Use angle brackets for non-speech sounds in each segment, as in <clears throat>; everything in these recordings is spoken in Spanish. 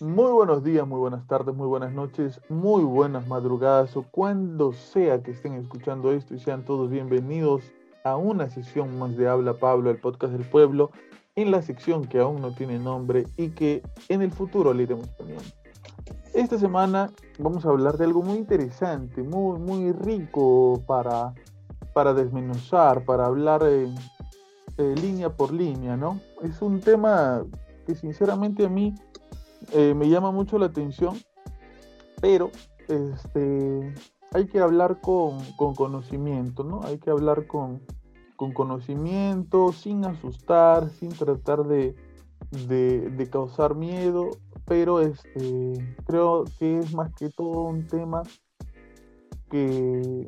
Muy buenos días, muy buenas tardes, muy buenas noches, muy buenas madrugadas o cuando sea que estén escuchando esto y sean todos bienvenidos a una sesión más de Habla Pablo, el podcast del pueblo, en la sección que aún no tiene nombre y que en el futuro le iremos poniendo. Esta semana vamos a hablar de algo muy interesante, muy, muy rico para, para desmenuzar, para hablar línea por línea, ¿no? Es un tema que sinceramente a mí eh, me llama mucho la atención, pero este, hay que hablar con, conocimiento, ¿no? Hay que hablar con, conocimiento, sin asustar, sin tratar de, causar miedo, pero este, creo que es más que todo un tema que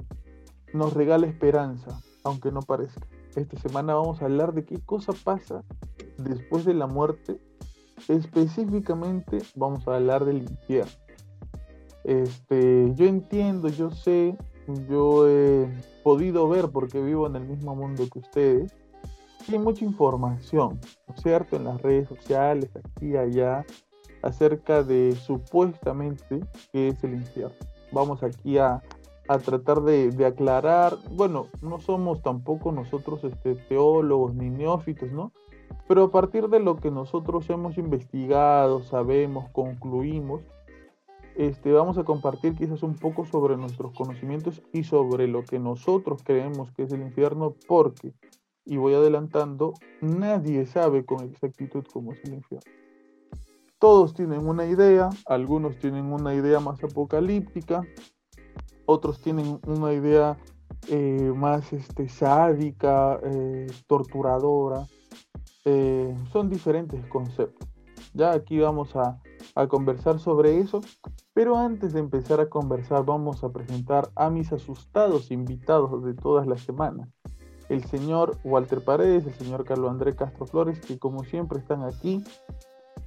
nos regala esperanza, aunque no parezca. Esta semana vamos a hablar de qué cosa pasa después de la muerte específicamente vamos a hablar del infierno. Este, yo entiendo, yo sé, yo he podido ver porque vivo en el mismo mundo que ustedes. Hay mucha información, ¿no es cierto?, en las redes sociales, aquí allá, acerca de supuestamente qué es el infierno. Vamos aquí a, tratar de, aclarar, bueno, no somos tampoco nosotros este, teólogos ni neófitos, ¿no? Pero a partir de lo que nosotros hemos investigado, sabemos, concluimos, este, vamos a compartir quizás un poco sobre nuestros conocimientos y sobre lo que nosotros creemos que es el infierno, porque, y voy adelantando, nadie sabe con exactitud cómo es el infierno. Todos tienen una idea, algunos tienen una idea más apocalíptica, otros tienen una idea eh, más este, sádica, eh, torturadora, eh, son diferentes conceptos. Ya aquí vamos a, conversar sobre eso, pero antes de empezar a conversar vamos a presentar a mis asustados invitados de todas las semanas. El señor Walter Paredes, el señor Carlos André Castro Flores, que como siempre están aquí.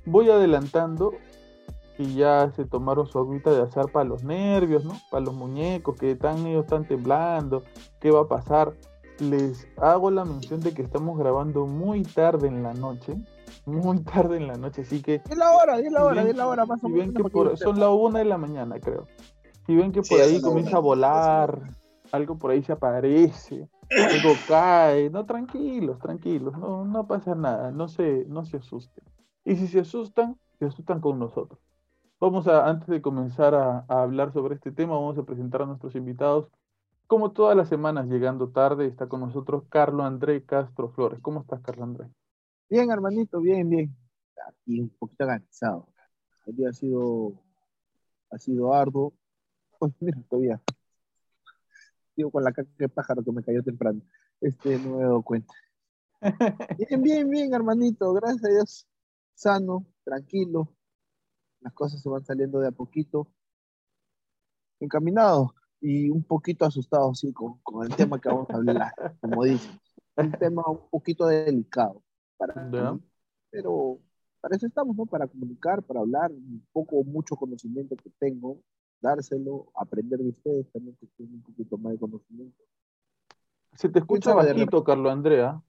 Voy adelantando y ya se tomaron su agüita de azar para los nervios, ¿no? Para los muñecos que están ellos están temblando, ¿qué va a pasar? Les hago la mención de que estamos grabando muy tarde en la noche. Muy tarde en la noche, así que. Es la hora, es la hora, es la hora más o menos. son la una de la mañana, creo. Si ven que por ahí comienza a volar, algo por ahí se aparece, algo cae. No, tranquilos, tranquilos, no, no pasa nada, no se, no se asusten. Y si se asustan, se asustan con nosotros. Vamos a, antes de comenzar a hablar sobre este tema, vamos a presentar a nuestros invitados como todas las semanas, llegando tarde, está con nosotros Carlos André Castro Flores. ¿Cómo estás, Carlos André? Bien, hermanito, bien, bien. Aquí un poquito cansado. El día ha sido, ha sido arduo. <laughs> Pues mira, todavía. Digo con la caca de pájaro que me cayó temprano. Este, no me he dado cuenta. <laughs> Bien, bien, bien, hermanito. Gracias a Dios. Sano, tranquilo. Las cosas se van saliendo de a poquito. Encaminado y un poquito asustado, sí, con, con el tema que vamos a hablar, <laughs> como dices. Un tema un poquito delicado para mí, pero para eso estamos, ¿no? Para comunicar, para hablar, un poco, mucho conocimiento que tengo, dárselo, aprender de ustedes también que tienen un poquito más de conocimiento. Se te escucha bajito, Carlos Andrea.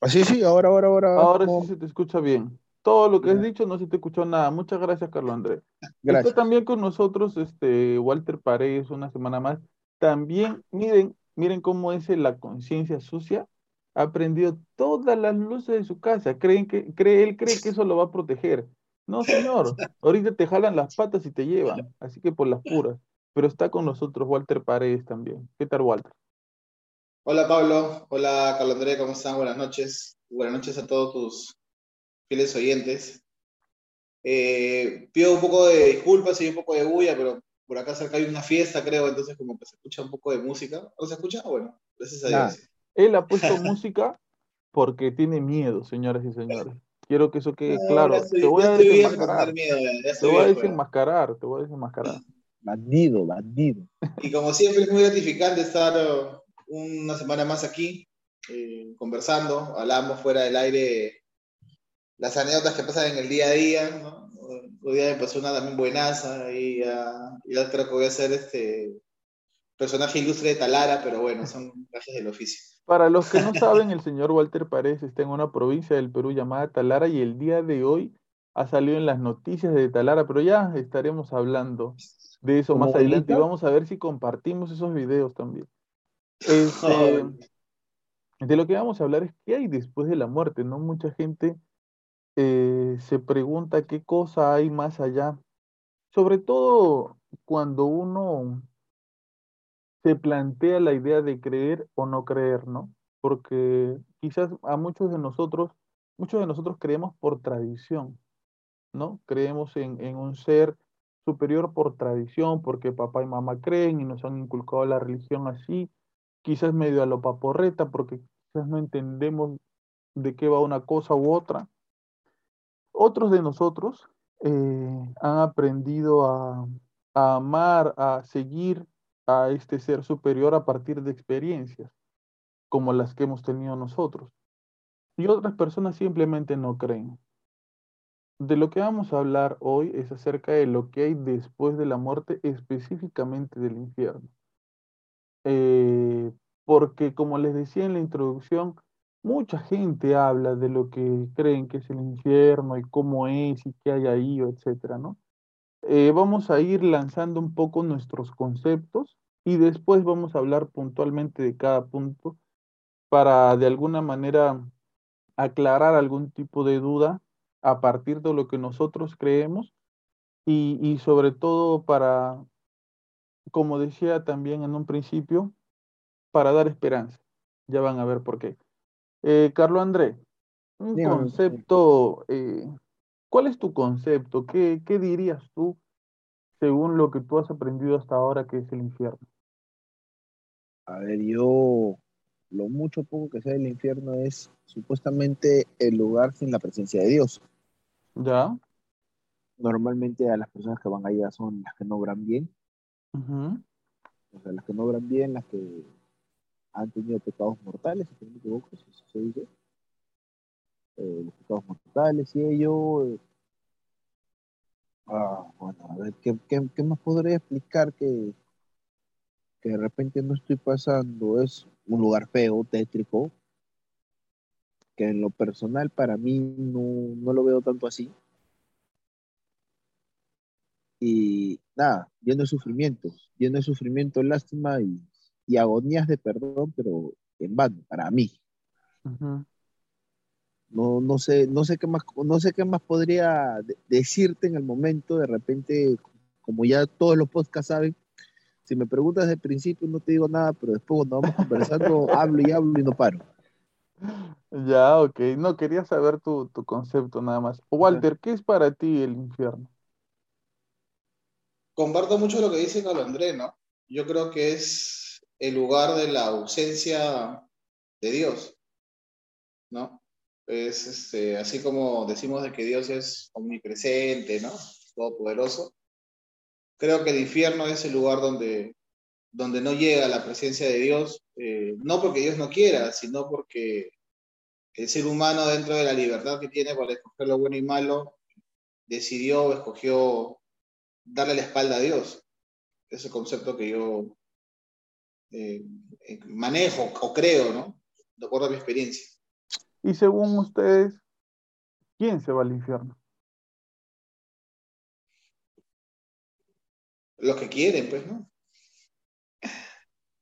Ah, sí, sí, ahora, ahora, ahora. Ahora sí se te escucha bien. Todo lo que has dicho no se te escuchó nada. Muchas gracias, Carlos Andrés. Gracias. Está también con nosotros este, Walter Paredes una semana más. También, miren, miren cómo es la conciencia sucia. Ha prendido todas las luces de su casa. Creen que, cree, él cree que eso lo va a proteger. No, señor. Ahorita te jalan las patas y te llevan. Así que por las puras. Pero está con nosotros Walter Paredes también. ¿Qué tal, Walter? Hola, Pablo. Hola, Carlos Andrés. ¿Cómo están? Buenas noches. Buenas noches a todos tus fieles oyentes. Eh, pido un poco de disculpas y un poco de bulla, pero por acá cerca hay una fiesta, creo, entonces como que se escucha un poco de música. ¿No se escucha? Bueno, gracias a Dios. Él ha puesto <laughs> música porque tiene miedo, señoras y señores. Quiero que eso quede claro. te voy a desenmascarar. te voy a desenmascarar, te voy a desenmascarar. Bandido, bandido. Y como siempre es muy gratificante estar una semana más aquí, eh, conversando, hablamos fuera del aire las anécdotas que pasan en el día a día, ¿no? Hoy día me pasó una también buenaza y ya, creo que voy a ser este personaje ilustre de Talara, pero bueno, son <laughs> gajes del oficio. Para los que no <laughs> saben, el señor Walter Paredes está en una provincia del Perú llamada Talara y el día de hoy ha salido en las noticias de Talara, pero ya estaremos hablando de eso ¿Como más adelante y vamos a ver si compartimos esos videos también. <laughs> Este, de lo que vamos a hablar es qué hay después de la muerte, ¿no? Mucha gente eh, se pregunta qué cosa hay más allá, sobre todo cuando uno se plantea la idea de creer o no creer, ¿no? Porque quizás a muchos de nosotros, muchos de nosotros creemos por tradición, ¿no? Creemos en, en un ser superior por tradición, porque papá y mamá creen y nos han inculcado la religión así, quizás medio a lo paporreta, porque quizás no entendemos de qué va una cosa u otra. Otros de nosotros eh, han aprendido a, amar, a seguir a este ser superior a partir de experiencias como las que hemos tenido nosotros. Y otras personas simplemente no creen. De lo que vamos a hablar hoy es acerca de lo que hay después de la muerte, específicamente del infierno. Eh, porque como les decía en la introducción, mucha gente habla de lo que creen que es el infierno y cómo es y qué hay ahí, etcétera, ¿no? Eh, vamos a ir lanzando un poco nuestros conceptos y después vamos a hablar puntualmente de cada punto para de alguna manera aclarar algún tipo de duda a partir de lo que nosotros creemos y, y sobre todo para, como decía también en un principio, para dar esperanza. Ya van a ver por qué. Eh, Carlos André, un Dígame. concepto, eh, ¿cuál es tu concepto? ¿Qué, qué dirías tú según lo que tú has aprendido hasta ahora que es el infierno? A ver, yo lo mucho poco que sé del infierno es supuestamente el lugar sin la presencia de Dios. ¿Ya? Normalmente a las personas que van allá son las que no obran bien, Ujú. o sea, las que no obran bien, las que han tenido pecados mortales, si no me equivoco, si eso se dice. Eh, los pecados mortales y ello. eh, ah, bueno, a ver, ¿qué, más podría explicar que, que de repente no estoy pasando? Es un lugar feo, tétrico, que en lo personal para mí no, no lo veo tanto así. Y nada, lleno de sufrimientos, lleno de sufrimiento, lástima y, y agonías de perdón, pero en vano, para mí. No, no sé, no sé qué más, no sé qué más podría de- decirte en el momento, de repente, como ya todos los podcasts saben, si me preguntas desde el principio no te digo nada, pero después cuando vamos conversando <laughs> hablo y hablo y no paro. Ya, ok. No, quería saber tu, tu concepto nada más. Walter, ¿qué es para ti el infierno? Comparto mucho lo que dice Carlos André, ¿no? Yo creo que es el lugar de la ausencia de Dios, ¿no? Es este, así como decimos de que Dios es omnipresente, ¿no? Todopoderoso. Creo que el infierno es el lugar donde, donde no llega la presencia de Dios, eh, no porque Dios no quiera, sino porque el ser humano dentro de la libertad que tiene para escoger lo bueno y malo, decidió o escogió darle la espalda a Dios. Es el concepto que yo eh, eh, manejo o creo, ¿no? De acuerdo a mi experiencia. Y según ustedes, ¿quién se va al infierno? Los que quieren, pues, ¿no?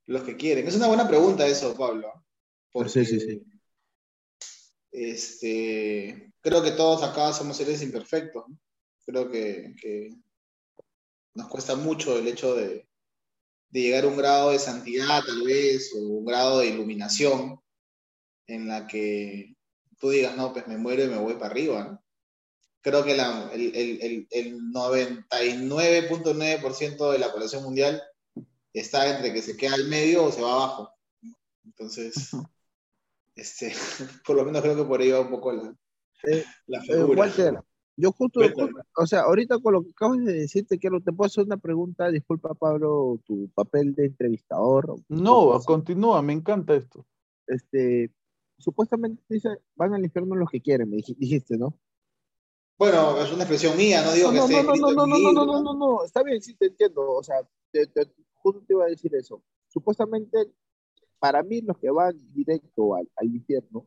Los que quieren. Es una buena pregunta eso, Pablo. Porque, Sí, sí, sí. Este, creo que todos acá somos seres imperfectos. ¿no? Creo que, que nos cuesta mucho el hecho de, de llegar a un grado de santidad, tal vez, o un grado de iluminación en la que tú digas, no, pues me muero y me voy para arriba, ¿no? Creo que la- el, el, el, el 99.9% de la población mundial está entre que se queda al medio o se va abajo. Entonces, este, <laughs> por lo menos creo que por ahí va un poco la, Eh, la Eh, figura. Walter, yo justo, o sea, ahorita con lo que acabas de decirte, quiero, te puedo hacer una pregunta, disculpa Pablo, tu papel de entrevistador. No, continúa, me encanta esto. Este, supuestamente dice, van al infierno los que quieren, me dij- dijiste, ¿no? Bueno, es una expresión mía, no digo No, que no, esté no, no, no, no, no, no, no, no, no, está bien, sí te entiendo, o sea, te- te- justo te iba a decir eso. Supuestamente, para mí los que van directo al, al infierno,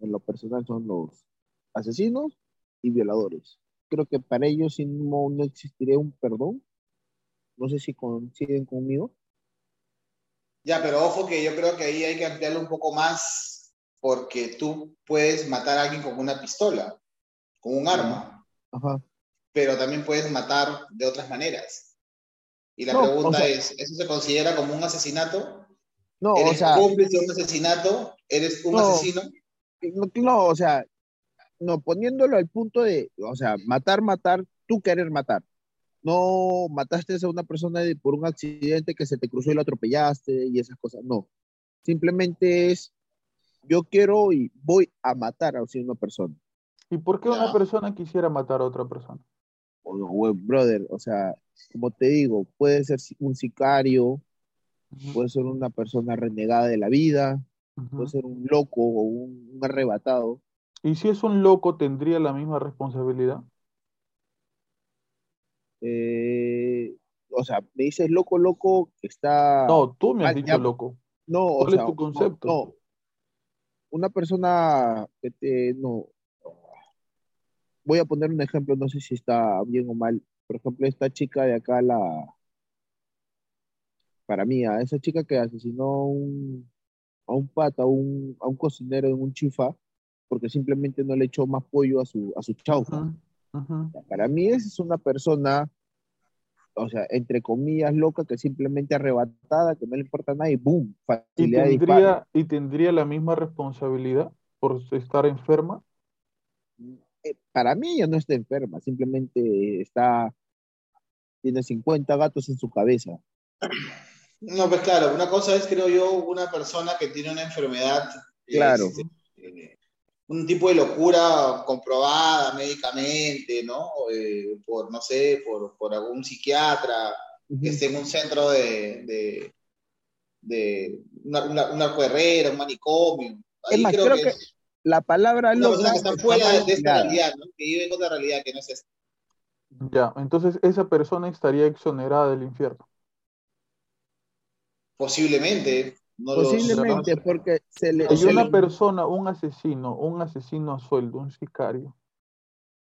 en lo personal, son los asesinos y violadores. creo que para ellos no, no existiría un perdón. No sé si coinciden conmigo. Ya, pero ojo que yo creo que ahí hay que ampliarlo un poco más porque tú puedes matar a alguien con una pistola, con un arma, Ajá. pero también puedes matar de otras maneras. Y la No, pregunta o sea- es, ¿eso se considera como un asesinato? No, ¿Eres o sea, cómplice de un asesinato? ¿Eres un No. asesino? no, no, o sea, no, poniéndolo al punto de, o sea, matar, matar, tú querer matar. No mataste a una persona de- por un accidente que se te cruzó y lo atropellaste y esas cosas. No. Simplemente es, yo quiero y voy a matar a una persona. ¿Y por qué una persona quisiera matar a otra persona? O no, brother, o sea, como te digo, puede ser un sicario, puede ser una persona renegada de la vida, puede ser un loco o un, un arrebatado. ¿Y si es un loco, tendría la misma responsabilidad? Eh, o sea, me dices loco, loco, que está... No, tú me has Ah, dicho ya. loco. No, o ¿Cuál es sea, tu no, concepto? no. Una persona que te, no. Voy a poner un ejemplo, no sé si está bien o mal. Por ejemplo, esta chica de acá, la, para mí, a esa chica que asesinó a un, a un pata, a un, a un cocinero en un chifa, porque simplemente no le echó más pollo a su, a su chaufa. Para mí esa es una persona, o sea, entre comillas, loca, que simplemente arrebatada, que no le importa nada y ¡boom! ¿Y Facilidad de disparo. tendría, ¿Y tendría la misma responsabilidad por estar enferma? Eh, para mí ella no está enferma, simplemente está, tiene 50 gatos en su cabeza. No, pues claro, una cosa es, creo yo, una persona que tiene una enfermedad, Claro. este, eh, un tipo de locura comprobada médicamente, ¿no? Eh, por, no sé, por, por algún psiquiatra que esté en un centro de, de, de una, una, un manicomio. Es Ahí más, creo, creo que, que es La palabra loca persona que está fuera mal de esta realidad, ¿no? Que vive en otra realidad que no es esta. Ya, entonces esa persona estaría exonerada del infierno. Posiblemente. No lo- Posiblemente porque se le... No Y sé, una persona, un asesino, un asesino a sueldo, un sicario,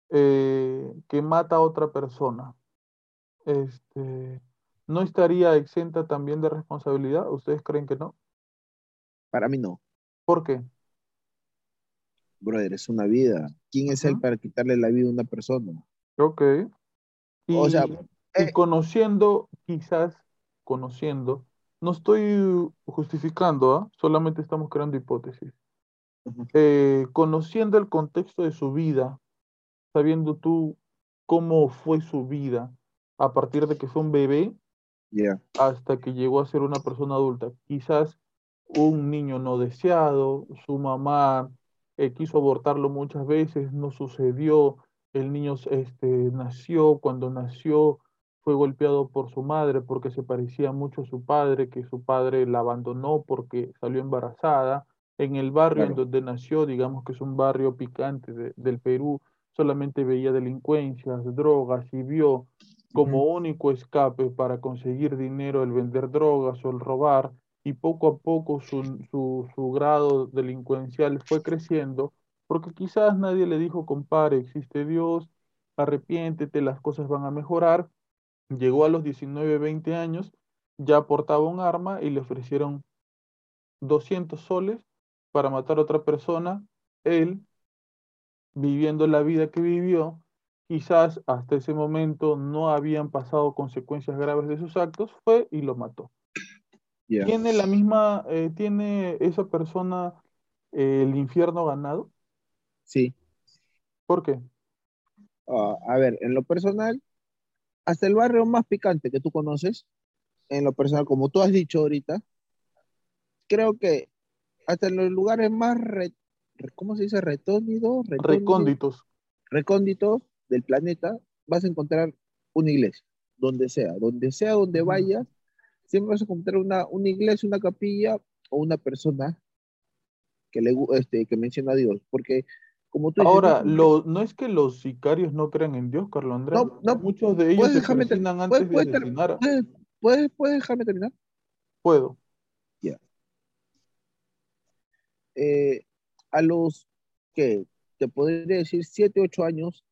eh, que mata a otra persona, este, ¿no estaría exenta también de responsabilidad? ¿Ustedes creen que no? Para mí no, ¿Por qué? brother, es una vida. ¿Quién es él Ujú. para quitarle la vida a una persona? Ok. Y, O sea, y eh, conociendo, quizás conociendo, no estoy justificando, ¿ah? Solamente estamos creando hipótesis. Eh, conociendo el contexto de su vida, sabiendo tú cómo fue su vida a partir de que fue un bebé hasta que llegó a ser una persona adulta. Quizás un niño no deseado, su mamá eh, quiso abortarlo muchas veces, no sucedió, el niño este, nació, cuando nació fue golpeado por su madre porque se parecía mucho a su padre, que su padre la abandonó porque salió embarazada. En el barrio en donde nació, digamos que es un barrio picante de- del Perú, solamente veía delincuencias, drogas y vio como único escape para conseguir dinero el vender drogas o el robar, y poco a poco su, su, su grado delincuencial fue creciendo, porque quizás nadie le dijo, compadre, existe Dios, arrepiéntete, las cosas van a mejorar. Llegó a los 19, 20 años, ya portaba un arma y le ofrecieron 200 soles para matar a otra persona. Él, viviendo la vida que vivió, quizás hasta ese momento no habían pasado consecuencias graves de sus actos, fue y lo mató. ¿Tiene la misma, eh, tiene esa persona eh, el infierno ganado? Sí. ¿Por qué? Ah, a ver, en lo personal, hasta el barrio más picante que tú conoces, en lo personal, como tú has dicho ahorita, creo que hasta en los lugares más, re- ¿cómo se dice? Retónidos, Recónditos. recónditos del planeta, vas a encontrar una iglesia, donde sea, donde sea donde vayas, siempre vas a encontrar una, una iglesia, una capilla o una persona que le este, que menciona a Dios, porque como tú dices, Ahora, no- lo, no es que los sicarios no crean en Dios, Carlos Andrés. No, no, Muchos de ellos se dejarme ter- persignan puedes- antes de puedes ter- asesinar. ¿puedes, puedes, puedes dejarme terminar? Puedo. Eh, a los que te podría decir 7, 8 años,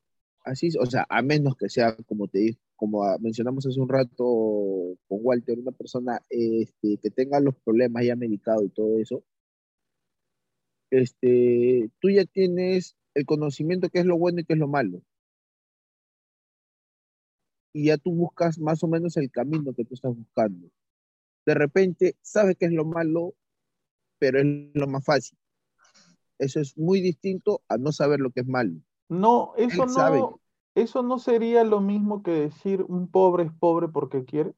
Así, o sea, a menos que sea, como te dije, como mencionamos hace un rato con Walter, una persona este, que tenga los problemas ya medicado y todo eso, este, tú ya tienes el conocimiento qué es lo bueno y qué es lo malo. Y ya tú buscas más o menos el camino que tú estás buscando. De repente, sabes qué es lo malo, pero es lo más fácil. Eso es muy distinto a no saber lo que es malo. No, eso no, eso no sería lo mismo que decir un pobre es pobre porque quiere.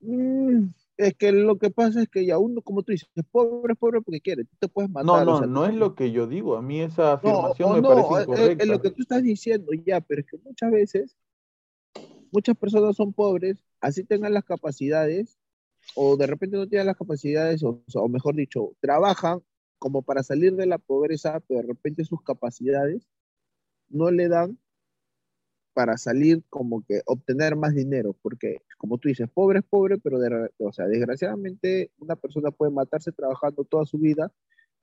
Mm, es que lo que pasa es que ya uno, como tú dices, es pobre es pobre porque quiere. Tú te puedes matar. No, no, no es lo que yo digo. A mí esa afirmación me parece incorrecta. Es, lo que tú estás diciendo ya, pero es que muchas veces, muchas personas son pobres, así tengan las capacidades, o de repente no tienen las capacidades, o, o mejor dicho, trabajan como para salir de la pobreza, pero de repente sus capacidades no le dan para salir como que obtener más dinero, porque como tú dices, pobre es pobre, pero o sea, desgraciadamente una persona puede matarse trabajando toda su vida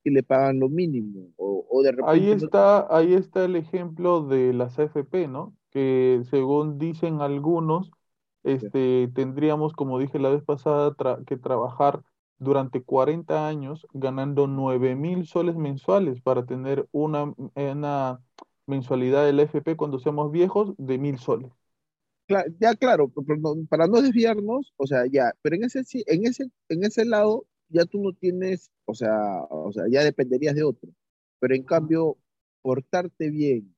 y le pagan lo mínimo. O, de ahí, está, ahí está el ejemplo de las AFP, ¿no? Que según dicen algunos, este, tendríamos, como dije la vez pasada, que trabajar durante 40 años ganando 9 mil soles mensuales para tener una, una mensualidad del FP cuando seamos viejos de mil soles. ya claro, para no desviarnos, o sea, ya, pero en ese, en ese, en ese lado ya tú no tienes, o sea, o sea, ya dependerías de otro. Pero en cambio, portarte bien,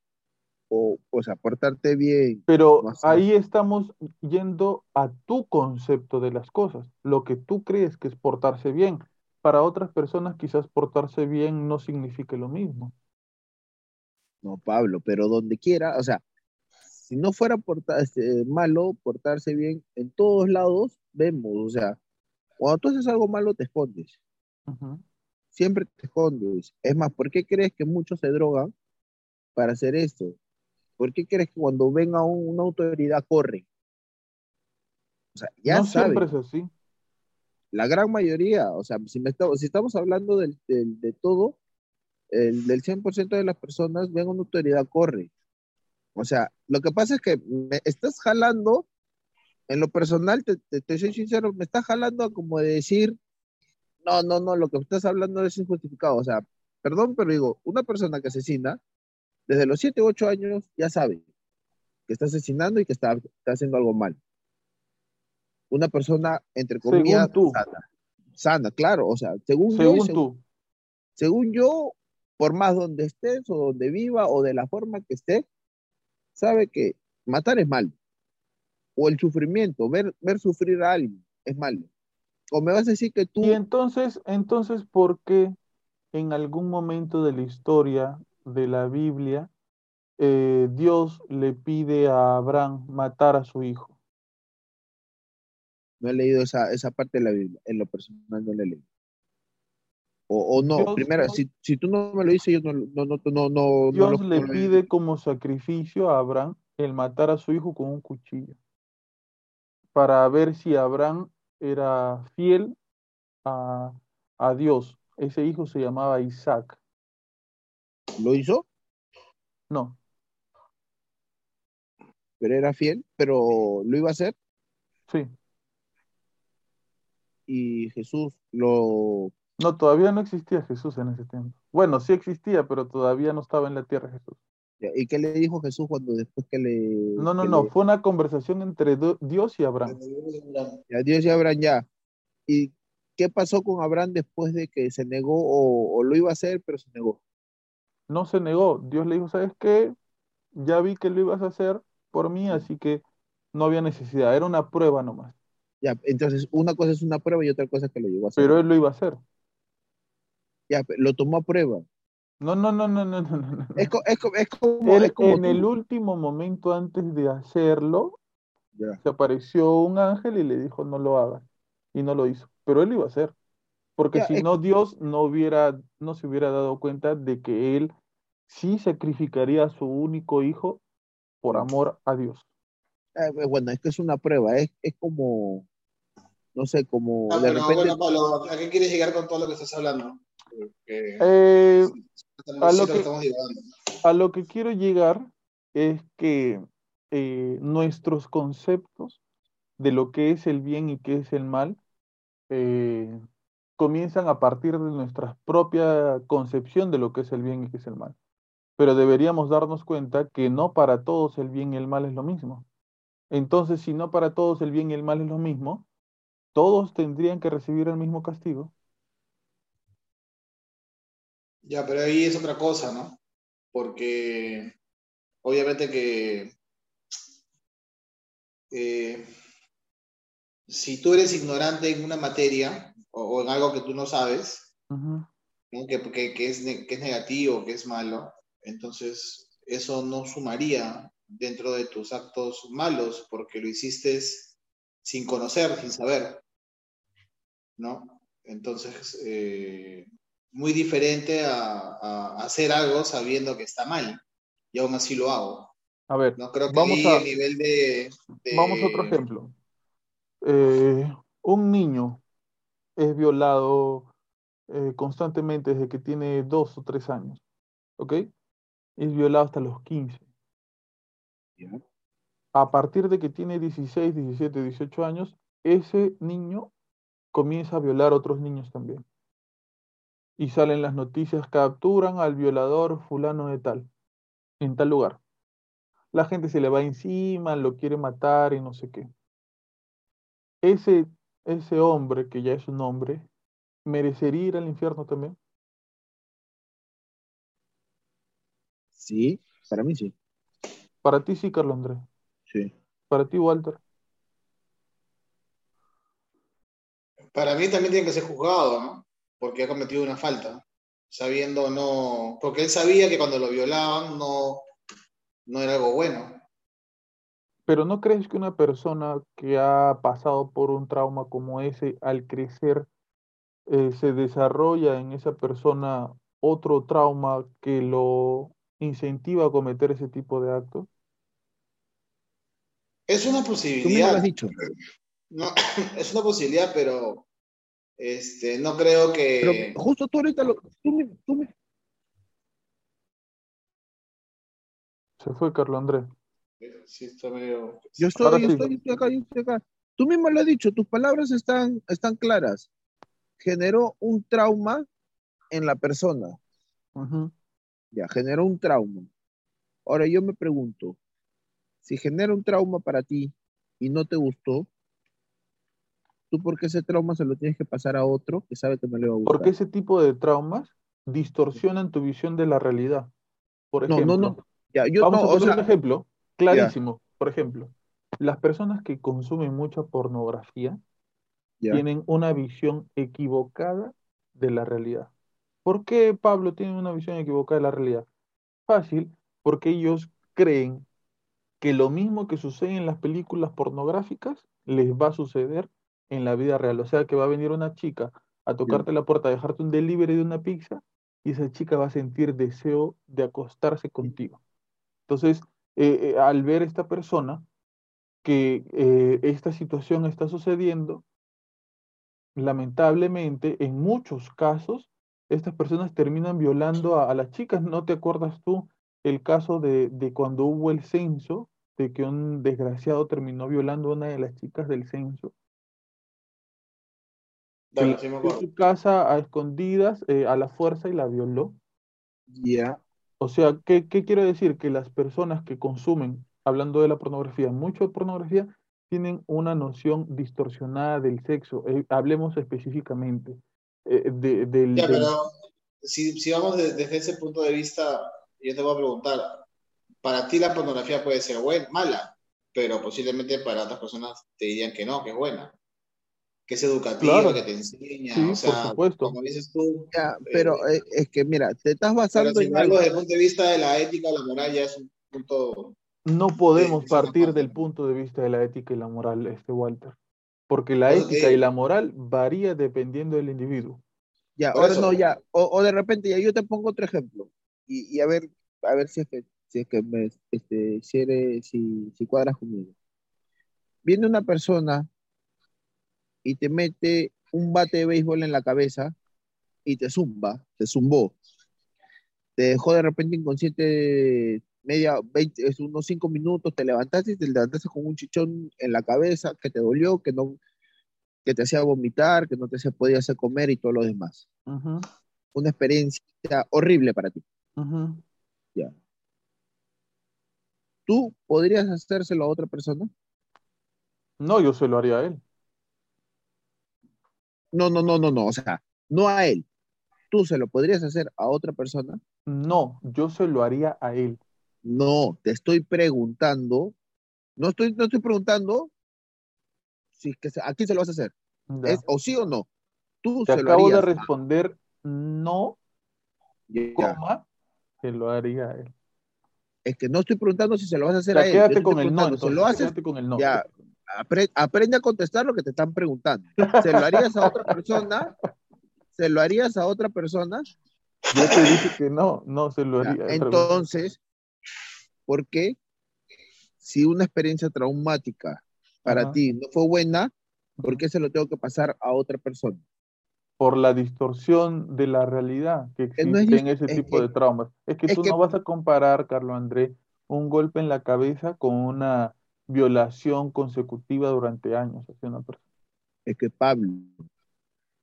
o, o sea, portarte bien. Pero ahí estamos yendo a tu concepto de las cosas, lo que tú crees que es portarse bien. Para otras personas quizás portarse bien no signifique lo mismo. No, Pablo, pero donde quiera, o sea, si no fuera este, malo portarse bien, en todos lados vemos, o sea, cuando tú haces algo malo te escondes. Siempre te escondes. Es más, ¿por qué crees que muchos se drogan para hacer esto? ¿Por qué crees que cuando venga una autoridad corre? O sea, ya no siempre es así. La gran mayoría, o sea, si, si estamos hablando del, de todo, el, del 100% de las personas, venga una autoridad, corre. O sea, lo que pasa es que me estás jalando, en lo personal, te, te, soy sincero, me estás jalando a como de decir, no, no, no, lo que estás hablando es injustificado. O sea, perdón, pero digo, una persona que asesina, desde los 7 u 8 años ya sabe que está asesinando y que está, haciendo algo mal. Una persona, entre comillas, sana. Sana, claro, o sea, según, según yo. tú. Según yo, por más donde estés o donde viva o de la forma que esté, sabe que matar es malo. O el sufrimiento, ver, ver sufrir a alguien es malo. O me vas a decir que tú... Y entonces, entonces, ¿por qué en algún momento de la historia de la Biblia, eh, Dios le pide a Abraham matar a su hijo. No he leído esa, esa parte de la Biblia, en lo personal no la he leído. O, no, primero, si, si, tú no me lo dices, yo no, no, no, no, Dios le pide como sacrificio a Abraham el matar a su hijo con un cuchillo, para ver si Abraham era fiel a, a Dios. Ese hijo se llamaba Isaac. ¿Lo hizo? No. Pero era fiel, pero lo iba a hacer. Sí. Y Jesús lo... No, todavía no existía Jesús en ese tiempo. Bueno, sí existía, pero todavía no estaba en la tierra Jesús. ¿Y qué le dijo Jesús cuando después que le... No, no, no, fue una conversación entre Dios y Abraham. Ya, Dios y Abraham ya. ¿Y qué pasó con Abraham después de que se negó o lo iba a hacer, pero se negó? no se negó. Dios le dijo, ¿sabes qué? Ya vi que lo ibas a hacer por mí, así que no había necesidad, era una prueba nomás. Ya, entonces una cosa es una prueba y otra cosa es que lo llevó a hacer. Pero él lo iba a hacer. Ya, lo tomó a prueba. No, no, no, no, no, no. no. Es, es, es, como, es como en el último momento antes de hacerlo, se apareció un ángel y le dijo, no lo hagas. Y no lo hizo. Pero él lo iba a hacer. Porque si no, Dios no, hubiera, no se hubiera dado cuenta de que él sí sacrificaría a su único hijo por amor a Dios. Eh, eh, bueno, es que es una prueba, es, es como, no sé, como de repente... Bueno, Pablo, ¿a qué quieres llegar con todo lo que estás hablando? Porque Eh, estamos- a lo que- a lo que quiero llegar es que eh, nuestros conceptos de lo que es el bien y qué es el mal eh, comienzan a partir de nuestra propia concepción de lo que es el bien y qué es el mal. Pero deberíamos darnos cuenta que no para todos el bien y el mal es lo mismo. Entonces, si no para todos el bien y el mal es lo mismo, todos tendrían que recibir el mismo castigo. Ya, pero ahí es otra cosa, ¿no? Porque obviamente que eh, si tú eres ignorante en una materia o, o en algo que tú no sabes, que, que- que es, que es negativo, que es malo, entonces eso no sumaría dentro de tus actos malos porque lo hiciste sin conocer, sin saber, ¿no? Entonces, eh, muy diferente a, a hacer algo sabiendo que está mal y aún así lo hago. A ver, No creo que Vamos a- el nivel de, de- Vamos a otro ejemplo. Eh, un niño es violado eh, constantemente desde que tiene dos o tres años, ¿ok? Es violado hasta los 15. Ya. A partir de que tiene 16, 17, 18 años, ese niño comienza a violar a otros niños también. Y salen las noticias, capturan al violador fulano de tal, en tal lugar. La gente se le va encima, lo quiere matar y no sé qué. Ese, ese hombre, que ya es un hombre, merecería ir al infierno también. Sí, para mí sí. Para ti sí, Carlos Andrés. Sí. Para ti, Walter. Para mí también tiene que ser juzgado, ¿no? Porque ha cometido una falta, sabiendo no, porque él sabía que cuando lo violaban no, no era algo bueno. Pero ¿no crees que una persona que ha pasado por un trauma como ese, al crecer, eh, se desarrolla en esa persona otro trauma que lo incentiva a cometer ese tipo de actos? Es una Tú mismo lo posibilidad, has dicho. no, <coughs> es una posibilidad, pero este, no creo que... Pero justo tú ahorita lo. Tú, mi- Se fue Carlos Andrés. Sí, está medio- yo estoy, yo sí. estoy, yo estoy acá, yo estoy acá. Tú mismo lo has dicho, tus palabras están, están claras. Generó un trauma en la persona. Ujú. Ya, generó un trauma. Ahora yo me pregunto, si genera un trauma para ti y no te gustó, ¿tú por qué ese trauma se lo tienes que pasar a otro que sabe que no le va a gustar? Porque ese tipo de traumas distorsionan tu visión de la realidad. Por ejemplo, no, no. Ya, yo vamos no, a o sea, un ejemplo clarísimo. Por ejemplo, las personas que consumen mucha pornografía ya. tienen una visión equivocada de la realidad. ¿Por qué Pablo tiene una visión equivocada de la realidad? Fácil, porque ellos creen que lo mismo que sucede en las películas pornográficas les va a suceder en la vida real. O sea, que va a venir una chica a tocarte la puerta, a dejarte un delivery de una pizza y esa chica va a sentir deseo de acostarse contigo. Entonces, eh, eh, al ver esta persona que eh, esta situación está sucediendo, lamentablemente, en muchos casos, estas personas terminan violando a, a las chicas. ¿No te acuerdas tú el caso de, de cuando hubo el censo, de que un desgraciado terminó violando a una de las chicas del censo? La sí me su casa a escondidas, eh, a la fuerza y la violó. Ya. O sea, ¿qué, qué quiero decir? Que las personas que consumen, hablando de la pornografía, mucho de pornografía, tienen una noción distorsionada del sexo. Eh, hablemos específicamente eh, de- del, Ya, del- pero si, si vamos de- desde ese punto de vista, yo te voy a preguntar, para ti la pornografía puede ser buena, mala, pero posiblemente para otras personas te dirían que no, que es buena, que es educativa, Claro. que te enseña, Sí, o por sea, supuesto. como dices tú, Ya, pero eh, es que mira, te estás basando sin en algo. desde el punto de vista de la ética la moral ya es un punto... No podemos partir del punto de vista de la ética y la moral, este Walter. Porque la Por ética y digo. la moral varía dependiendo del individuo. Ya, Por ahora eso, no, ya. O, o de repente ya yo te pongo otro ejemplo. Y, y a ver, a ver si es que, si es que me, este, si eres, si, si cuadras conmigo. Viene una persona y te mete un bate de béisbol en la cabeza y te zumba, te zumbó. Te dejó de repente inconsciente media, 20, es unos 5 minutos, te levantaste y te levantaste con un chichón en la cabeza que te dolió, que no que te hacía vomitar, que no te podía hacer comer y todo lo demás. Una experiencia horrible para ti. Ya. ¿Tú podrías hacérselo a otra persona? No, yo se lo haría a él. No, no, no, no, no. O sea, no a él. ¿Tú se lo podrías hacer a otra persona? No, yo se lo haría a él. No, te estoy preguntando. No estoy, no estoy preguntando si es que a quién se lo vas a hacer. Ya. ¿Es o sí o no? Tú Te se lo acabo de harías. a- responder no, Ya. coma, se lo haría a él. Es que no estoy preguntando si se lo vas a hacer sea, a él. Quédate te con el no, ¿Se lo entonces, haces? quédate con el no. Ya, apre- aprende a contestar lo que te están preguntando. ¿Se lo harías a otra persona? ¿Se lo harías a otra persona? Yo te dije que no, no se lo haría. Entonces, ¿por qué si una experiencia traumática para Ajá. ti no fue buena, por qué se lo tengo que pasar a otra persona? por la distorsión de la realidad que no existe es en ese es tipo que- de traumas. Es que es tú que- no vas a comparar, Carlos Andrés, un golpe en la cabeza con una violación consecutiva durante años hacia una persona. Es que Pablo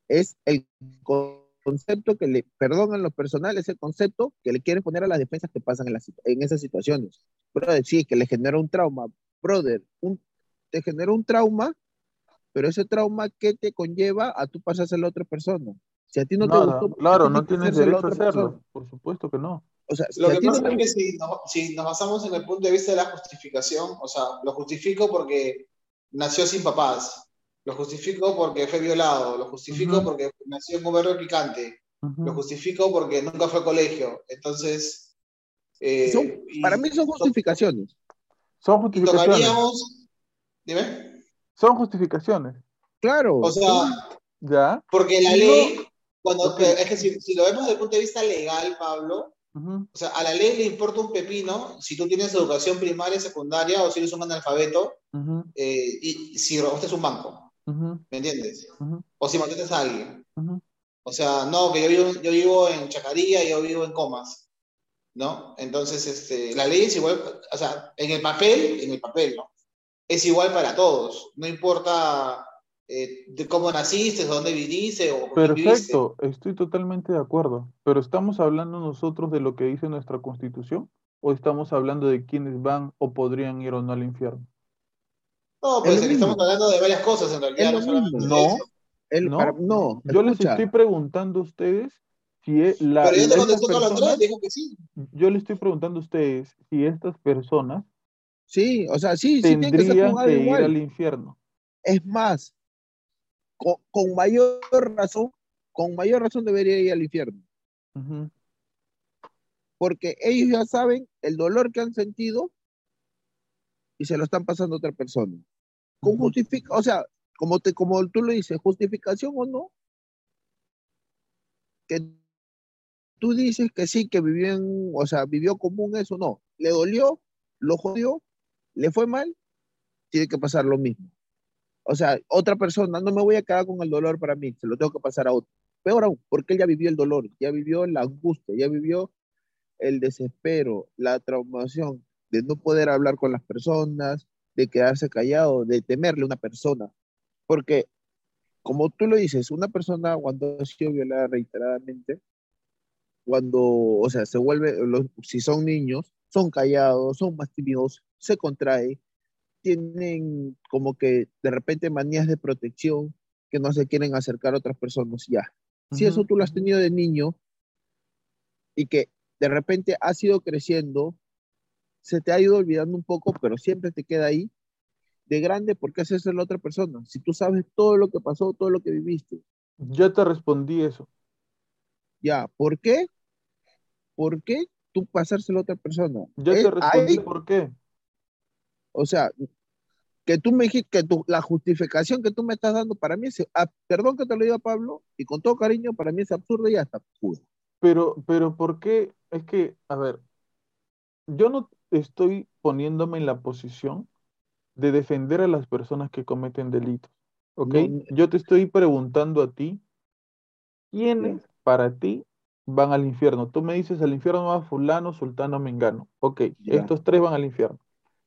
es el co- concepto que le, perdón en los personales, el concepto que le quieren poner a las defensas que pasan en, las en esas situaciones. Brother, sí, que le genera un trauma. Brother, un, te genera un trauma, pero ese trauma, ¿qué te conlleva a tú pasárselo a otra persona? Si a ti no Nada, te gustó, ¿por qué claro, no tienes que derecho a hacerlo. persona? Por supuesto que no. O sea, si Lo que no pasa es que si nos, si nos basamos en el punto de vista de la justificación, o sea, lo justifico porque nació sin papás, lo justifico porque fue violado, lo justifico porque nació en un barrio picante, lo justifico porque nunca fue a colegio. Entonces, eh, Son- para mí son justificaciones. Son justificaciones. tocaríamos, dime, Son justificaciones. Claro. o sea, ¿Ya? porque la No. ley, cuando, es que si, si lo vemos desde el punto de vista legal, Pablo, O sea, a la ley le importa un pepino si tú tienes educación primaria, secundaria o si eres un analfabeto eh, y si robaste un banco. ¿me entiendes? O si mataste a alguien. O sea, no, que yo vivo, yo vivo en Chacaría, yo vivo en Comas, ¿no? Entonces, este, la ley es igual, o sea, en el papel, en el papel, ¿no? Es igual para todos, no importa eh, de cómo naciste, dónde viniste o viviste. Perfecto, estoy totalmente de acuerdo. Pero ¿estamos hablando nosotros de lo que dice nuestra Constitución? ¿O estamos hablando de quienes van o podrían ir o no al infierno? No, Es pues aquí estamos hablando de varias cosas en realidad, Es no No. El- No, para- no, Yo les escucha, estoy preguntando a ustedes si e- la, Pero yo te con la personas, dijo que sí. yo les estoy preguntando a ustedes si estas personas sí, o sea, sí, sí que tendrían juzgado que ir igual. al infierno. Es más, con, con mayor razón, con mayor razón debería ir al infierno, Ujú. porque ellos ya saben el dolor que han sentido y se lo están pasando a otra persona. Con justifica, o sea, como te, como tú lo dices, justificación o no, que tú dices que sí, que vivió en, o sea, vivió común eso, no, le dolió, lo jodió, le fue mal, tiene que pasar lo mismo. O sea, otra persona, no me voy a quedar con el dolor para mí, se lo tengo que pasar a otro. Peor aún, porque él ya vivió el dolor, ya vivió la angustia, ya vivió el desespero, la traumación de no poder hablar con las personas, de quedarse callado, de temerle a una persona. Porque, como tú lo dices, una persona cuando ha sido violada reiteradamente, cuando, o sea, se vuelve, si son niños, son callados, son más tímidos, se contrae, tienen como que de repente manías de protección que no se quieren acercar a otras personas, ya. Si eso tú lo has tenido de niño y que de repente has ido creciendo, se te ha ido olvidando un poco, pero siempre te queda ahí. De grande, ¿por qué haces a la otra persona? Si tú sabes todo lo que pasó, todo lo que viviste. Ya te respondí eso. Ya, ¿por qué? ¿Por qué tú pasárselo a otra persona? Ya Eh, te respondí ahí, por qué. O sea, que tú me dijiste que tú, la justificación que tú me estás dando para mí es, ah, perdón que te lo diga Pablo, y con todo cariño, para mí es absurdo y hasta absurdo. Pero, pero ¿por qué? Es que, a ver, yo no estoy poniéndome en la posición de defender a las personas que cometen delitos, ¿ok? No, Yo te estoy preguntando a ti, ¿quiénes para ti van al infierno. Tú me dices, al infierno va fulano, sultano, mengano. Ok, Ya. estos tres van al infierno.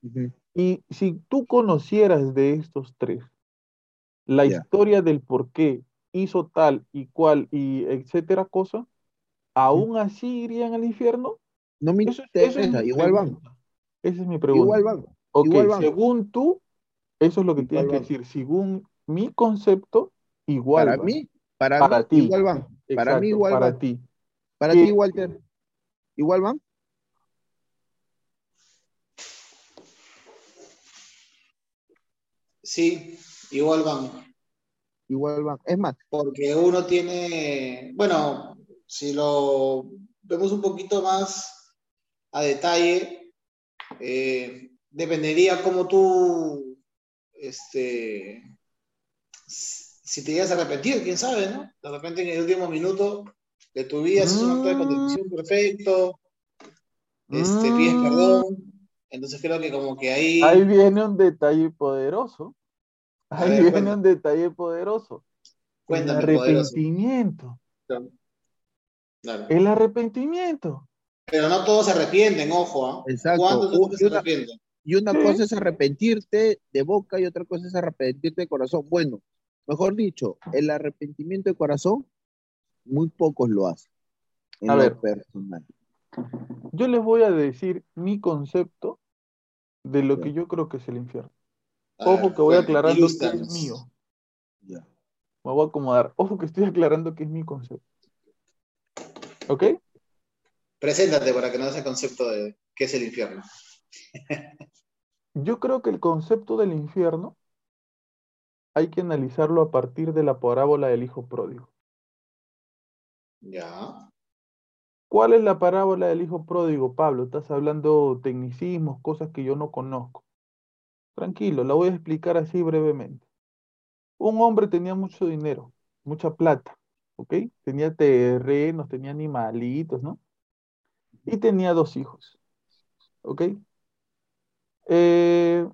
Ujú. Y si tú conocieras de estos tres la historia del por qué hizo tal y cual y etcétera cosa, ¿aún así irían al infierno? No me Eso, eso es interesa, mi igual van. Esa es mi pregunta. igual van. Ok, igual van. según tú, eso es lo que Igual tienes que decir. Según mi concepto, igual Para van. mí, para, Para mí, ti. igual van. Para mí igual para van. ti. Para ¿Qué- ti, Walter, igual van. Sí, igual van. Igual van. Es más, Porque uno tiene, bueno, si lo vemos un poquito más a detalle, eh, dependería cómo tú, este, si te llegas a arrepentir, quién sabe, ¿no? De repente en el último minuto de tu vida haces un acto de Mm. contrición perfecto, este, pides Mm, perdón, entonces creo que como que ahí, Ahí viene un detalle poderoso. A Ahí ver, viene un detalle poderoso. El Cuéntame, poderoso. arrepentimiento. claro. El arrepentimiento. Pero no todos se arrepienten, ojo, ¿ah? Exacto. ¿Cuántos se y una- arrepienten? y una Sí. cosa es arrepentirte de boca y otra cosa es arrepentirte de corazón. Bueno, mejor dicho, el arrepentimiento de corazón, muy pocos lo hacen. En A lo ver. personal. Yo les voy a decir mi concepto de lo que yo creo que es el infierno. A Ojo que voy aclarando que es mío. Ya. Me voy a acomodar. Ojo que estoy aclarando que es mi concepto. ¿Ok? Preséntate para que nos des el concepto de qué es el infierno. Yo creo que el concepto del infierno hay que analizarlo a partir de la parábola del hijo pródigo. Ya. ¿Cuál es la parábola del hijo pródigo, Pablo? Estás hablando tecnicismos, cosas que yo no conozco. Tranquilo, la voy a explicar así brevemente. Un hombre tenía mucho dinero, mucha plata, ¿ok? Tenía terrenos, tenía animalitos, ¿no? Y tenía dos hijos, ¿ok? Eh,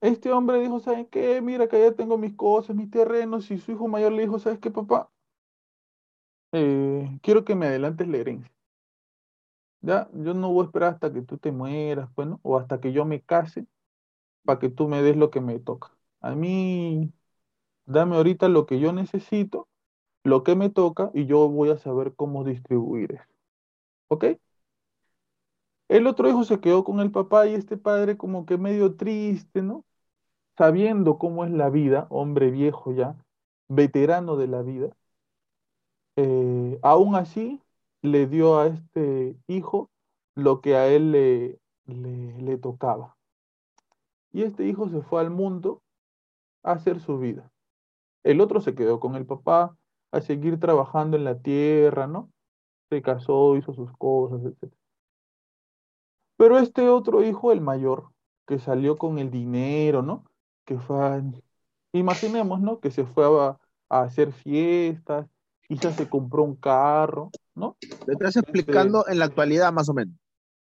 este hombre dijo, ¿saben qué? Mira que ya tengo mis cosas, mis terrenos, y su hijo mayor le dijo, ¿sabes qué, papá? Eh, quiero que me adelantes la herencia. Ya, yo no voy a esperar hasta que tú te mueras, bueno, o hasta que yo me case, para que tú me des lo que me toca. A mí, dame ahorita lo que yo necesito, lo que me toca, y yo voy a saber cómo distribuir eso. ¿Ok? El otro hijo se quedó con el papá y este padre como que medio triste, ¿no? Sabiendo cómo es la vida, hombre viejo ya, veterano de la vida, eh, aún así le dio a este hijo lo que a él le, le, tocaba. Y este hijo se fue al mundo a hacer su vida. El otro se quedó con el papá a seguir trabajando en la tierra, ¿no? Se casó, hizo sus cosas, etc. Pero este otro hijo, el mayor, que salió con el dinero, ¿no? Que fue, a- imaginemos, ¿no? Que se fue a hacer fiestas, quizás se compró un carro, ¿no? Lo estás explicando en la actualidad, más o menos.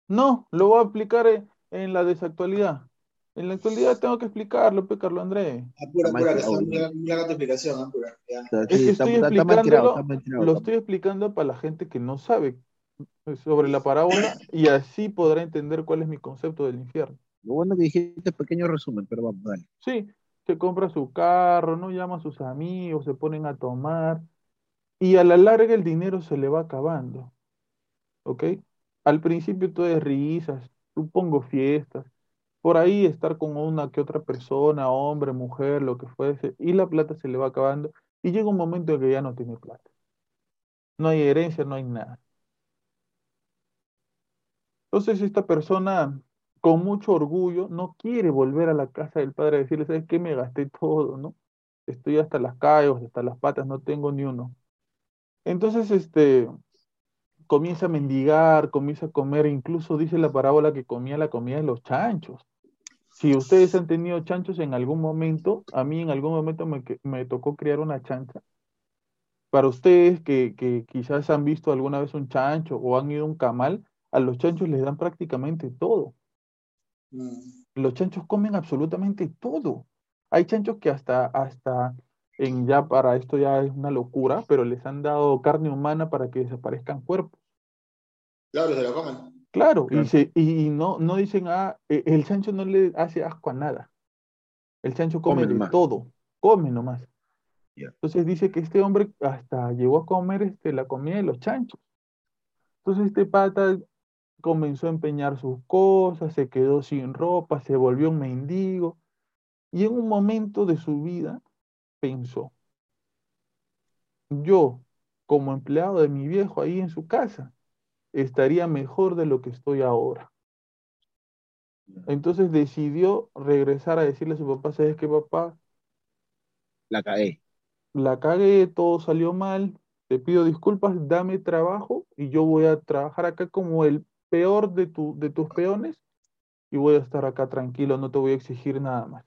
No, lo voy a explicar en, en la desactualidad. En la actualidad tengo que explicarlo, pe, Carlos Andrés. Apura, apura, que está muy larga tu explicación, apura. Es que estoy explicándolo, Lo estoy explicando para la gente que no sabe sobre la parábola y así podrá entender cuál es mi concepto del infierno. Lo bueno que dijiste pequeño resumen, pero vamos, dale. Sí, se compra su carro, no llama a sus amigos, se ponen a tomar y a la larga el dinero se le va acabando. ¿Ok? Al principio todo es risas, supongo fiestas, por ahí estar con una que otra persona, hombre, mujer, lo que fuese, y la plata se le va acabando y llega un momento en que ya no tiene plata. No hay herencia, no hay nada. Entonces esta persona con mucho orgullo no quiere volver a la casa del padre a decirle, ¿sabes qué? Me gasté todo, ¿no? Estoy hasta las calles, hasta las patas, no tengo ni uno. Entonces, este, comienza a mendigar, comienza a comer, incluso dice la parábola que comía la comida de los chanchos. Si ustedes han tenido chanchos en algún momento, a mí en algún momento me, me tocó criar una chancha. Para ustedes que, que quizás han visto alguna vez un chancho o han ido a un camal, a los chanchos les dan prácticamente todo. Mm. Los chanchos comen absolutamente todo. Hay chanchos que hasta, hasta en ya para esto ya es una locura, pero les han dado carne humana para que desaparezcan cuerpos. Claro, se lo comen. Claro, Claro. y, se- y no, no dicen, ah, e- el chancho no le hace asco a nada. El chancho come Come de todo, come nomás. Ya. Entonces dice que este hombre hasta llegó a comer este, la comida de los chanchos. Entonces este pata comenzó a empeñar sus cosas, se quedó sin ropa, se volvió un mendigo. Y en un momento de su vida pensó, yo como empleado de mi viejo ahí en su casa, estaría mejor de lo que estoy ahora. Entonces decidió regresar a decirle a su papá, ¿sabes qué, papá? La cagué. La cagué, todo salió mal, te pido disculpas, dame trabajo y yo voy a trabajar acá como el peor de, tu, de tus peones y voy a estar acá tranquilo, no te voy a exigir nada más.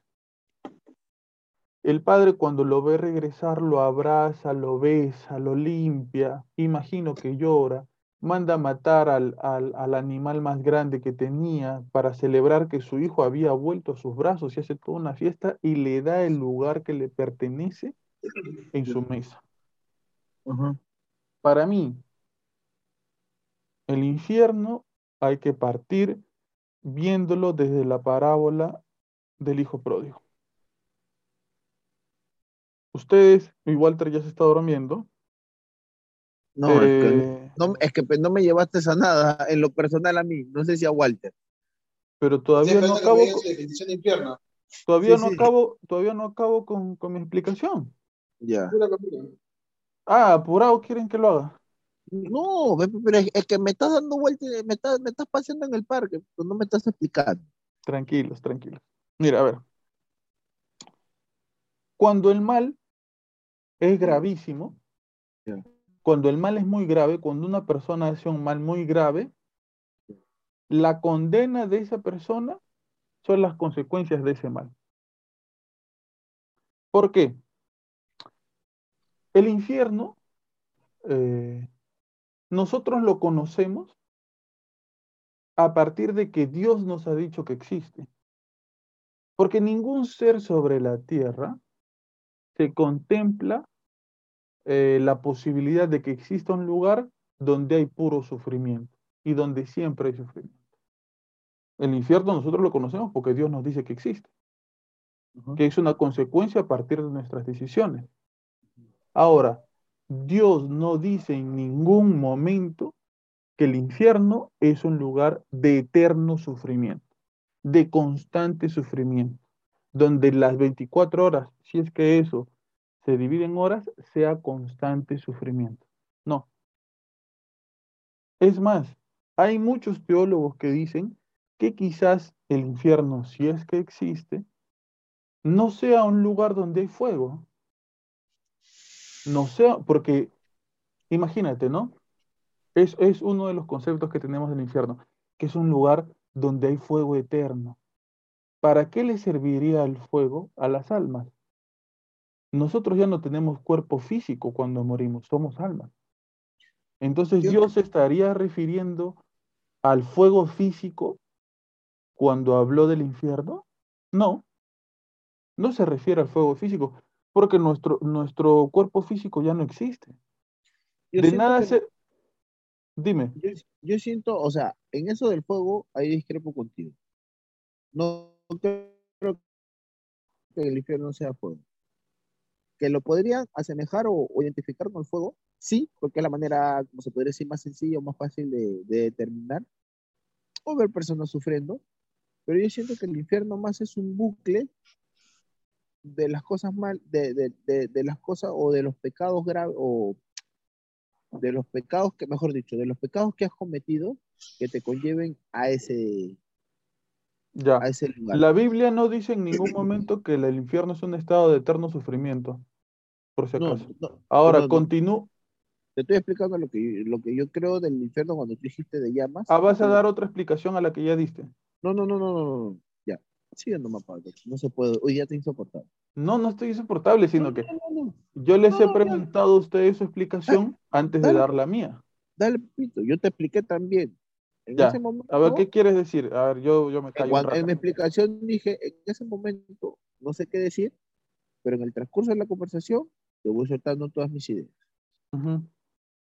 El padre cuando lo ve regresar lo abraza, lo besa, lo limpia, imagino que llora, manda a matar al, al, al animal más grande que tenía para celebrar que su hijo había vuelto a sus brazos y hace toda una fiesta y le da el lugar que le pertenece en su mesa. Para mí, el infierno hay que partir viéndolo desde la parábola del hijo pródigo. Ustedes, y Walter ya se está durmiendo. No, es que, eh, no, es que pues, no me llevaste a nada en lo personal a mí. No sé si a Walter. pero todavía no acabo, infierno. todavía Sí, no sí. acabo, todavía no acabo con, con mi explicación. Ya. Ah, apurado quieren que lo haga. No, pero es, es que me estás dando vueltas, me estás, me estás paseando en el parque, pero no me estás explicando. Tranquilos, tranquilos. Mira, a ver. Cuando el mal es gravísimo, cuando el mal es muy grave, cuando una persona hace un mal muy grave, la condena de esa persona son las consecuencias de ese mal. ¿Por qué? El infierno, eh, nosotros lo conocemos a partir de que Dios nos ha dicho que existe. Porque ningún ser sobre la tierra se contempla eh, la posibilidad de que exista un lugar donde hay puro sufrimiento y donde siempre hay sufrimiento. El infierno nosotros lo conocemos porque Dios nos dice que existe, que es una consecuencia a partir de nuestras decisiones. Ahora, Dios no dice en ningún momento que el infierno es un lugar de eterno sufrimiento, de constante sufrimiento, donde las 24 horas, si es que eso se divide en horas, sea constante sufrimiento. No. Es más, hay muchos teólogos que dicen que quizás el infierno, si es que existe, no sea un lugar donde hay fuego. No sea, porque imagínate, ¿no? Es, es uno de los conceptos que tenemos del infierno, que es un lugar donde hay fuego eterno. ¿Para qué le serviría el fuego a las almas? Nosotros ya no tenemos cuerpo físico cuando morimos, somos almas. Entonces Yo- Dios se estaría refiriendo al fuego físico cuando habló del infierno. No, no se refiere al fuego físico, porque nuestro, nuestro cuerpo físico ya no existe. Yo De nada que- se... Dime. yo, yo siento, o sea, en eso del fuego, ahí discrepo contigo. No creo que el infierno sea fuego. Que lo podrían asemejar o, o identificar con el fuego, sí, porque es la manera, como se podría decir, más sencilla o más fácil de, de determinar. O ver personas sufriendo. Pero yo siento que el infierno más es un bucle de las cosas mal, de, de, de, las cosas o de los pecados graves, o de los pecados que, mejor dicho, de los pecados que has cometido que te conlleven a ese, Ya. a ese lugar. La Biblia no dice en ningún momento que el infierno es un estado de eterno sufrimiento, por si No, acaso. no, Ahora, no, no. continúo. te estoy explicando lo que, lo que yo creo del infierno cuando tú dijiste de llamas. Ah, vas a dar otra explicación a la que ya diste. No, no, no, no, no, no, no. Ya. Sigue nomás, Pablo. No se puede. Hoy ya te insoportable. No, no estoy insoportable, sino que No, no, no. yo les he No, no. preguntado a ustedes su explicación antes de dale. dar la mía. Dale, Pito. Yo te expliqué también. En Ya. ese momento. A ver, ¿qué quieres decir? A ver, yo, yo me callo un cuan- en rato. mi explicación dije, en ese momento, no sé qué decir, pero en el transcurso de la conversación te voy soltando todas mis ideas.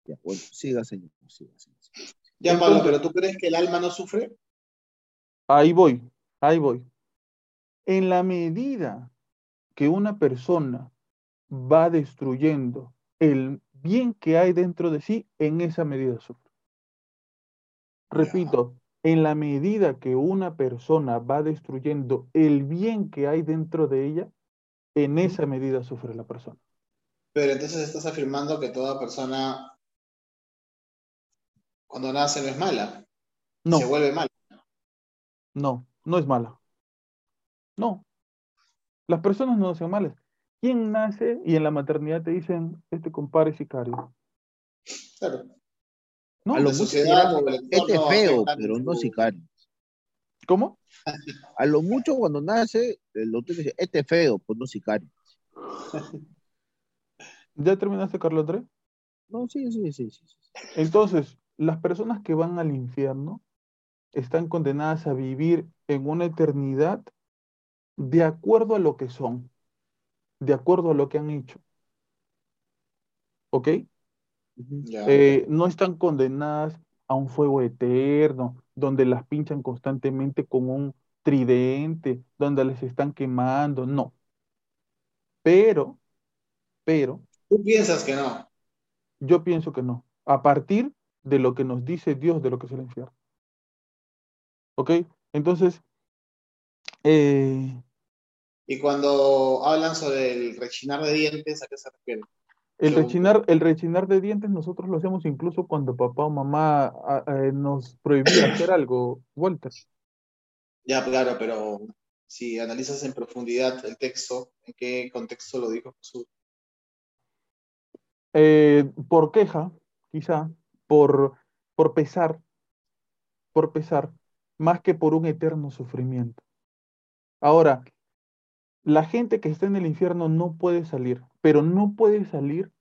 Ya, bueno, siga, señor. Siga, siga, siga. Ya, Pablo, pero ¿tú crees que el alma no sufre? Ahí voy, ahí voy. En la medida que una persona va destruyendo el bien que hay dentro de sí, en esa medida sufre. Repito, en la medida que una persona va destruyendo el bien que hay dentro de ella, en esa medida sufre la persona. Pero entonces estás afirmando que toda persona cuando nace no es mala, No, se vuelve mala. no, no es mala. No. Las personas no nacen malas. ¿Quién nace y en la maternidad te dicen, este compadre es sicario? Claro. No, A lo la mucho dirán, este es feo, pero no sicario. ¿Cómo? A lo mucho cuando nace, el doctor dice, este es feo, pues no sicario. <laughs> ¿Ya terminaste, Carlos Andrés? No, sí, sí, sí, sí. sí. Entonces, las personas que van al infierno están condenadas a vivir en una eternidad de acuerdo a lo que son, de acuerdo a lo que han hecho. ¿Ok? Eh, no están condenadas a un fuego eterno, donde las pinchan constantemente con un tridente, donde les están quemando, no. Pero, pero, Tú piensas que no. yo pienso que no, a partir de lo que nos dice Dios de lo que es el infierno. ¿Ok? Entonces, eh, Y cuando hablan sobre el rechinar de dientes, ¿a qué se refieren? el rechinar, el rechinar de dientes nosotros lo hacemos incluso cuando papá o mamá a- nos prohibía <coughs> hacer algo, Walter. Ya, claro, pero si analizas en profundidad el texto, ¿en qué contexto lo dijo Jesús? Eh, por queja, quizá, por, por pesar, por pesar, más que por un eterno sufrimiento. Ahora, la gente que está en el infierno no puede salir, pero no puede salir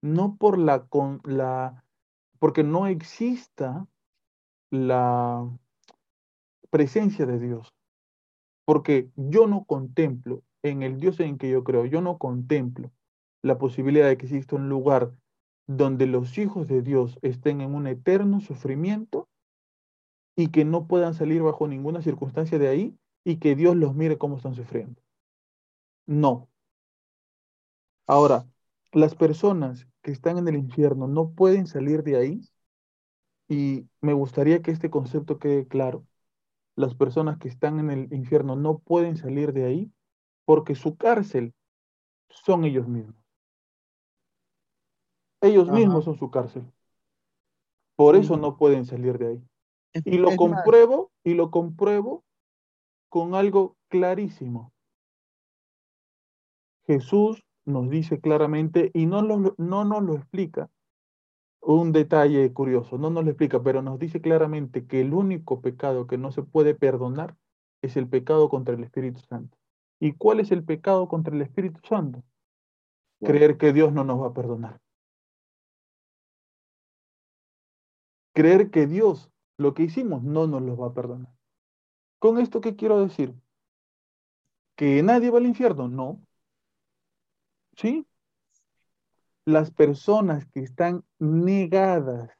no por la, con, la, porque no exista la presencia de Dios. Porque yo no contemplo en el Dios en que yo creo, yo no contemplo la posibilidad de que exista un lugar donde los hijos de Dios estén en un eterno sufrimiento y que no puedan salir bajo ninguna circunstancia de ahí y que Dios los mire cómo están sufriendo. No. Ahora, las personas que están en el infierno no pueden salir de ahí y me gustaría que este concepto quede claro. Las personas que están en el infierno no pueden salir de ahí porque su cárcel son ellos mismos. Ellos Ajá. mismos son su cárcel. Por eso no pueden salir de ahí. Es- Y lo compruebo, y lo compruebo con algo clarísimo. Jesús nos dice claramente, y no, lo- no nos lo explica, un detalle curioso, no nos lo explica, pero nos dice claramente que el único pecado que no se puede perdonar es el pecado contra el Espíritu Santo. ¿Y cuál es el pecado contra el Espíritu Santo? Creer que Dios no nos va a perdonar. Creer que Dios, lo que hicimos, no nos lo va a perdonar. ¿Con esto qué quiero decir? ¿Que nadie va al infierno? No. ¿Sí? Las personas que están negadas,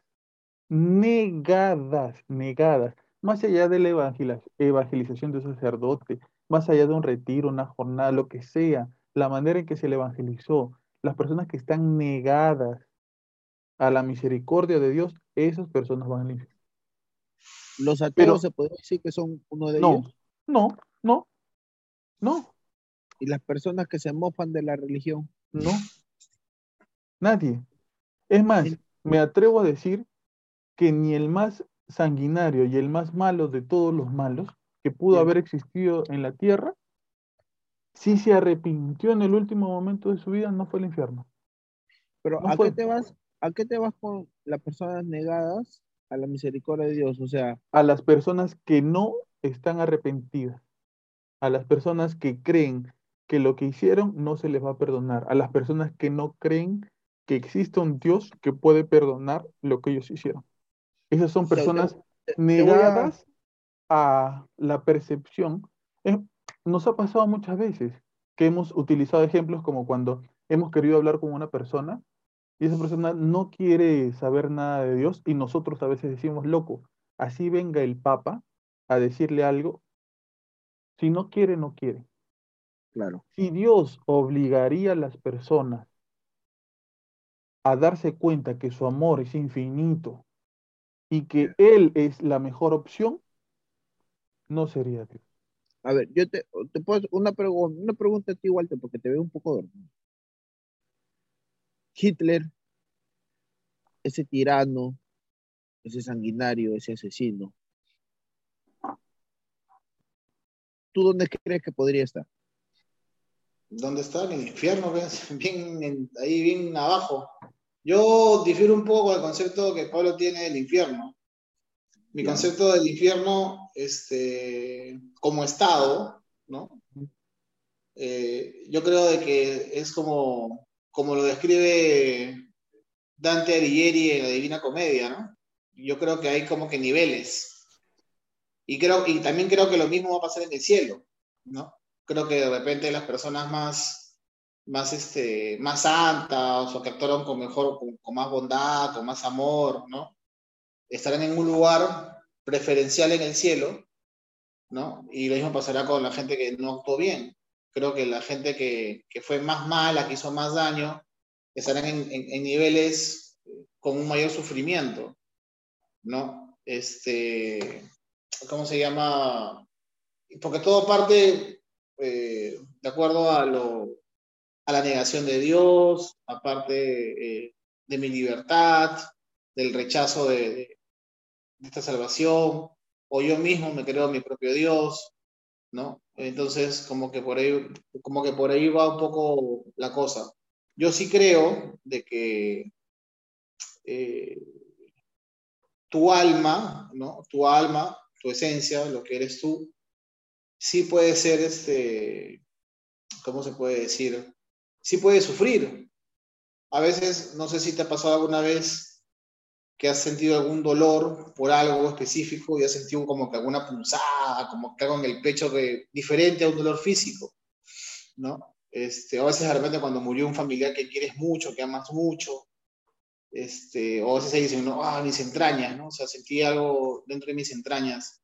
negadas, negadas, más allá de la evangelización de un sacerdote, más allá de un retiro, una jornada, lo que sea, la manera en que se le evangelizó, las personas que están negadas a la misericordia de Dios, esas personas van al infierno. Los ateos Pero- se podría decir que son uno de No, ellos. no, no, no, Y las personas que se mofan de la religión. no. Nadie. Es más, me atrevo a decir que ni el más sanguinario y el más malo de todos los malos que pudo haber existido en la tierra, si se arrepintió en el último momento de su vida, no fue al infierno. Pero No ¿a fue. qué te vas? ¿A qué te vas con las personas negadas a la misericordia de Dios? O sea, A las personas que no están arrepentidas, a las personas que creen que lo que hicieron no se les va a perdonar, a las personas que no creen que existe un Dios que puede perdonar lo que ellos hicieron. Esas son personas te- te voy a- negadas a la percepción. Eh, nos ha pasado muchas veces que hemos utilizado ejemplos como cuando hemos querido hablar con una persona y esa persona no quiere saber nada de Dios y nosotros a veces decimos, loco, así venga el Papa a decirle algo, si no quiere, no quiere. Claro. Si Dios obligaría a las personas a darse cuenta que su amor es infinito y que Él es la mejor opción, no sería Dios. A ver, yo te, te puedo una, pregunta una pregunta a ti, Walter, porque te veo un poco dormido. Hitler, ese tirano, ese sanguinario, ese asesino, ¿tú dónde crees que podría estar? ¿Dónde está? En el infierno, <laughs> bien, ahí bien abajo. Yo difiero un poco del concepto que Pablo tiene del infierno. Mi concepto del infierno, este, como estado, ¿no? Eh, yo creo de que es como, como lo describe Dante Alighieri en la Divina Comedia, ¿no? Yo creo que hay como que niveles. Y, creo, y también creo que lo mismo va a pasar en el cielo, ¿no? creo que de repente las personas más, más, este, más santas o que actuaron con mejor, con, más bondad, con más amor, ¿no? Estarán en un lugar preferencial en el cielo, ¿no? Y lo mismo pasará con la gente que no actuó bien. Creo que la gente que, que fue más mala, que hizo más daño, estarán en, en, niveles con un mayor sufrimiento, ¿no? Este, ¿cómo se llama? Porque todo parte eh, de acuerdo a, lo, a la negación de Dios, aparte eh, de mi libertad, del rechazo de, esta salvación, o yo mismo me creo mi propio Dios, ¿no? Entonces, como que por ahí, como que por ahí va un poco la cosa. Yo sí creo de que eh, tu alma, ¿no? Tu alma, tu esencia, lo que eres tú, sí puede ser, este, ¿cómo se puede decir? Sí puede sufrir. A veces, no sé si te ha pasado alguna vez que has sentido algún dolor por algo específico y has sentido como que alguna punzada, como que algo en el pecho que, diferente a un dolor físico, ¿no? Este, a veces de repente cuando murió un familiar que quieres mucho, que amas mucho, este, o a veces ahí dicen, no, ah, mis entrañas, ¿no? O sea, sentí algo dentro de mis entrañas.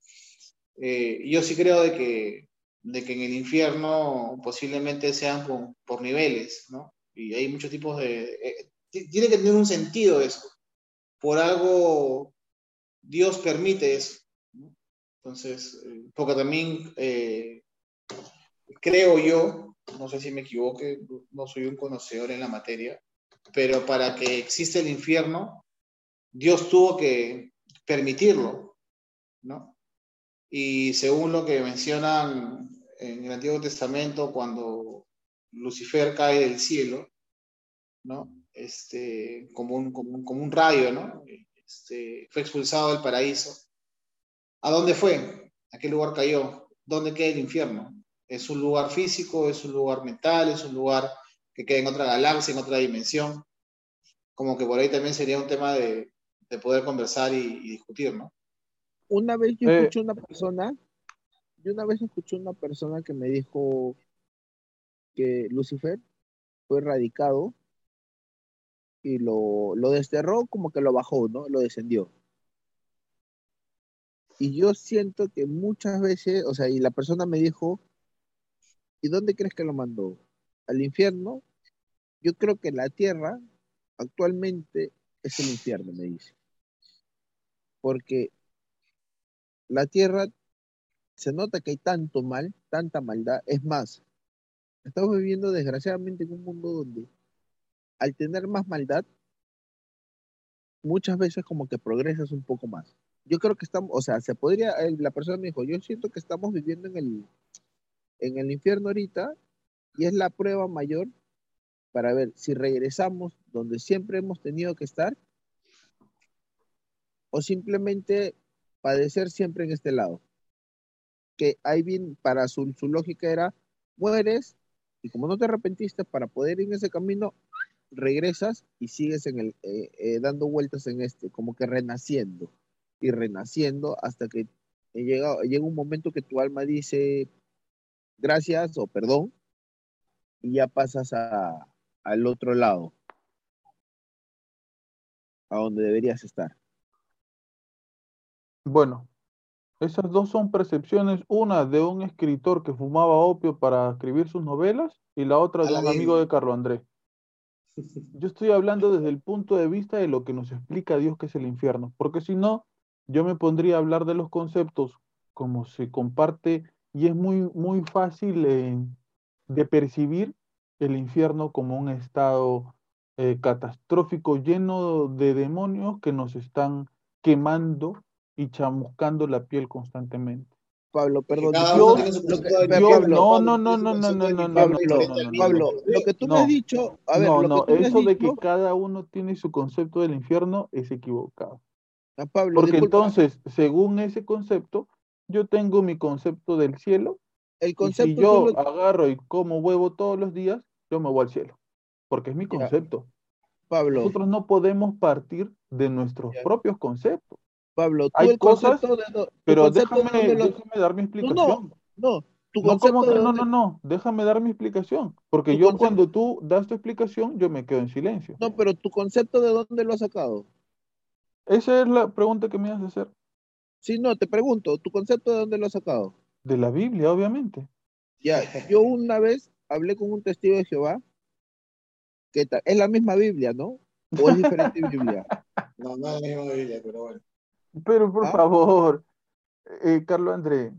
Eh, yo sí creo de que, de que en el infierno posiblemente sean por, niveles, ¿no? Y hay muchos tipos de... Eh, tiene que tener un sentido eso. Por algo Dios permite eso. Entonces, eh, porque también creo yo, no sé si me equivoque, no soy un conocedor en la materia, pero para que exista el infierno, Dios tuvo que permitirlo, ¿no? Y según lo que mencionan en el Antiguo Testamento, cuando Lucifer cae del cielo, ¿no? Este, como, un, como, como un rayo, ¿no? Este, fue expulsado del paraíso. ¿A dónde fue? ¿A qué lugar cayó? ¿Dónde queda el infierno? ¿Es un lugar físico? ¿Es un lugar mental? ¿Es un lugar que queda en otra galaxia, en otra dimensión? Como que por ahí también sería un tema de, de poder conversar y, y discutir, ¿no? Una vez yo eh. escuché una persona, yo una vez escuché una persona que me dijo que Lucifer fue erradicado y lo, lo desterró como que lo bajó, ¿no? Lo descendió. Y yo siento que muchas veces, o sea, y la persona me dijo, ¿y dónde crees que lo mandó? ¿Al infierno? Yo creo que la tierra actualmente es el infierno, me dice. Porque la tierra se nota que hay tanto mal, tanta maldad. Es más, estamos viviendo desgraciadamente en un mundo donde al tener más maldad, muchas veces como que progresas un poco más. Yo creo que estamos, o sea, se podría, la persona me dijo, yo siento que estamos viviendo en el, en el infierno ahorita y es la prueba mayor para ver si regresamos donde siempre hemos tenido que estar o simplemente padecer siempre en este lado. Que hay bien, para su, lógica era, mueres y como no te arrepentiste, para poder ir en ese camino, regresas y sigues en el, eh, eh, dando vueltas en este, como que renaciendo y renaciendo hasta que llega, llega un momento que tu alma dice gracias o perdón y ya pasas a, al otro lado, a donde deberías estar. Bueno, esas dos son percepciones, una de un escritor que fumaba opio para escribir sus novelas y la otra de un amigo de Carlo Andrés. Yo estoy hablando desde el punto de vista de lo que nos explica Dios que es el infierno, porque si no, yo me pondría a hablar de los conceptos como se comparte y es muy, muy fácil eh, de percibir el infierno como un estado eh, catastrófico lleno de demonios que nos están quemando y chamuscando la piel constantemente. Pablo, perdón. yo- lo concepto que- Yo- Pablo, no, no, no, no, no, concepto no, no, no, mío. Pablo, lo que tú me has dicho, a ver, No, lo no, que tú me has eso de que cada uno tiene su concepto del infierno es equivocado. a Pablo, Porque disculpa, entonces, según ese concepto, yo tengo mi concepto del cielo el y si concepto yo agarro y como huevo todos los días, yo me voy al cielo. Porque es mi Ya. concepto. Pablo, Nosotros no podemos partir de nuestros Ya. propios conceptos. Pablo, tú hay el cosas, de tu Pero de déjame, lo- déjame dar mi no, explicación. no, tu No, concepto ¿cómo que de no, dónde- no, no? Déjame dar mi explicación. Porque Tu yo concepto- cuando tú das tu explicación, yo me quedo en silencio. no, pero tu concepto de dónde lo has sacado. Esa es la pregunta que me vas a hacer. Sí, no, te pregunto, tu concepto de dónde lo has sacado. De la Biblia, obviamente. Ya, yo una vez hablé con un testigo de Jehová, que es la misma Biblia, ¿no? O es diferente Biblia. <laughs> No, no es la misma Biblia, pero bueno. Pero por ¿Ah? favor, eh, Carlos André,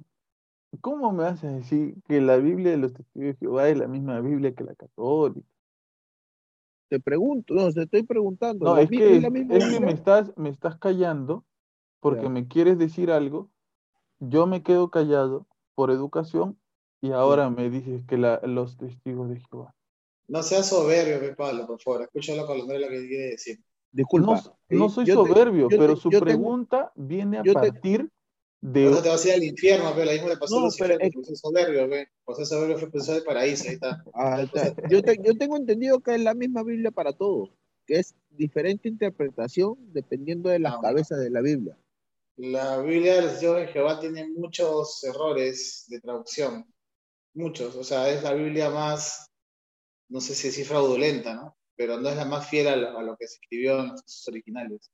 ¿cómo me vas a decir que la Biblia de los testigos de Jehová es la misma Biblia que la católica? Te pregunto, no, te estoy preguntando. No, ¿la es que, misma es que me estás, me estás callando porque Ya. me quieres decir algo, yo me quedo callado por educación y ahora me dices que la- los testigos de Jehová. No seas soberbio, Pablo, por favor. Escúchalo con lo que quiere decir. Disculpa. No, no eh, soy yo soberbio, te- pero su tengo- pregunta viene a te- partir de... eso te vas a ir al infierno, pero la misma le pasó No, a los pero es- soberbio, pe. Por ser soberbio fue expulsado del paraíso, ahí está. Ah, está. yo, te- yo tengo entendido que es la misma Biblia para todos, que es diferente interpretación dependiendo de las Ah, cabezas de la Biblia. La Biblia de los de Jehová tiene muchos errores de traducción. Muchos. O sea, es la Biblia más, no sé si decir fraudulenta, ¿no? Pero no es la más fiel a lo, a lo que se escribió en sus originales.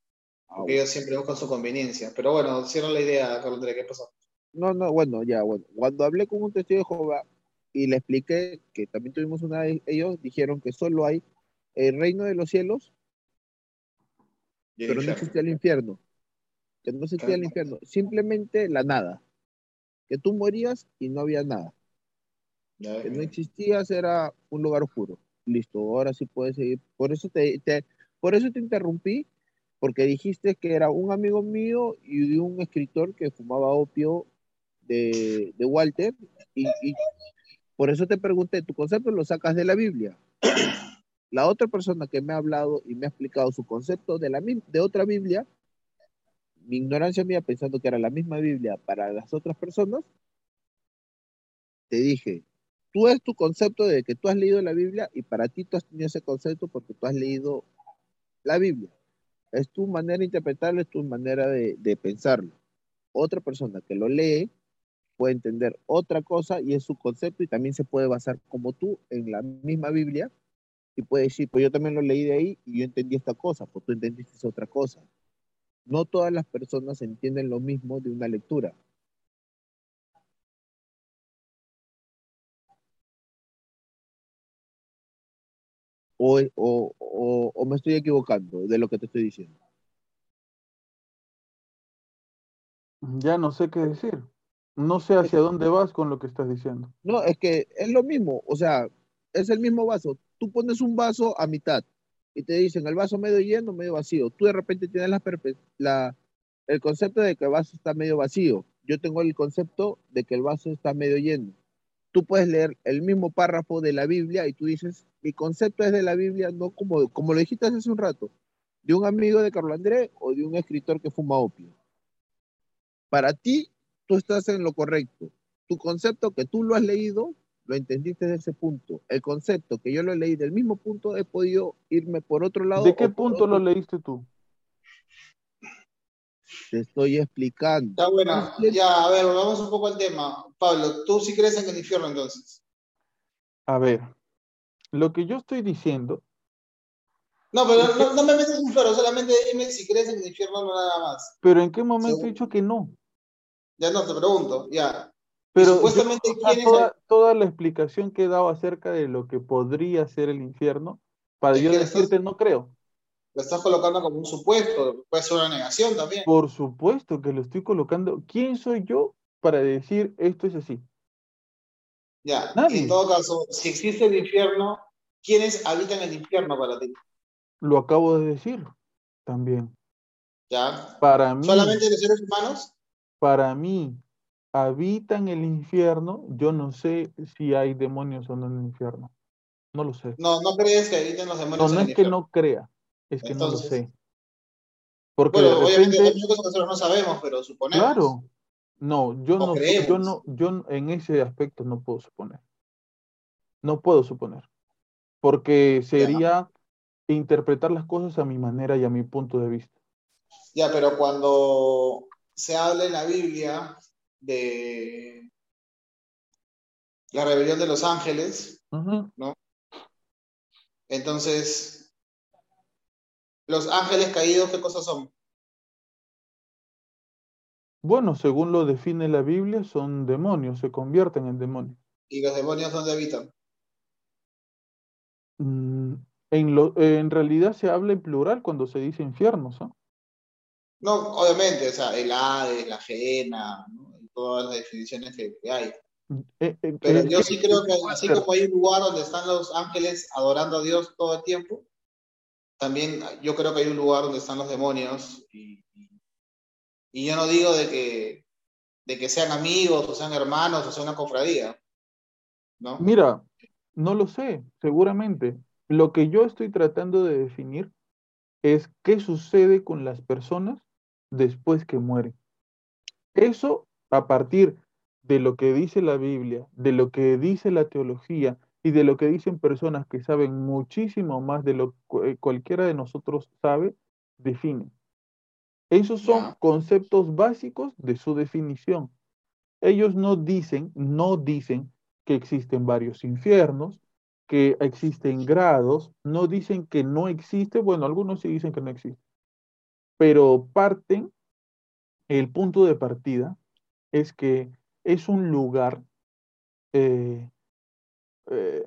Ah, Porque ellos siempre buscan su conveniencia. Pero bueno, cierra la idea, Carlos ¿qué pasó? No, no, bueno, ya, bueno. Cuando hablé con un testigo de Jehová y le expliqué que también tuvimos una ellos dijeron que solo hay el reino de los cielos, pero no existía el infierno. Que no existía el Claro. infierno, simplemente la nada. Que tú morías y no había nada. Ya Que no mira. existías era un lugar oscuro. Listo, ahora sí puedes seguir. Por eso te, te- por eso te interrumpí, porque dijiste que era un amigo mío y de un escritor que fumaba opio de, de Walter, y, y por eso te pregunté, ¿tu concepto lo sacas de la Biblia? La otra persona que me ha hablado y me ha explicado su concepto de, la, de otra Biblia, mi ignorancia mía pensando que era la misma Biblia para las otras personas, te dije, tú es tu concepto de que tú has leído la Biblia y para ti tú has tenido ese concepto porque tú has leído la Biblia. Es tu manera de interpretarlo, es tu manera de, de pensarlo. Otra persona que lo lee puede entender otra cosa y es su concepto y también se puede basar como tú en la misma Biblia y puede decir, pues yo también lo leí de ahí y yo entendí esta cosa, pues tú entendiste otra cosa. No todas las personas entienden lo mismo de una lectura. O, o, o, o me estoy equivocando de lo que te estoy diciendo. Ya no sé qué decir. No sé hacia dónde vas con lo que estás diciendo. No, es que es lo mismo, o sea, es el mismo vaso. Tú pones un vaso a mitad y te dicen el vaso medio lleno, medio vacío. Tú de repente tienes la, la- el concepto de que el vaso está medio vacío. Yo tengo el concepto de que el vaso está medio lleno. Tú puedes leer el mismo párrafo de la Biblia y tú dices, mi concepto es de la Biblia, no como, como lo dijiste hace un rato, de un amigo de Carlos Andrés o de un escritor que fuma opio. Para ti, tú estás en lo correcto. Tu concepto que tú lo has leído, lo entendiste desde ese punto. El concepto que yo lo leí del mismo punto, he podido irme por otro lado. ¿De qué punto lo otro. leíste tú? Te estoy explicando. Está bueno. Ya, a ver, volvamos un poco al tema. Pablo, ¿tú sí crees en el infierno entonces? A ver, lo que yo estoy diciendo. No, pero no, no, me metes un floro, solamente dime si crees en el infierno o no nada más. Pero ¿en qué momento he dicho que no? Ya no te pregunto, ya. Pero supuestamente toda, toda, la explicación que he dado acerca de lo que podría ser el infierno, para yo decirte no creo. Lo estás colocando como un supuesto, puede ser una negación también. Por supuesto que lo estoy colocando. ¿Quién soy yo para decir esto es así? Ya, en todo caso, si existe el infierno, ¿quiénes habitan el infierno para ti? Lo acabo de decir también. ¿Ya? Para mí. ¿Solamente los seres humanos? Para mí, habitan el infierno, yo no sé si hay demonios o no en el infierno. No lo sé. No, no crees que habiten los demonios. No, no es que no crea, es que no lo sé. Porque bueno, obviamente cosas que nosotros no sabemos, pero suponemos. Claro. No, yo no, yo no, yo en ese aspecto no puedo suponer. No puedo suponer. Porque sería interpretar las cosas a mi manera y a mi punto de vista. Ya, pero cuando se habla en la Biblia de la rebelión de los ángeles, ¿no? Entonces, los ángeles caídos, ¿qué cosas son? Bueno, según lo define la Biblia, son demonios, se convierten en demonios. ¿Y los demonios dónde habitan? Mm, en, lo, en realidad se habla en plural cuando se dice infiernos, ¿no? No, obviamente, o sea, el Hades, la Jena, todas las definiciones que, hay. Eh, eh, Pero yo sí creo que así como hay un lugar donde están los ángeles adorando a Dios todo el tiempo, también yo creo que hay un lugar donde están los demonios y, y yo no digo de que, de que sean amigos o sean hermanos o sea una cofradía. ¿no? Mira, no lo sé, seguramente. Lo que yo estoy tratando de definir es qué sucede con las personas después que mueren. Eso a partir de lo que dice la Biblia, de lo que dice la teología y de lo que dicen personas que saben muchísimo más de lo que eh, cualquiera de nosotros sabe, definen. Esos son conceptos básicos de su definición. Ellos no dicen, no dicen que existen varios infiernos, que existen grados, no dicen que no existe, bueno, algunos sí dicen que no existe, pero parten, el punto de partida es que es un lugar eh, eh,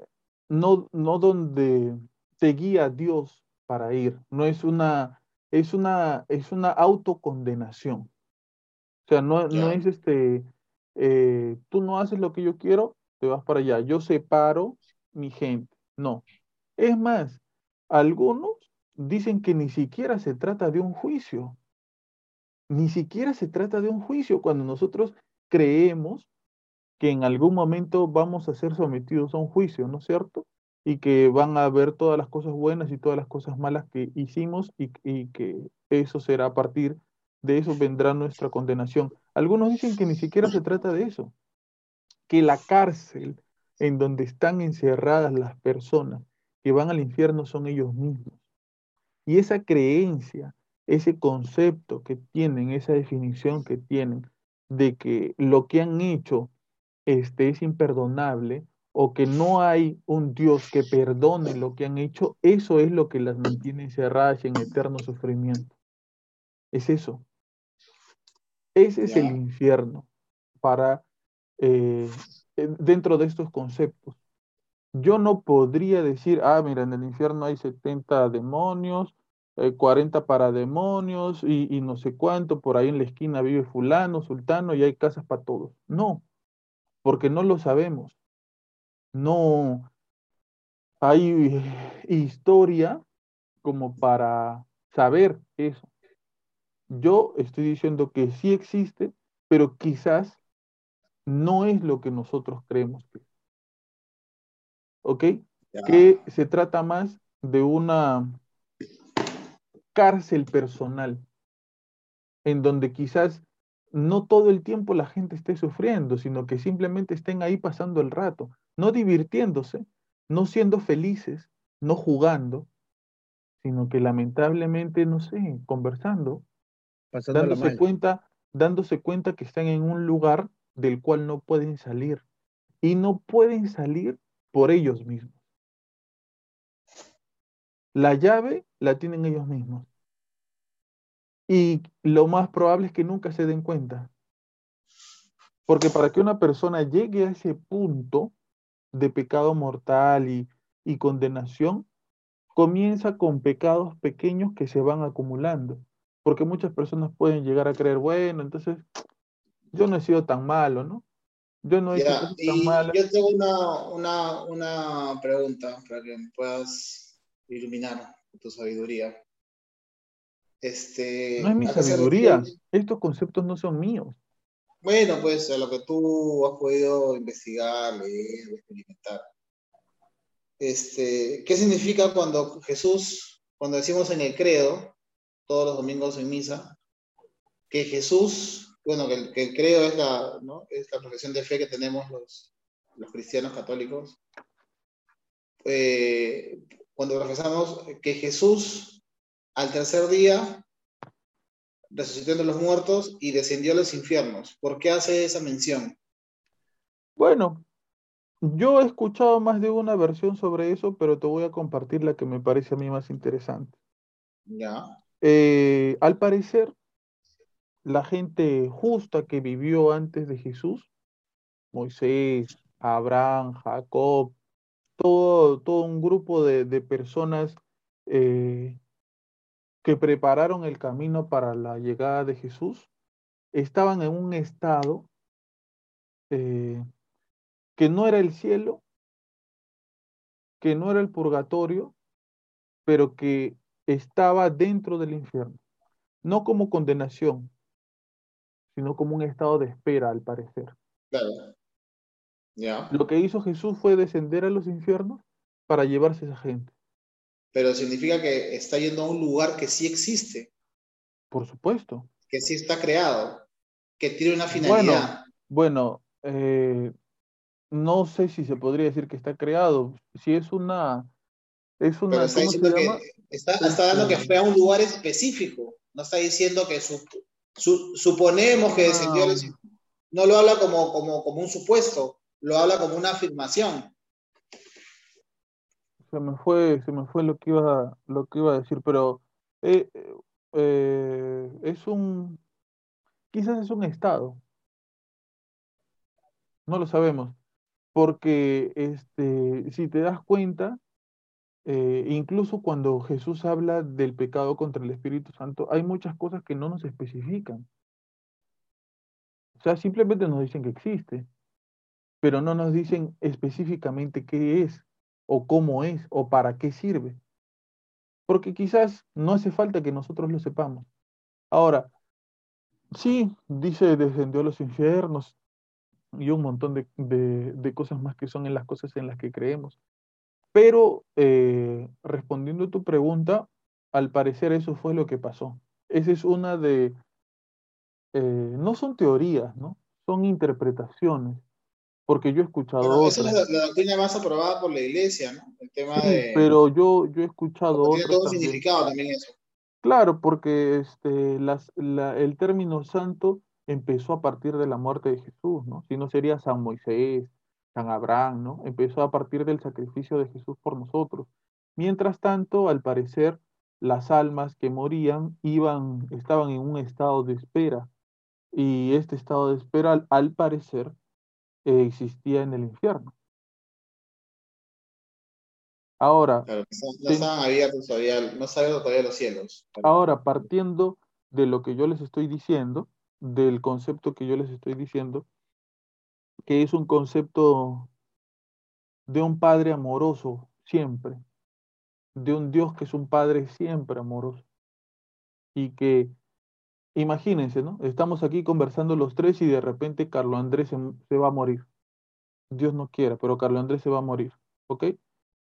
no, no donde te guía Dios para ir, no es una, es una, es una autocondenación. O sea, no, no es este, eh, tú no haces lo que yo quiero, te vas para allá. Yo separo mi gente. No. Es más, algunos dicen que ni siquiera se trata de un juicio. Ni siquiera se trata de un juicio cuando nosotros creemos que en algún momento vamos a ser sometidos a un juicio, ¿no es cierto? Y que van a ver todas las cosas buenas y todas las cosas malas que hicimos y, y que eso será a partir de eso vendrá nuestra condenación. Algunos dicen que ni siquiera se trata de eso, que la cárcel en donde están encerradas las personas que van al infierno son ellos mismos. Y esa creencia ese concepto que tienen, esa definición que tienen de que lo que han hecho este, es imperdonable o que no hay un Dios que perdone lo que han hecho, eso es lo que las mantiene encerradas en eterno sufrimiento. Es eso. Ese es el infierno para eh, dentro de estos conceptos. Yo no podría decir, ah, mira, en el infierno hay 70 demonios, 40 eh, para demonios y, no sé cuánto, por ahí en la esquina vive fulano, sultano y hay casas para todos. No, porque no lo sabemos. No hay historia como para saber eso. Yo estoy diciendo que sí existe, pero quizás no es lo que nosotros creemos que ¿Ok? Que se trata más de una cárcel personal, en donde quizás no todo el tiempo la gente esté sufriendo, sino que simplemente estén ahí pasando el rato, no divirtiéndose, no siendo felices, no jugando, sino que lamentablemente, no sé, conversando, dándose cuenta, dándose cuenta que están en un lugar del cual no pueden salir y no pueden salir por ellos mismos. La llave la tienen ellos mismos. Y lo más probable es que nunca se den cuenta. Porque para que una persona llegue a ese punto de pecado mortal y, y condenación, comienza con pecados pequeños que se van acumulando. Porque muchas personas pueden llegar a creer, bueno, entonces yo no he sido tan malo, ¿no? Yo no he sido tan malo. Yo tengo una, una, una pregunta para que me puedas iluminar tu sabiduría. Este, no es mi sabiduría, estos conceptos no son míos. Bueno, pues a lo que tú has podido investigar, leer, experimentar. Este, ¿Qué significa cuando Jesús, cuando decimos en el credo, todos los domingos en misa, que Jesús, bueno, que el, credo es la, ¿no? es la profesión de fe que tenemos los, los cristianos católicos, eh, cuando profesamos que Jesús al tercer día resucitó entre los muertos y descendió a los infiernos. ¿Por qué hace esa mención? Bueno, yo he escuchado más de una versión sobre eso, pero te voy a compartir la que me parece a mí más interesante. Ya. Eh, al parecer, la gente justa que vivió antes de Jesús, Moisés, Abraham, Jacob, todo, todo un grupo de, personas eh, que prepararon el camino para la llegada de Jesús, estaban en un estado eh, que no era el cielo, que no era el purgatorio, pero que estaba dentro del infierno. No como condenación, sino como un estado de espera, al parecer. Claro. Lo que hizo Jesús fue descender a los infiernos para llevarse a esa gente. Pero significa que está yendo a un lugar que sí existe. Por supuesto. Que sí está creado. Que tiene una finalidad. Bueno, eh, no sé si se podría decir que está creado. Si es una. Es una está, diciendo que está, dando que fue a un lugar específico. No está diciendo que suponemos que descendió. No lo habla como, como, como un supuesto lo habla como una afirmación. Se me fue, se me fue lo que iba, lo que iba a decir, pero eh, eh, es un, quizás es un estado. No lo sabemos, porque este, si te das cuenta, eh, incluso cuando Jesús habla del pecado contra el Espíritu Santo, hay muchas cosas que no nos especifican. O sea, simplemente nos dicen que existe pero no nos dicen específicamente qué es o cómo es o para qué sirve. Porque quizás no hace falta que nosotros lo sepamos. Ahora, sí, dice descendió a los infiernos y un montón de, cosas más que son en las cosas en las que creemos. Pero eh, respondiendo a tu pregunta, al parecer eso fue lo que pasó. Esa es una de, eh, no son teorías, ¿no? Son interpretaciones porque yo he escuchado bueno, Esa es la, doctrina más aprobada por la iglesia, ¿no? El tema de... Pero yo, yo he escuchado Tiene todo significado también eso. Claro, porque este, las, el término santo empezó a partir de la muerte de Jesús, ¿no? Si no sería San Moisés, San Abraham, ¿no? Empezó a partir del sacrificio de Jesús por nosotros. Mientras tanto, al parecer, las almas que morían iban, estaban en un estado de espera. Y este estado de espera, al parecer, existía en el infierno. Ahora, no, estaban abiertos todavía, no todavía los cielos. Ahora, partiendo de lo que yo les estoy diciendo, del concepto que yo les estoy diciendo, que es un concepto de un padre amoroso siempre, de un Dios que es un padre siempre amoroso y que Imagínense, ¿no? Estamos aquí conversando los tres y de repente Carlos Andrés se, va a morir. Dios no quiera, pero Carlos Andrés se va a morir, ¿ok?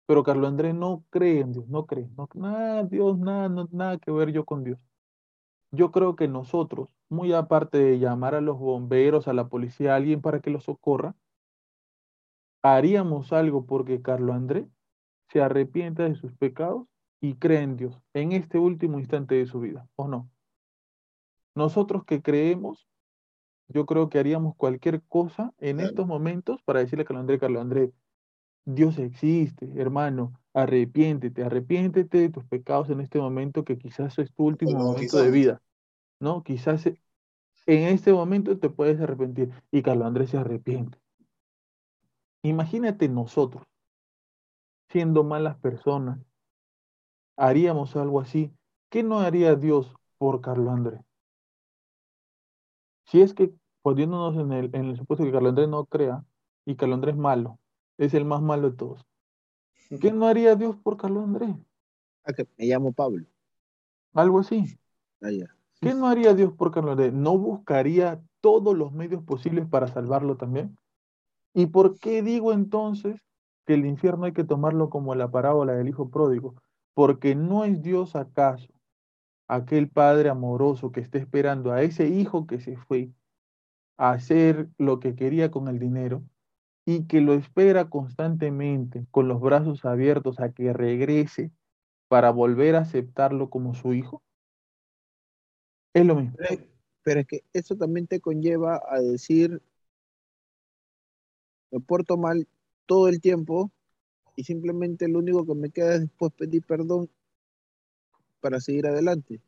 Pero Carlos Andrés no cree en Dios, no cree. No, nada, Dios, nada, nada que ver yo con Dios. Yo creo que nosotros, muy aparte de llamar a los bomberos, a la policía, a alguien para que los socorra, haríamos algo porque Carlos Andrés se arrepienta de sus pecados y cree en Dios en este último instante de su vida, ¿o no? Nosotros que creemos, yo creo que haríamos cualquier cosa en estos momentos para decirle a Carlos Andrés, Carlos Andrés, Dios existe, hermano. Arrepiéntete, arrepiéntete de tus pecados en este momento que quizás es tu último momento de vida, ¿no? Quizás e- en este momento te puedes arrepentir y Carlos Andrés se arrepiente. Imagínate nosotros, siendo malas personas, haríamos algo así. ¿Qué no haría Dios por Carlos Andrés? Si es que, poniéndonos en el, en el supuesto que Carlos Andrés no crea y Carlos Andrés es malo, es el más malo de todos. ¿Qué no haría Dios por Carlos Andrés? Ah, que me llamo Pablo. Algo así. Ah, ya. ¿Qué no haría Dios por Carlos Andrés? ¿No buscaría todos los medios posibles para salvarlo también? ¿Y por qué digo entonces que el infierno hay que tomarlo como la parábola del hijo pródigo? Porque no es Dios acaso aquel padre amoroso que está esperando a ese hijo que se fue a hacer lo que quería con el dinero y que lo espera constantemente con los brazos abiertos a que regrese para volver a aceptarlo como su hijo? Es lo mismo. Pero, pero es que eso también te conlleva a decir, me porto mal todo el tiempo y simplemente lo único que me queda es después pedir perdón para seguir adelante.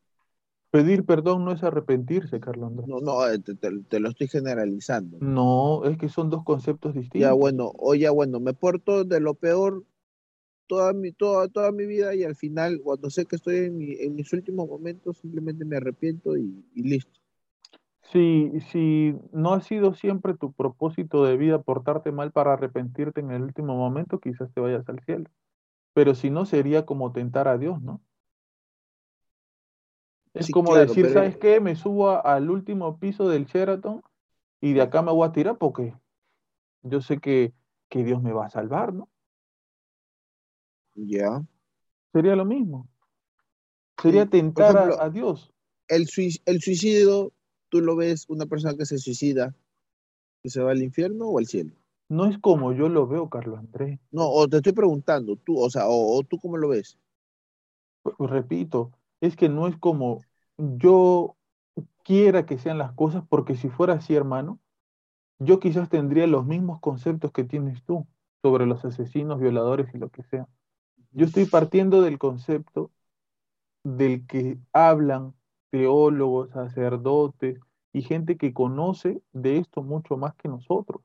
Pedir perdón no es arrepentirse, Carlos Andrés. No, no, eh, te, te- te lo estoy generalizando. No, es que son dos conceptos Ya distintos. bueno, o ya bueno, me porto de lo peor toda mi, toda, toda mi vida y al final, cuando sé que estoy en, mi- en mis últimos momentos, simplemente me arrepiento y, y listo. Si, si no ha sido siempre tu propósito de vida portarte mal para arrepentirte en el último momento, quizás te vayas al cielo. Pero si no, sería como tentar a Dios, ¿no? Es Sí, como claro, decir, pero- ¿sabes qué? Me subo a- al último piso del Sheraton y de acá me voy a tirar porque yo sé que, que Dios me va a salvar, ¿no? Ya. Sería lo mismo. Sería tentar a- ejemplo, a Dios. El, el suicidio, ¿tú lo ves una persona que se suicida, que se va al infierno o al cielo? No es como yo lo veo, Carlos Andrés. No, o te estoy preguntando, tú, o sea, o, o tú cómo lo ves. Pues, repito, es que no es como yo quiera que sean las cosas, porque si fuera así, hermano, yo quizás tendría los mismos conceptos que tienes tú sobre los asesinos, violadores y lo que sea. Yo estoy partiendo del concepto del que hablan teólogos, sacerdotes y gente que conoce de esto mucho más que nosotros.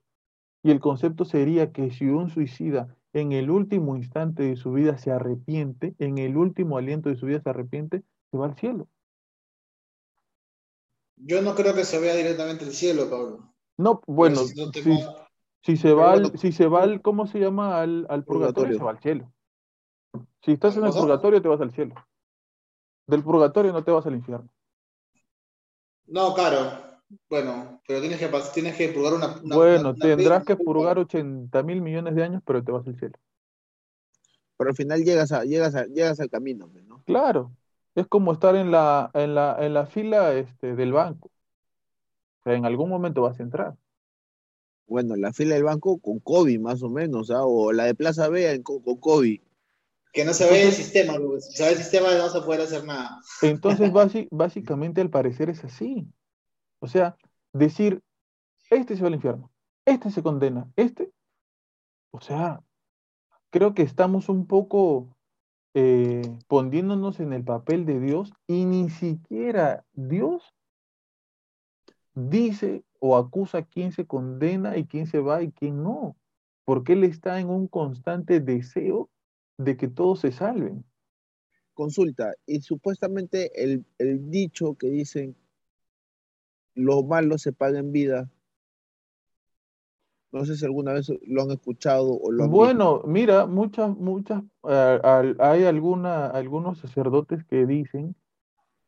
Y el concepto sería que si un suicida en el último instante de su vida se arrepiente, en el último aliento de su vida se arrepiente, se va al cielo. Yo no creo que se vea directamente el cielo, Pablo. No, bueno, si no te si, va- si se va al, si se va al, ¿cómo se llama? Al, al purgatorio, Purgatorio. se va al cielo. Si estás en el purgatorio, te vas al cielo. Del purgatorio no te vas al infierno. No, claro. Bueno, pero tienes que, tienes que purgar una, una- Bueno, una- una tendrás pena. que purgar 80 mil millones de años, pero te vas al cielo. Pero al final llegas, a, llegas, a, llegas al camino, ¿no? Claro, es como estar en la, en la, en la fila este, del banco. O sea, en algún momento vas a entrar. Bueno, la fila del banco con COVID, más o menos, ¿ah? o la de Plaza B con COVID. Que no se ve el sistema. Si se ve el sistema no vas a poder hacer nada. Entonces, <laughs> básicamente, al parecer es así. O sea, decir, este se va al infierno, este se condena, este. O sea, creo que estamos un poco eh, poniéndonos en el papel de Dios y ni siquiera Dios dice o acusa quién se condena y quién se va y quién no. Porque Él está en un constante deseo de que todos se salven. Consulta, y supuestamente el, el dicho que dicen, lo malo se paga en vida. No sé si alguna vez lo han escuchado o lo han visto. Bueno, mira, muchas, muchas, hay alguna, algunos sacerdotes que dicen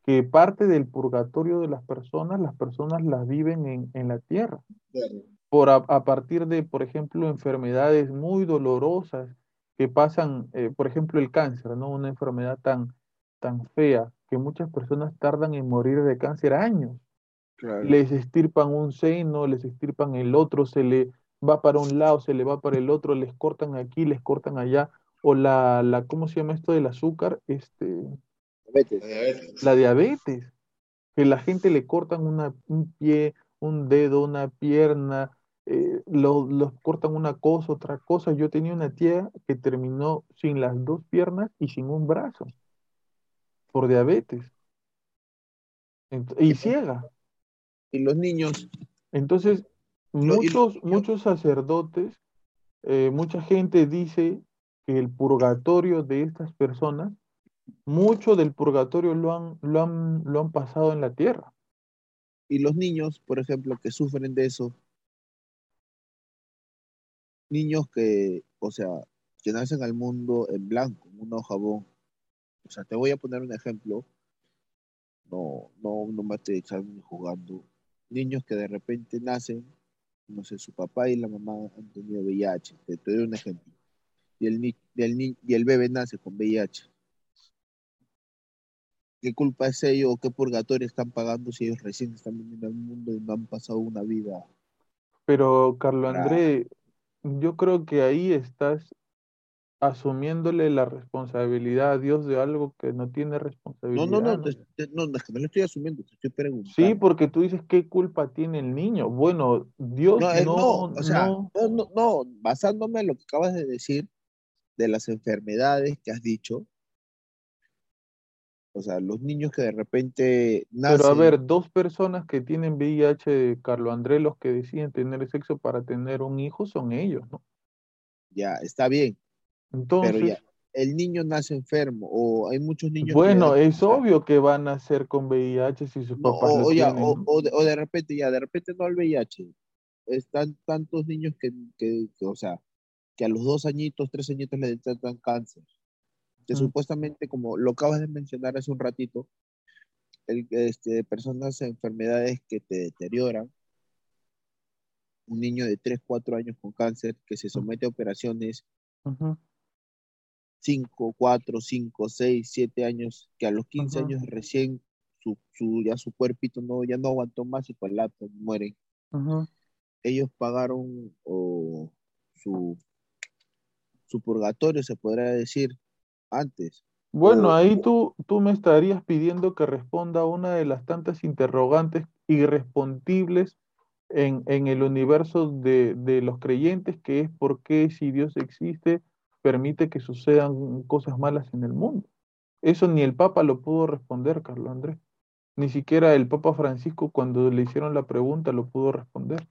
que parte del purgatorio de las personas, las personas las viven en, en la tierra, Claro. por a, a partir de, por ejemplo, enfermedades muy dolorosas que pasan, eh, por ejemplo, el cáncer, ¿no? Una enfermedad tan, tan fea que muchas personas tardan en morir de cáncer años. Claro. les estirpan un seno, les estirpan el otro, se le va para un lado, se le va para el otro, les cortan aquí, les cortan allá, o la, la ¿cómo se llama esto del azúcar? Este, Vete. La diabetes. la diabetes, que la gente le cortan una, un pie, un dedo, una pierna, eh, lo- los cortan una cosa, otra cosa. Yo tenía una tía que terminó sin las dos piernas y sin un brazo por diabetes Ent- y ciega. Y los niños, Entonces, muchos, muchos sacerdotes, eh, mucha gente dice que el purgatorio de estas personas, mucho del purgatorio lo han, lo han, lo han pasado en la tierra. y los niños, por ejemplo, que sufren de eso, niños que, o sea, que nacen al mundo en blanco, en una jabón. O sea, te voy a poner un ejemplo. No, no, no me echando jugando. Niños que de repente nacen, no sé, su papá y la mamá han tenido VIH. Te, doy un ejemplo. Y el, ni- y el, ni- y el bebé nace con VIH. ¿Qué culpa es ello o qué purgatorio están pagando si ellos recién están viniendo al mundo y no han pasado una vida? Pero, Carlo Para- André, yo creo que ahí estás asumiéndole la responsabilidad a Dios de algo que no tiene responsabilidad, no, no, ¿no? te- te- no, no, es que no lo estoy asumiendo, te estoy Sí, preguntando. porque tú dices qué culpa tiene el niño. Bueno, Dios No, es- no, no, o sea, no. no, no, no, basándome en lo que acabas de decir de las enfermedades que has dicho, o sea, los niños que de repente Pero a nacen, ver, dos personas que tienen VIH, Carlo André, los que deciden tener sexo para tener un hijo son ellos, ¿no? ya está bien, pero Entonces, ya, el niño nace enfermo, o hay muchos niños bueno, es obvio que van a ser con VIH si sus no, papás o, o ya, tienen, o, ¿no? o de, o de repente ya, de repente no al VIH, están tantos niños que, que, que, o sea, que a los dos añitos, tres añitos le detectan cáncer. que Mm. supuestamente, como lo acabas de mencionar hace un ratito, el, este, personas, enfermedades que te deterioran, un niño de 3, 4 años con cáncer que se somete a operaciones, Ujú, 5, 4, 5, 6, 7 años, que a los 15 Ujú. años recién su, su, ya su cuerpito no, ya no aguantó más y colapsan, mueren. ujú. Ellos pagaron o, su, su purgatorio, se podrá decir, antes. Bueno, O- ahí tú, tú me estarías pidiendo que responda a una de las tantas interrogantes irrespondibles en, en el universo de, de los creyentes, que es por qué si Dios existe, permite que sucedan cosas malas en el mundo. Eso ni el Papa lo pudo responder, Carlos Andrés. Ni siquiera el Papa Francisco, cuando le hicieron la pregunta, lo pudo responder.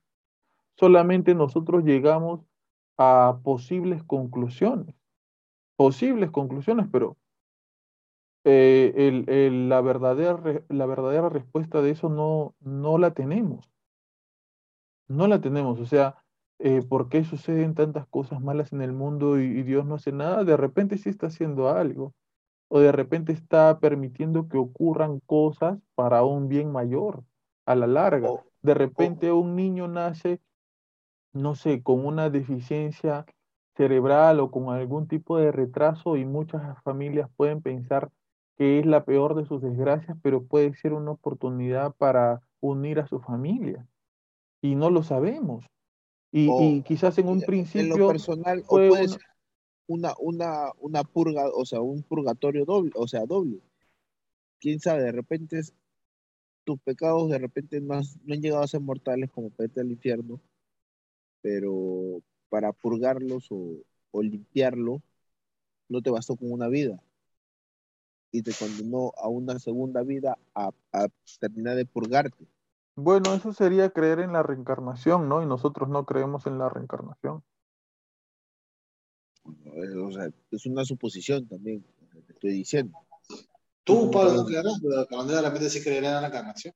Solamente nosotros llegamos a posibles conclusiones, posibles conclusiones, pero eh, la verdadera, la verdadera respuesta de eso no, no la tenemos. No la tenemos. O sea, eh, ¿por qué suceden tantas cosas malas en el mundo y, y Dios no hace nada? De repente sí está haciendo algo. O de repente está permitiendo que ocurran cosas para un bien mayor a la larga. De repente un niño nace, no sé, con una deficiencia cerebral o con algún tipo de retraso y muchas familias pueden pensar que es la peor de sus desgracias, pero puede ser una oportunidad para unir a su familia. Y no lo sabemos. Y, O- y quizás en un en lo principio personal, o fue puede una- ser una, una, una purga, o sea, un purgatorio doble, o sea, doble. Quién sabe, de repente es- tus pecados de repente no, has- no han llegado a ser mortales como para irte al infierno, pero para purgarlos o, o limpiarlo, no te bastó con una vida. Y te condenó a una segunda vida a, a terminar de purgarte. Bueno, eso sería creer en la reencarnación, ¿no? Y nosotros no creemos en la reencarnación. Bueno, o sea, es una suposición también, te estoy diciendo. Tú, Pablo, no creerás, pero Carandela realmente sí creerá en la encarnación.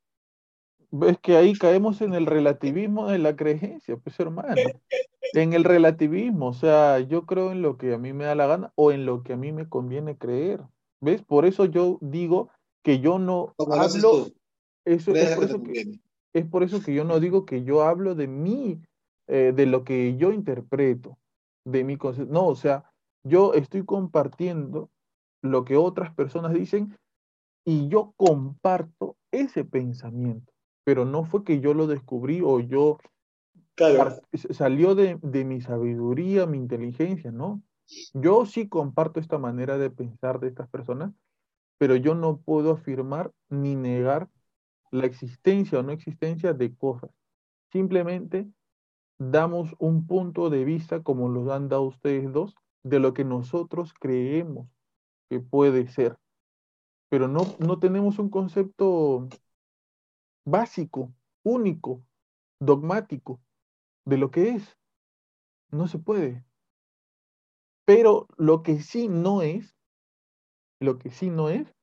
Es que ahí caemos en el relativismo de la creencia, pues hermano. En el relativismo, o sea, yo creo en lo que a mí me da la gana o en lo que a mí me conviene creer. ¿Ves? Por eso yo digo que yo no Como hablo, eso es lo por eso que, conviene. Es por eso que yo no digo que yo hablo de mí, eh, de lo que yo interpreto, de mi concepto. No, o sea, yo estoy compartiendo lo que otras personas dicen y yo comparto ese pensamiento, pero no fue que yo lo descubrí o yo Claro. salió de, de mi sabiduría, mi inteligencia, ¿no? Yo sí comparto esta manera de pensar de estas personas, pero yo no puedo afirmar ni negar la existencia o no existencia de cosas. Simplemente damos un punto de vista, como lo han dado ustedes dos, de lo que nosotros creemos que puede ser. Pero no, no tenemos un concepto básico, único, dogmático de lo que es. No se puede. Pero lo que sí no es, lo que sí no es,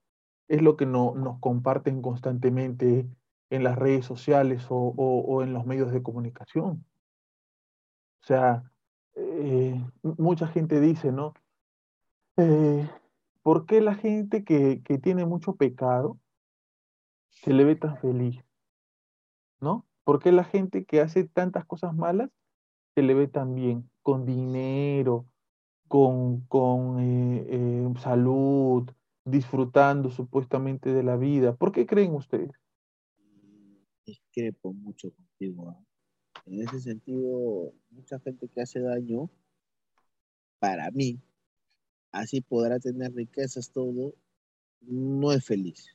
es lo que no, nos comparten constantemente en las redes sociales o, en los medios de comunicación. O sea, eh, mucha gente dice, ¿no? Eh, ¿Por qué la gente que, que tiene mucho pecado se le ve tan feliz? ¿No? ¿Por qué la gente que hace tantas cosas malas se le ve tan bien? Con dinero, con, con eh, eh, salud, disfrutando supuestamente de la vida. ¿Por qué creen ustedes? Discrepo mucho contigo. ¿ah? En ese sentido, mucha gente que hace daño, para mí, así podrá tener riquezas, todo, no es feliz.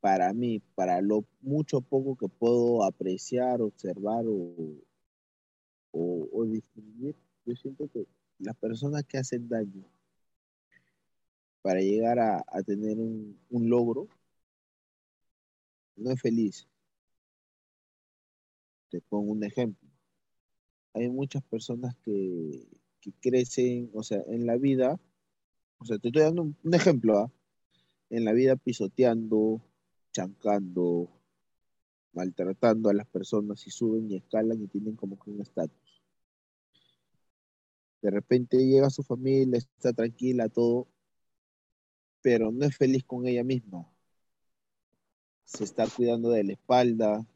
Para mí, para lo mucho poco que puedo apreciar, observar o, o distinguir, yo siento que las personas que hacen daño para llegar a, tener un, logro, no es feliz. Te pongo un ejemplo. Hay muchas personas que, crecen, o sea, en la vida, o sea, te estoy dando un, ejemplo, ¿ah? en la vida pisoteando, chancando, maltratando a las personas y suben y escalan y tienen como que un estatus. De repente llega su familia, está tranquila, todo, pero no es feliz con ella misma. Se está cuidando de la espalda.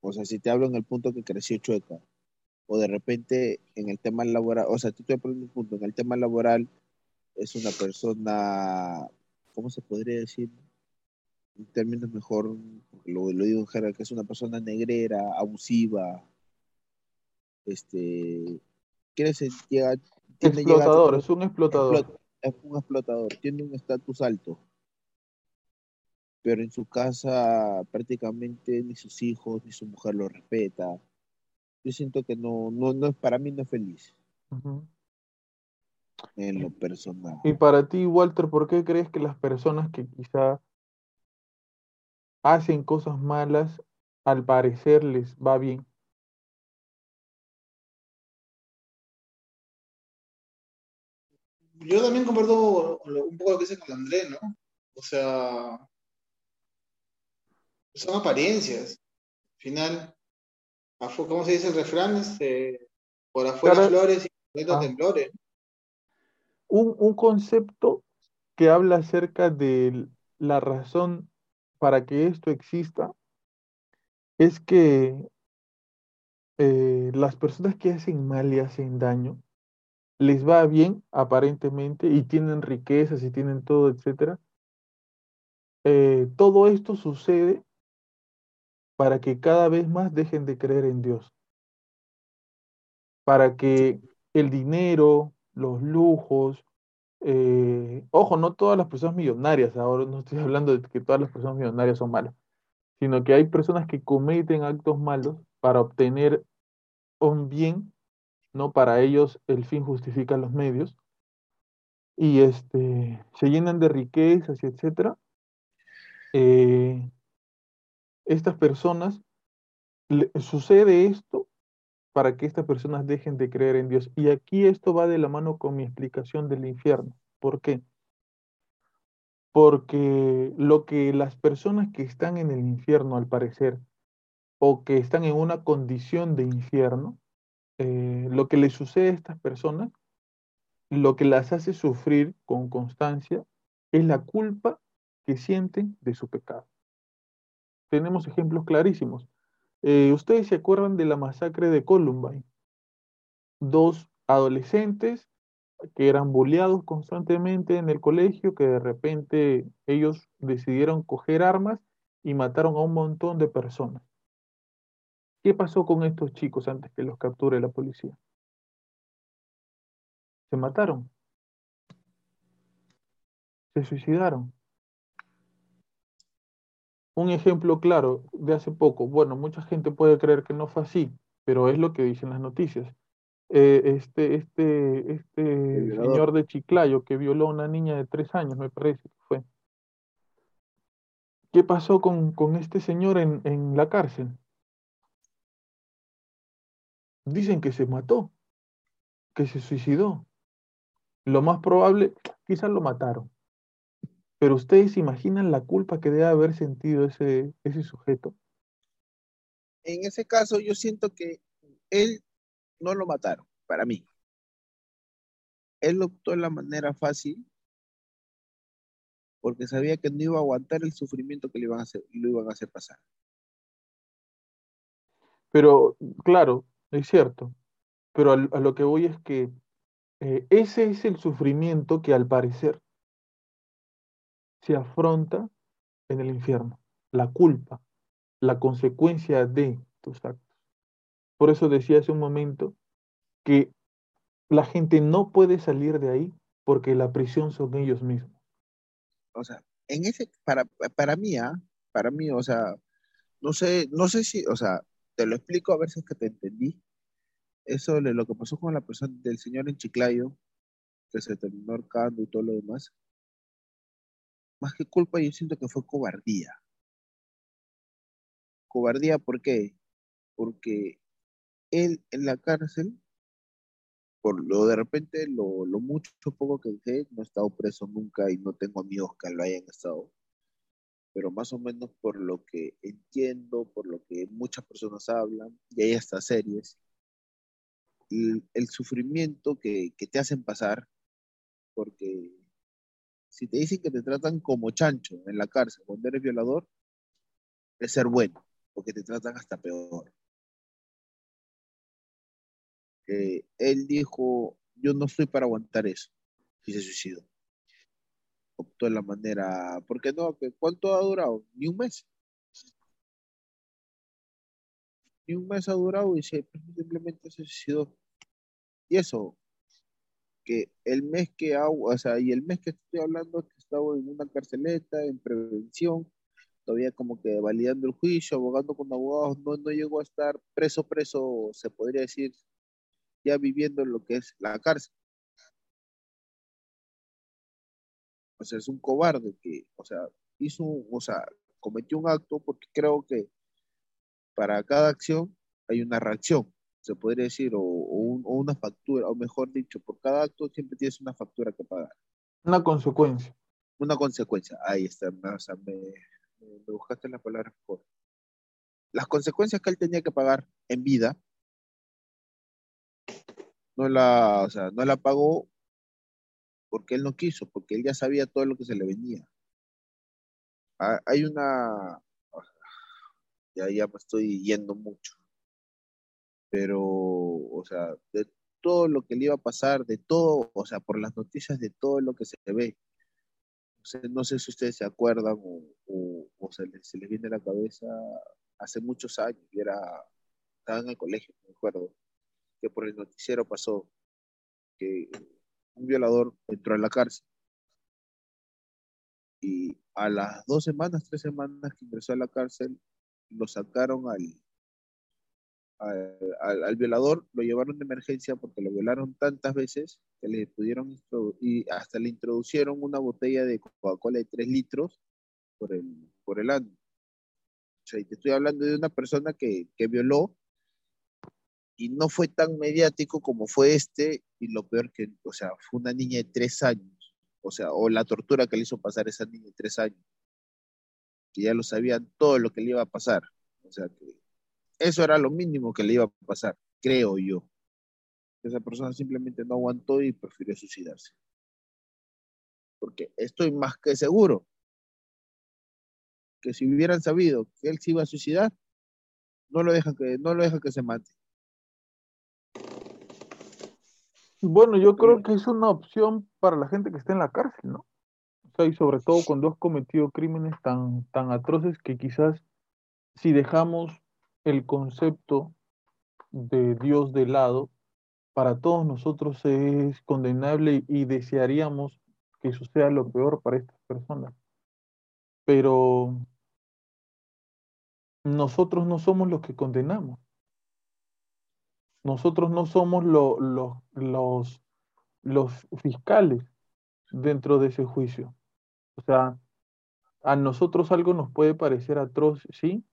O sea, si te hablo en el punto que creció chueca, o de repente en el tema laboral, o sea, te estoy poniendo un punto, en el tema laboral es una persona, ¿cómo se podría decir? En términos mejor, lo, lo digo en general, que es una persona negrera, abusiva, este, llega, explotador, es un explotador. Es un explotador, tiene un estatus alto. Pero en su casa prácticamente ni sus hijos ni su mujer lo respeta. Yo siento que no, no, no para mí no es feliz. En lo personal. Y para ti, Walter, ¿por qué crees que las personas que quizá hacen cosas malas, al parecer les va bien? Yo también comparto un poco lo que dice con Andrés, ¿no? O sea, son apariencias. Al final, ¿cómo se dice el refrán? Este, por afuera flores y por dentro ah. temblores. Un, un concepto que habla acerca de la razón para que esto exista es que eh, las personas que hacen mal y hacen daño les va bien aparentemente y tienen riquezas y tienen todo, etcétera. Eh, todo esto sucede para que cada vez más dejen de creer en Dios, para que el dinero, los lujos, eh, ojo, no todas las personas millonarias, ahora no estoy <laughs> hablando de que todas las personas millonarias son malas, sino que hay personas que cometen actos malos para obtener un bien ¿no? Para ellos el fin justifica los medios. Y este, se llenan de riquezas y etcétera. Eh, estas personas, sucede esto para que estas personas dejen de creer en Dios. Y aquí esto va de la mano con mi explicación del infierno. ¿Por qué? Porque lo que las personas que están en el infierno, al parecer, o que están en una condición de infierno, eh, lo que le sucede a estas personas, lo que las hace sufrir con constancia, es la culpa que sienten de su pecado. Tenemos ejemplos clarísimos. Eh, Ustedes se acuerdan de la masacre de Columbine. Dos adolescentes que eran bulleados constantemente en el colegio, que de repente ellos decidieron coger armas y mataron a un montón de personas. ¿Qué pasó con estos chicos antes que los capture la policía? Se mataron. Se suicidaron. un ejemplo claro de hace poco. Bueno, mucha gente puede creer que no fue así, pero es lo que dicen las noticias. Eh, este, este, este señor de Chiclayo que violó a una niña de tres años, me parece que fue. ¿Qué pasó con, con este señor en, en la cárcel? Dicen que se mató, que se suicidó. Lo más probable, quizás lo mataron. Pero ustedes imaginan la culpa que debe haber sentido ese, ese sujeto. En ese caso, yo siento que él no lo mataron, para mí. Él optó en la manera fácil porque sabía que no iba a aguantar el sufrimiento que le iban a hacer, lo iban a hacer pasar. Pero, claro, es cierto. Pero a, lo que voy es que eh, ese es el sufrimiento que al parecer se afronta en el infierno, la culpa, la consecuencia de tus actos. Por eso decía hace un momento que la gente no puede salir de ahí porque la prisión son ellos mismos. O sea, en ese, para, para mí, ¿ah? para mí, o sea, no sé, no sé si, o sea, te lo explico a ver si es que te entendí. Eso de lo que pasó con la persona del señor en Chiclayo, que se terminó ahorcando y todo lo demás, más que culpa, yo siento que fue cobardía. Cobardía, ¿por qué? Porque él en la cárcel, por lo de repente, lo, lo mucho poco que dije, no he estado preso nunca y no tengo amigos que lo hayan estado. Pero más o menos por lo que entiendo, por lo que muchas personas hablan, y hay hasta series, el, sufrimiento que, que te hacen pasar, porque si te dicen que te tratan como chancho en la cárcel cuando eres violador, es ser bueno, porque te tratan hasta peor. Eh, él dijo, yo no estoy para aguantar eso, y se suicidó. Optó de la manera, ¿por qué no? ¿Cuánto ha durado? Ni un mes. Ni un mes ha durado y simplemente se suicidó. Y eso, que el mes que hago, o sea, y el mes que estoy hablando que estaba en una carceleta, en prevención, todavía como que validando el juicio, abogando con abogados, no, no llegó a estar preso, preso, se podría decir, ya viviendo en lo que es la cárcel. O sea, es un cobarde que, o sea, hizo, o sea, cometió un acto porque creo que para cada acción hay una reacción se podría decir, o, una factura, o mejor dicho, por cada acto siempre tienes una factura que pagar. Una consecuencia. Una consecuencia, ahí está, o sea, me, buscaste la palabra mejor. Las consecuencias que él tenía que pagar en vida, no la, o sea, no la pagó porque él no quiso, porque él ya sabía todo lo que se le venía. Hay una, ya, ya me estoy yendo mucho pero, o sea, de todo lo que le iba a pasar, de todo, o sea, por las noticias de todo lo que se ve. no sé si ustedes se acuerdan o, se, les, viene a la cabeza hace muchos años, yo era, estaba en el colegio, me acuerdo, que por el noticiero pasó que un violador entró a la cárcel y a las dos semanas, tres semanas que ingresó a la cárcel, lo sacaron al, al, violador, lo llevaron de emergencia porque lo violaron tantas veces que le pudieron y hasta le introducieron una botella de Coca-Cola de 3 litros por el, por el año. O sea, y te estoy hablando de una persona que, que violó y no fue tan mediático como fue este, y lo peor que, o sea, fue una niña de tres años, o sea, o la tortura que le hizo pasar esa niña de tres años, que ya lo sabían todo lo que le iba a pasar, o sea, que eso era lo mínimo que le iba a pasar, creo yo. Esa persona simplemente no aguantó y prefirió suicidarse. Porque estoy más que seguro que si hubieran sabido que él se iba a suicidar, no lo dejan que, no lo dejan que se mate. Bueno, yo creo que es una opción para la gente que está en la cárcel, ¿no? O sea, y sobre todo cuando has cometido crímenes tan, tan atroces que quizás si dejamos el concepto de Dios de lado, para todos nosotros es condenable y desearíamos que eso sea lo peor para estas personas. Pero nosotros no somos los que condenamos. Nosotros no somos lo- lo- los, los fiscales dentro de ese juicio. O sea, a nosotros algo nos puede parecer atroz, sí,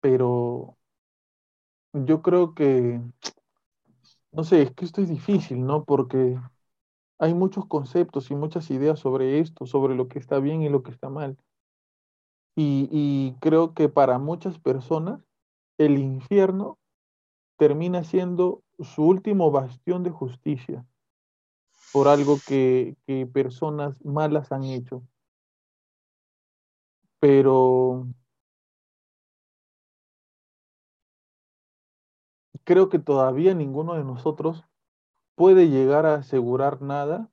pero yo creo que, no sé, es que esto es difícil, ¿no? Porque hay muchos conceptos y muchas ideas sobre esto, sobre lo que está bien y lo que está mal. Y, y creo que para muchas personas el infierno termina siendo su último bastión de justicia por algo que, que personas malas han hecho. Pero creo que todavía ninguno de nosotros puede llegar a asegurar nada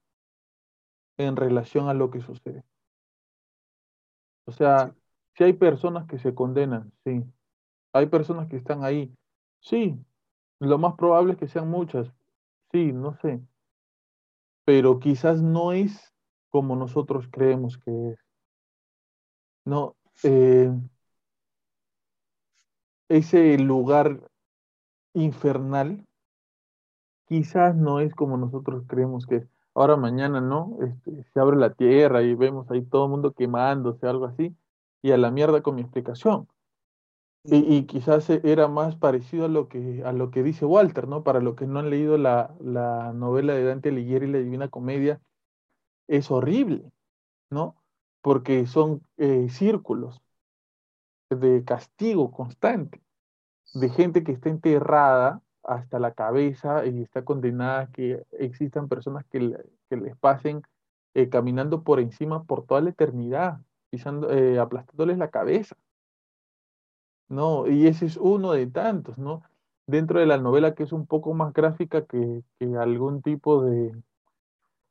en relación a lo que sucede. O sea, si hay personas que se condenan, sí. Hay personas que están ahí, sí. Lo más probable es que sean muchas, sí, no sé. Pero quizás no es como nosotros creemos que es. No, eh, ese lugar infernal quizás no es como nosotros creemos que es. Ahora mañana, ¿no? Este, se abre la tierra y vemos ahí todo el mundo quemándose, algo así, y a la mierda con mi explicación. Y, y quizás e- era más parecido a lo que, a lo que dice Walter, ¿no? Para los que no han leído la, la novela de Dante Alighieri, La Divina Comedia, es horrible, ¿no? Porque son eh, círculos de castigo constante, de gente que está enterrada hasta la cabeza y está condenada a que existan personas que, que les pasen eh, caminando por encima por toda la eternidad, pisando, eh, aplastándoles la cabeza. No, y ese es uno de tantos, ¿no? Dentro de la novela que es un poco más gráfica que, que algún tipo de,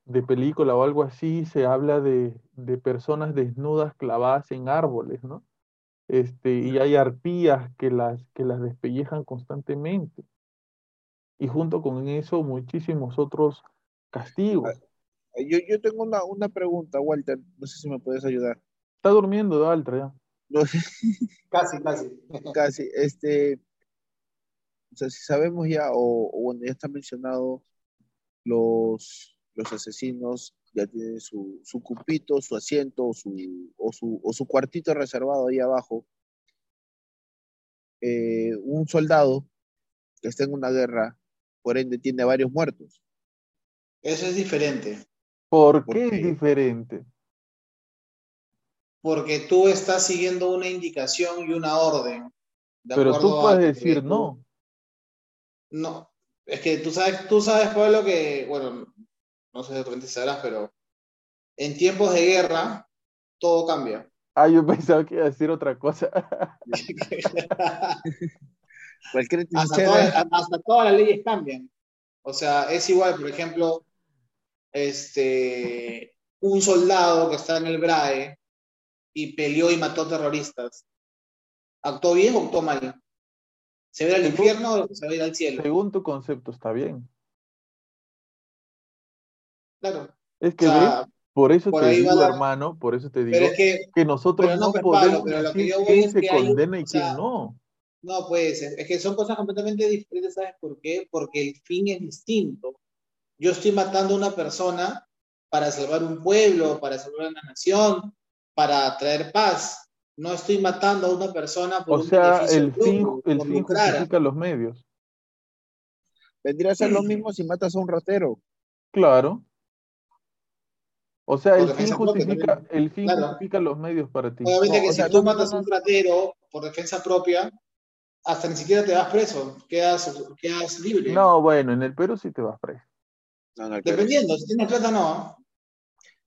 de película o algo así, se habla de, de personas desnudas clavadas en árboles, ¿no? Este, y hay arpías que las, que las despellejan constantemente. Y junto con eso, muchísimos otros castigos. Yo, yo tengo una, una pregunta, Walter, no sé si me puedes ayudar. Está durmiendo Daltra ya. No sé, <laughs> Casi, casi. <laughs> casi, este, o sea, si sabemos ya, o, o bueno, ya está mencionado, los, los asesinos ya tienen su, su cupito, su asiento, o su, o su, o su cuartito reservado ahí abajo. Eh, un soldado que está en una guerra, por ende, tiene varios muertos. Eso es diferente. ¿Por ¿Por qué es qué? diferente? Porque tú estás siguiendo una indicación y una orden. de Pero tú puedes decir no. No, es que tú sabes, tú sabes, Pablo, que, bueno, no sé de repente sabrás, pero en tiempos de guerra todo cambia. Ah, yo pensaba que iba a decir otra cosa. <laughs> Cualquier hasta, todas, hasta todas las leyes cambian. O sea, es igual, por ejemplo, este, un soldado que está en el BRAE y peleó y mató terroristas. ¿Actuó bien o actuó mal? ¿Se va al infierno o se va a ir al cielo? Según tu concepto, está bien. Claro. Es O que sea, ves, por eso por te digo, la- hermano, por eso te digo es que, que nosotros no, pues, podemos pero lo decir quién es se que hay un- condena y o sea, quién no. no puede ser. Es que son cosas completamente diferentes, ¿sabes por qué? Porque el fin es distinto. Yo estoy matando a una persona para salvar un pueblo, para salvar una nación, para traer paz. No estoy matando a una persona por O un sea, el fin, el fin justifica los medios. vendría a ser lo mismo si matas a un ratero. Claro. O sea, el fin justifica, también. el fin Claro. justifica los medios para ti. Obviamente No, que o si sea, tú no, matas no, a un ratero por defensa propia, hasta ni siquiera te vas preso, quedas, quedas libre. No, bueno, en el Perú sí te vas preso. Dependiendo, si tienes plata no.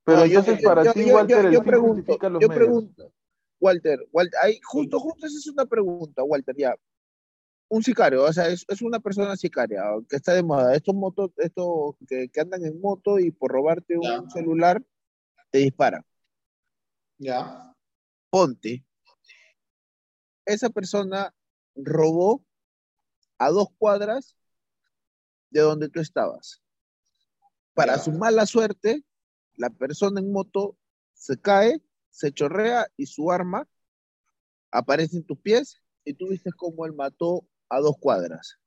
Pero No, entonces yo- para yo- ti, yo- Walter, yo- el yo fin pregunto, justifica los yo medios. pregunto, Walter, Walter, ahí, justo, justo esa es una pregunta, Walter, ya. Un sicario, o sea, es, es una persona sicaria que está de moda. Estos motos, estos que, que andan en moto y por robarte un Ya. celular te disparan. Ya. Ponte. Esa persona robó a dos cuadras de donde tú estabas. Para Ya. su mala suerte, la persona en moto se cae, se chorrea y su arma aparece en tus pies y tú viste cómo él mató a dos cuadras.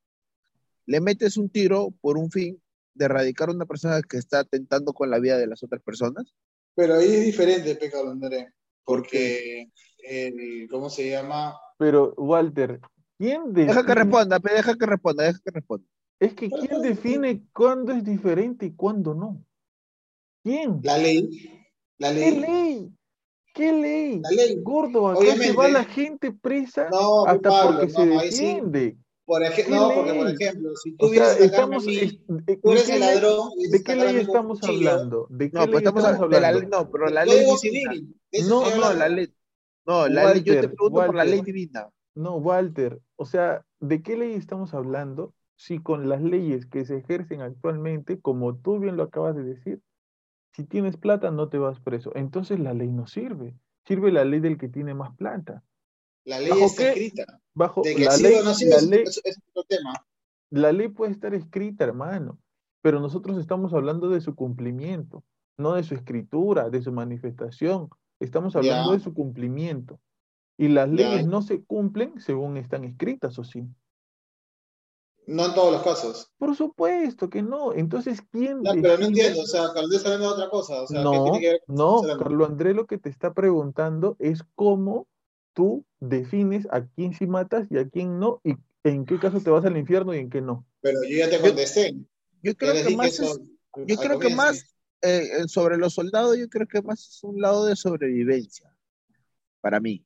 Le metes un tiro por un fin de erradicar a una persona que está atentando con la vida de las otras personas. Pero ahí es diferente, Pecado André, porque, el, ¿cómo se llama? Pero, Walter, ¿quién Deja que define- responda, deja que responda, deja que responda. Es que ¿quién define cuándo es diferente y cuándo no? ¿Quién? La ley. La ¿Qué ley. ¿Qué ley? La ley. Gordo, acá se Obviamente. va la gente presa No, hasta Pablo, porque se sí. defiende. Por ¿Qué ejemplo, no, porque por ejemplo, si tú O sea, estamos, mí, de, tú ¿de eres qué el ley, ladrón de qué ley estamos cuchillo, hablando? ¿De qué No, ley pues estamos estamos de la ley, hablando? no, pero la ley. Civil. No, No, la hablando. ley. No, la ley, yo te Walter, pregunto por la ley divina. No, Walter, o sea, ¿de qué ley estamos hablando? Si con las leyes que se ejercen actualmente, como tú bien lo acabas de decir, si tienes plata no te vas preso. Entonces la ley no sirve. Sirve la ley del que tiene más plata. La ley ¿Bajo está qué? escrita. Bajo De que la ley, no sirve la es, ley, es- es otro tema. la ley puede estar escrita, hermano, pero nosotros estamos hablando de su cumplimiento, no de su escritura, de su manifestación. Estamos hablando de su cumplimiento. Y las leyes no se cumplen según están escritas, ¿o sí? No en todos los casos. Por supuesto que no. Entonces, ¿quién No, pero no entiendo. O sea, Caldés está hablando de otra cosa. O sea, ¿qué No, tiene que ver con lo que no? Carlos Andrés lo que te está preguntando es cómo tú defines a quién sí matas y a quién no, y en qué caso te vas al infierno y en qué no. Pero yo ya te contesté. Yo creo que más eso es, al- yo creo que más eh, eh, sobre los soldados, yo creo que más es un lado de sobrevivencia para mí.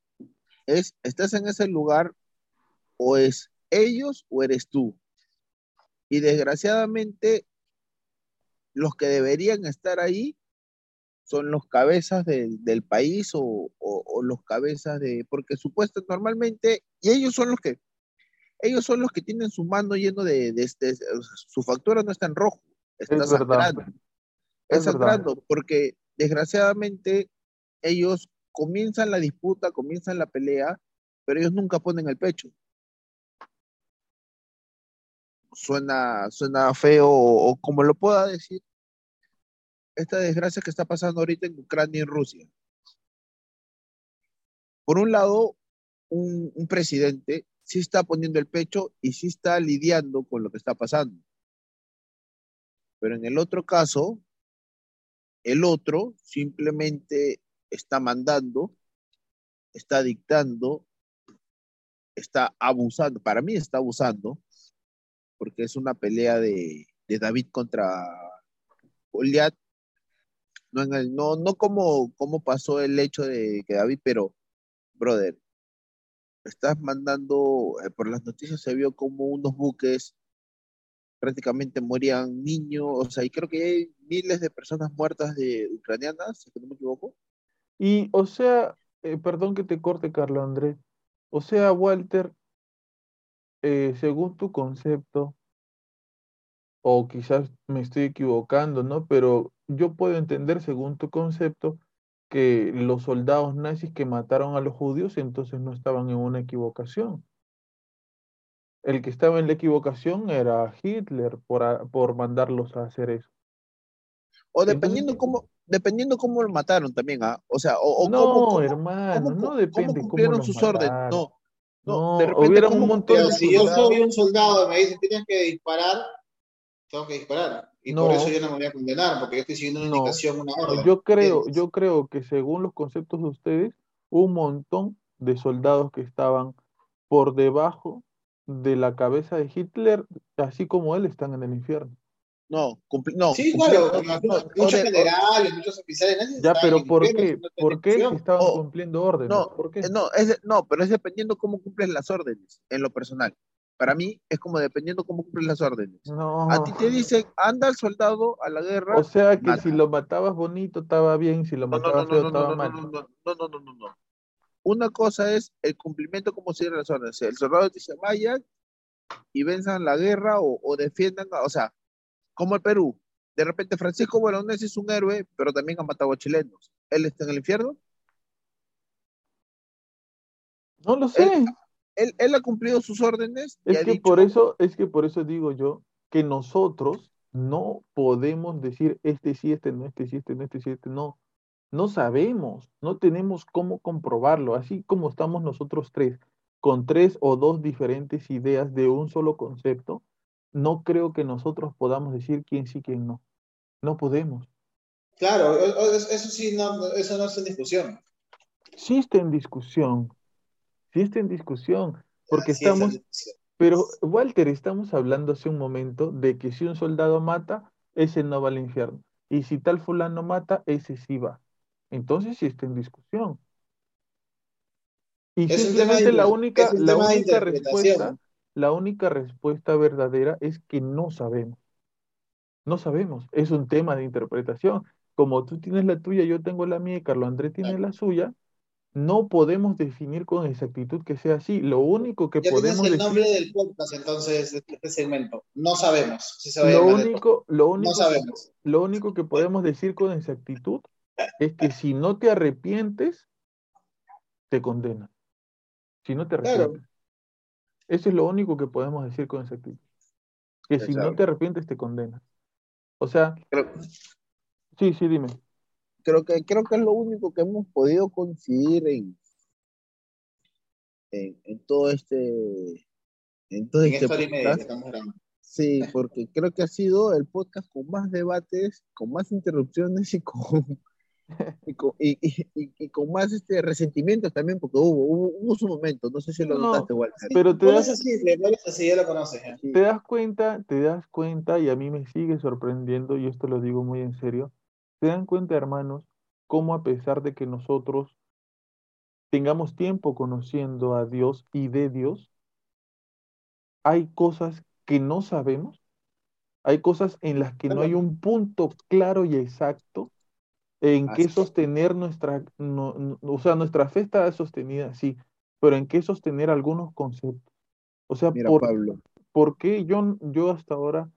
Es, estás en ese lugar o es ellos o eres tú. Y desgraciadamente los que deberían estar ahí son los cabezas del- del país o, o- o los cabezas de, porque supuesto normalmente, y ellos son los que, ellos son los que tienen su mano lleno de, de- de- su factura no está en rojo, está Es verdad. sangrando. Es sangrando, porque desgraciadamente ellos comienzan la disputa, comienzan la pelea, pero ellos nunca ponen el pecho. Suena, suena feo o, como lo pueda decir, esta desgracia que está pasando ahorita en Ucrania y en Rusia. Por un lado, un, un presidente sí está poniendo el pecho y sí está lidiando con lo que está pasando. Pero en el otro caso, el otro simplemente está mandando, está dictando, está abusando. Para mí está abusando, porque es una pelea de, de David contra Goliat. No, en el, no, no como, como pasó el hecho de que David, pero, brother, estás mandando, eh, por las noticias se vio como unos buques prácticamente morían niños, o sea, y creo que hay miles de personas muertas de ucranianas, si no me equivoco. Y, o sea, eh, perdón que te corte, Carlos Andrés. O sea, Walter, eh, según tu concepto, o quizás me estoy equivocando, ¿no? Pero yo puedo entender, según tu concepto, que los soldados nazis que mataron a los judíos entonces no estaban en una equivocación. El que estaba en la equivocación era Hitler por, a- por mandarlos a hacer eso. O Entonces- dependiendo cómo, dependiendo cómo lo mataron también, ¿ah? O sea, o, o No, cómo, cómo- hermano, cómo- no depende cómo cumplieron sus órdenes. No, no, No, de repente hubieron cómo un montón de si yo soy un soldado y me dicen tienes que disparar, tengo que disparar. Y por eso yo no me voy a condenar, porque yo estoy siguiendo una No. indicación, una orden. Yo creo, yo creo que según los conceptos de ustedes, un montón de soldados que estaban por debajo de la cabeza de Hitler, así como él, están en el infierno. No, cumpli- no, Sí, cumplieron- claro, no, o muchos generales, muchos oficiales nazis Ya, pero ¿por qué? ¿Por qué estaban Oh, cumpliendo órdenes? no, ¿Por qué? no, es no, pero es dependiendo cómo cumples las órdenes, en lo personal. Para mí es como dependiendo cómo cumples las órdenes. No. A ti te dicen, anda el soldado a la guerra. O sea que mata. si lo matabas bonito estaba bien, si lo No, no, matabas no, feo no, no, estaba no, mal. no, no, no, no, no, no, no. Una cosa es el cumplimiento como se las órdenes. El soldado dice vayan y venzan la guerra o, o defiendan, o sea, como el Perú. De repente Francisco Bolognesi es un héroe, pero también ha matado a chilenos. ¿Él está en el infierno? No lo sé. Él, él ha cumplido sus órdenes Es que dicho, por eso, es que por eso digo yo que nosotros no podemos decir este sí, este no, este sí, este no, este sí, este no. No sabemos, no tenemos cómo comprobarlo, así como estamos nosotros tres, con tres o dos diferentes ideas de un solo concepto, no creo que nosotros podamos decir quién sí, quién no. No podemos. Claro, eso sí, no, eso no es en discusión. Sí está en discusión, sí está en discusión, porque estamos, pero Walter, estamos hablando hace un momento de que si un soldado mata, ese no va al infierno. Y si tal fulano mata, ese sí va. Entonces sí está en discusión. Y simplemente la única, la única respuesta, la única respuesta verdadera es que no sabemos. No sabemos. Es un tema de interpretación. Como tú tienes la tuya, yo tengo la mía y Carlos Andrés tiene la suya, no podemos definir con exactitud que sea así. Lo único que podemos el nombre del podcast, entonces, este segmento. No sabemos si se lo único, lo único, sabemos. Lo único que podemos decir con exactitud es que si no te arrepientes, te condenan. Si no te arrepientes. Eso es lo único que podemos decir con exactitud. Que si no te arrepientes, te condenan. O sea, sí, sí, dime. Creo que, creo que es lo único que hemos podido coincidir en, en, todo este en todo este podcast. Sí, porque creo que ha sido el podcast con más debates, con más interrupciones y con y, con, más este resentimiento también, porque hubo, hubo, su momento, no sé si lo notaste, igual. Pero te das, así, ya lo conoces. Te das cuenta, te das cuenta, y a mí me sigue sorprendiendo, y esto lo digo muy en serio, te dan cuenta, hermanos, cómo a pesar de que nosotros tengamos tiempo conociendo a Dios y de Dios, hay cosas que no sabemos, hay cosas en las que no hay un punto claro y exacto en qué sostener nuestra, o sea, nuestra fe está sostenida, sí, pero en qué sostener algunos conceptos. O sea, por, Pablo. ¿por qué yo, yo hasta ahora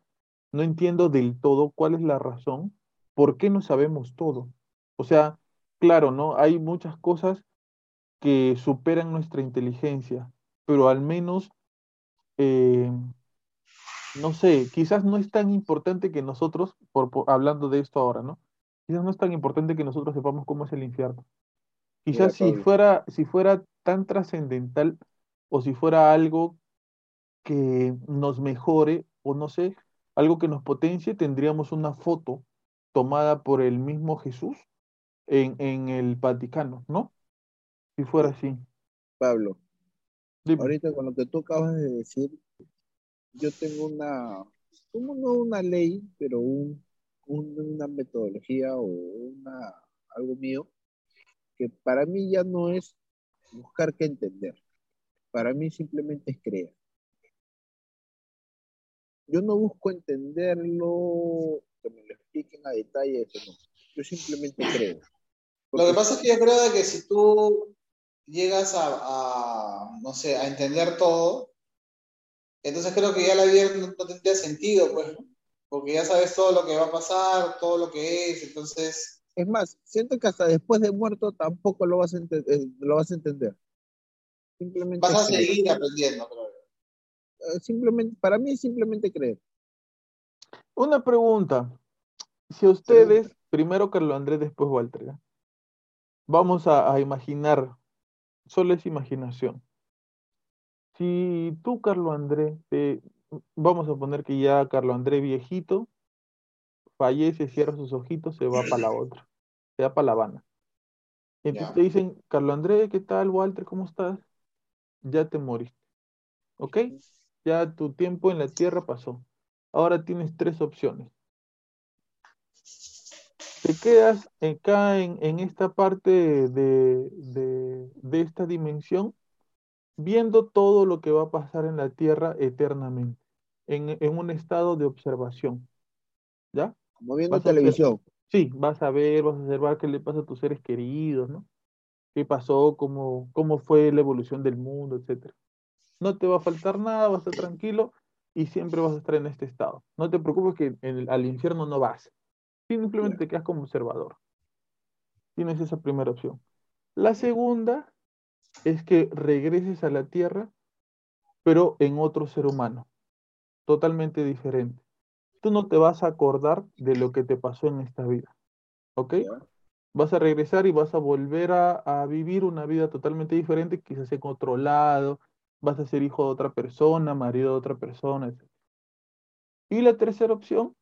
no entiendo del todo cuál es la razón? ¿Por qué no sabemos todo? O sea, claro, ¿no? Hay muchas cosas que superan nuestra inteligencia, pero al menos, eh, no sé, quizás no es tan importante que nosotros, por, hablando de esto ahora, ¿no? Quizás no es tan importante que nosotros sepamos cómo es el infierno. Quizás si fuera, si fuera tan trascendental o si fuera algo que nos mejore o no sé, algo que nos potencie, tendríamos una foto tomada por el mismo Jesús en, en el Vaticano, ¿no? Si fuera así. Pablo, ahorita con lo que tú acabas de decir, yo tengo una, como no una ley, pero un, una metodología o una, algo mío que para mí ya no es buscar que entender. Para mí simplemente es creer. Yo no busco entenderlo, que me lo expliquen a detalle, no. Yo simplemente creo. Lo que pasa es que yo creo que si tú llegas a, no sé, a entender todo, entonces creo que ya la vida no, no tendría sentido, pues porque ya sabes todo lo que va a pasar, todo lo que es, entonces... Es más, siento que hasta después de muerto tampoco lo vas a, eh, lo vas a entender. Simplemente vas a seguir aprendiendo, creo. Eh, simplemente, para mí es simplemente creer. Una pregunta. Si ustedes, primero Carlos Andrés, después Walter, vamos a, a imaginar, solo es imaginación. Si tú, Carlos Andrés, te, vamos a poner que ya Carlos André viejito fallece, cierra sus ojitos, se va para la <laughs> otra, se va para La Habana. Entonces te dicen, Carlos André, ¿qué tal, Walter? ¿Cómo estás? Ya te moriste. ¿Ok? Ya tu tiempo en la tierra pasó. Ahora tienes tres opciones. Te quedas acá en, en esta parte de, de, de esta dimensión viendo todo lo que va a pasar en la tierra eternamente en, un estado de observación. ¿Ya? Como viendo televisión. sí, vas a ver, vas a observar qué le pasa a tus seres queridos, ¿no? ¿Qué pasó? ¿Cómo, cómo fue la evolución del mundo, etcétera? No te va a faltar nada, vas a estar tranquilo y siempre vas a estar en este estado. No te preocupes que al infierno no vas. Simplemente te quedas como observador. Tienes esa primera opción. La segunda es que regreses a la tierra, pero en otro ser humano totalmente diferente. Tú no te vas a acordar de lo que te pasó en esta vida. ¿Ok? Vas a regresar y vas a volver a, a vivir una vida totalmente diferente, quizás en otro lado, vas a ser hijo de otra persona, marido de otra persona, etc. Y la tercera opción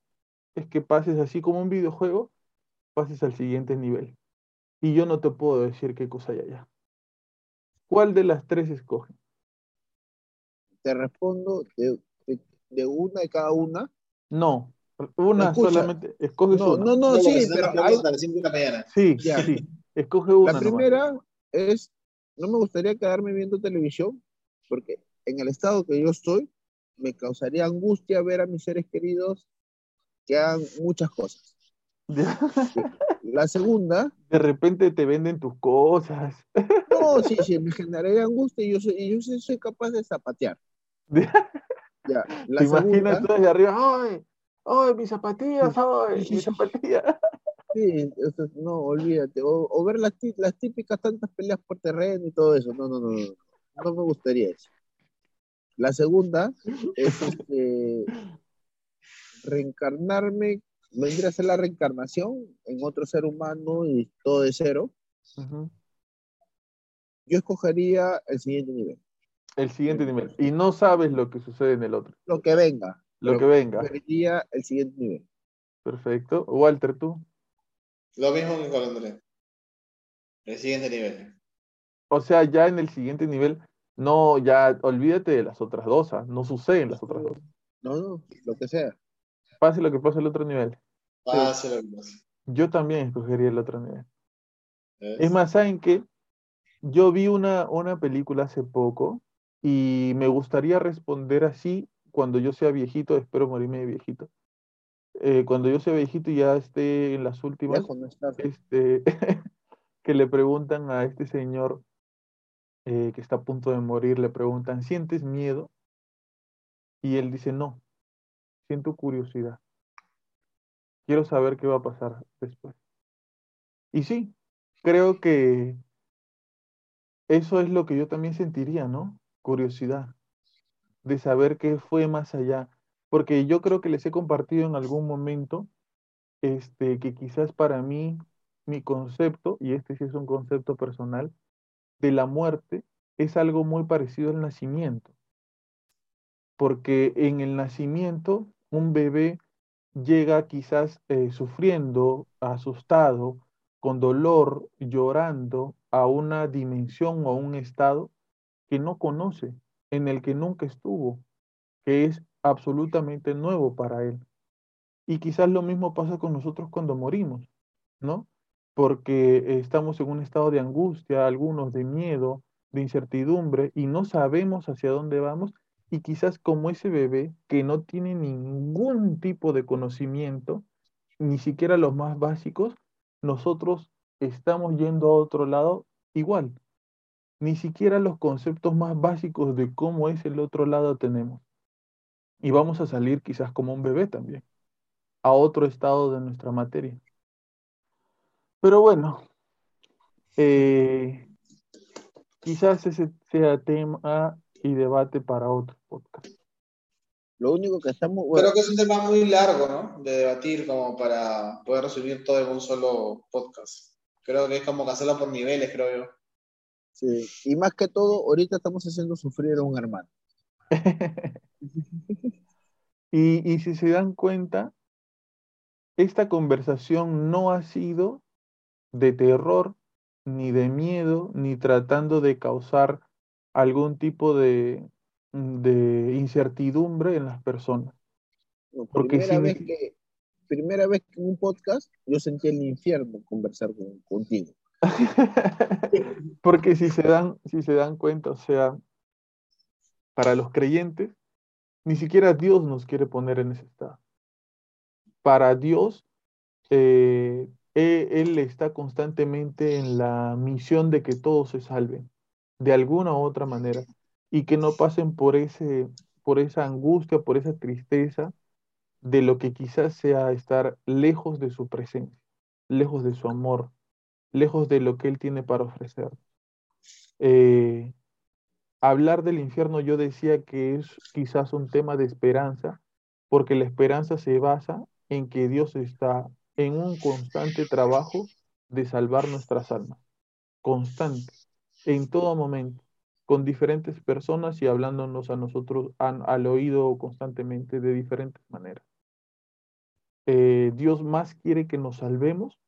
es que pases así como un videojuego, pases al siguiente nivel. Y yo no te puedo decir qué cosa hay allá. ¿Cuál de las tres escoges? Te respondo de, de, una de cada una. No, una Escucha. solamente, escoges No, una. no, no, Luego sí, pero hay- preguntas a las cinco de la mañana. Sí, Ya. sí, escoge una. la nomás. primera es, no me gustaría quedarme viendo televisión, porque en el estado que yo estoy, me causaría angustia ver a mis seres queridos que hagan muchas cosas. <laughs> La segunda, De repente te venden tus cosas. no, sí, sí, me generaría angustia y yo soy, y yo sí soy capaz de zapatear. <laughs> Ya, <laughs> la ¿Te imaginas tú desde arriba? ¡Ay! ¡Ay, mis zapatillas! <laughs> ¡Ay, mis zapatillas! <laughs> sí, eso, no, olvídate, o, o ver las, tí- las típicas tantas peleas por terreno y todo eso, no, no, no, no, no me gustaría eso. La segunda es este, reencarnarme, vendría a ser la reencarnación en otro ser humano y todo de cero. Yo escogería el siguiente nivel, El siguiente nivel. Y no sabes lo que sucede en el otro. lo que venga. Lo que venga. Escogería el siguiente nivel. Perfecto. Walter, tú. Lo mismo que con Andrés. El siguiente nivel. O sea, ya en el siguiente nivel, no, ya olvídate de las otras dos. ¿ah? No suceden las otras dos. No, no, lo que sea. Pase lo que pase el otro nivel. Pase lo que pase. Yo también escogería el otro nivel. ¿Ves? Es más, ¿saben qué? Yo vi una, una película hace poco y me gustaría responder así cuando yo sea viejito, espero morirme de viejito. Eh, cuando yo sea viejito y ya esté en las últimas, este, <laughs> que le preguntan a este señor eh, que está a punto de morir, le preguntan, ¿sientes miedo? Y él dice, no, siento curiosidad. Quiero saber qué va a pasar después. Y sí, creo que eso es lo que yo también sentiría, ¿no? Curiosidad de saber qué fue más allá. Porque yo creo que les he compartido en algún momento este, que quizás para mí, mi concepto, y este sí es un concepto personal, de la muerte es algo muy parecido al nacimiento. Porque en el nacimiento un bebé llega quizás eh, sufriendo, asustado, con dolor, llorando a una dimensión o a un estado que no conoce, en el que nunca estuvo, que es absolutamente nuevo para él. Y quizás lo mismo pasa con nosotros cuando morimos, ¿no? Porque estamos en un estado de angustia, algunos de miedo, de incertidumbre, y no sabemos hacia dónde vamos, y quizás como ese bebé que no tiene ningún tipo de conocimiento, ni siquiera los más básicos, nosotros estamos yendo a otro lado igual. Ni siquiera los conceptos más básicos de cómo es el otro lado tenemos. Y vamos a salir quizás como un bebé también, a otro estado de nuestra materia. Pero bueno, eh, quizás ese sea tema y debate para otro podcast. Lo único que estamos, bueno, Creo que es un tema muy largo, ¿no? De debatir como para poder resumir todo en un solo podcast. Creo que es como que hacerlo por niveles, creo yo. Sí, y más que todo, ahorita estamos haciendo sufrir a un hermano. <laughs> Y, y si se dan cuenta, esta conversación no ha sido de terror, ni de miedo, ni tratando de causar algún tipo de, de incertidumbre en las personas. No, Porque primera, vez que, primera vez que en un podcast yo sentí el infierno conversar con- contigo. <laughs> Porque si se dan, si se dan cuenta, o sea, para los creyentes, ni siquiera Dios nos quiere poner en ese estado. Para Dios, eh, e- Él está constantemente en la misión de que todos se salven, de alguna u otra manera, y que no pasen por ese, por esa angustia, por esa tristeza de lo que quizás sea estar lejos de su presencia, lejos de su amor, lejos de lo que Él tiene para ofrecer. Eh, hablar del infierno yo decía que es quizás un tema de esperanza, porque la esperanza se basa en que Dios está en un constante trabajo de salvar nuestras almas, constante, en todo momento, con diferentes personas y hablándonos a nosotros al oído constantemente de diferentes maneras. Eh, Dios más quiere que nos salvemos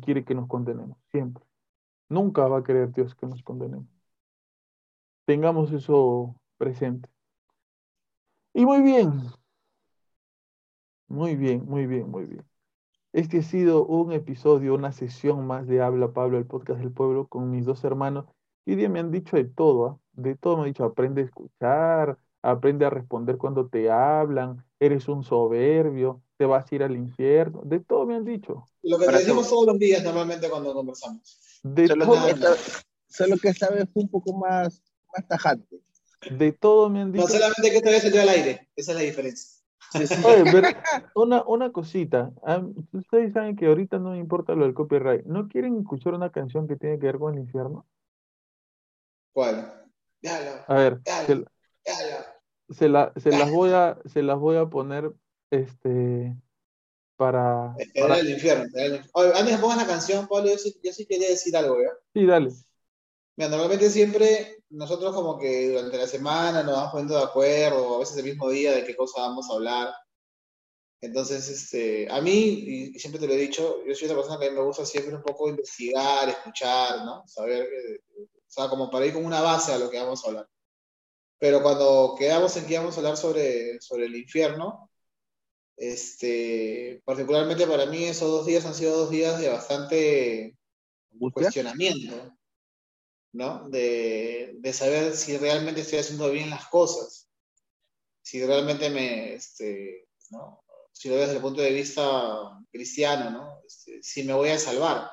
quiere que nos condenemos, siempre. Nunca va a querer Dios que nos condenemos. Tengamos eso presente. Y muy bien, muy bien, muy bien, muy bien. Este ha sido un episodio, una sesión más de Habla Pablo, el podcast del pueblo, con mis dos hermanos. Y día me han dicho de todo, ¿ah? de todo me han dicho, aprende a escuchar, aprende a responder cuando te hablan, eres un soberbio, te vas a ir al infierno, de todo me han dicho. Lo que te decimos todos los días normalmente cuando conversamos. De solo, todo, que esta, solo que esta vez fue un poco más, más tajante. De todo me han dicho. No solamente que esta vez salió al aire, esa es la diferencia. Oye, una, una cosita, ustedes saben que ahorita no me importa lo del copyright, ¿no quieren escuchar una canción que tiene que ver con el infierno? ¿Cuál? A ver, se, la, se, las <laughs> voy a, se las voy a poner este para. Era el infierno. Oye, antes de pongas la canción, Pablo, yo sí, yo sí quería decir algo, ¿ya? Sí, dale. Mira, normalmente siempre nosotros como que durante la semana nos vamos poniendo de acuerdo, a veces el mismo día de qué cosa vamos a hablar. Entonces, este, a mí, y siempre te lo he dicho, yo soy una persona que me gusta siempre un poco investigar, escuchar, ¿no? Saber, eh, o sea, como para ir con una base a lo que vamos a hablar. Pero cuando quedamos en que íbamos a hablar sobre, sobre el infierno, este, particularmente para mí esos dos días han sido dos días de bastante cuestionamiento, ¿no? De, de, saber si realmente estoy haciendo bien las cosas, si realmente me, este, ¿no? Si lo veo desde el punto de vista cristiano, ¿no? Este, si me voy a salvar.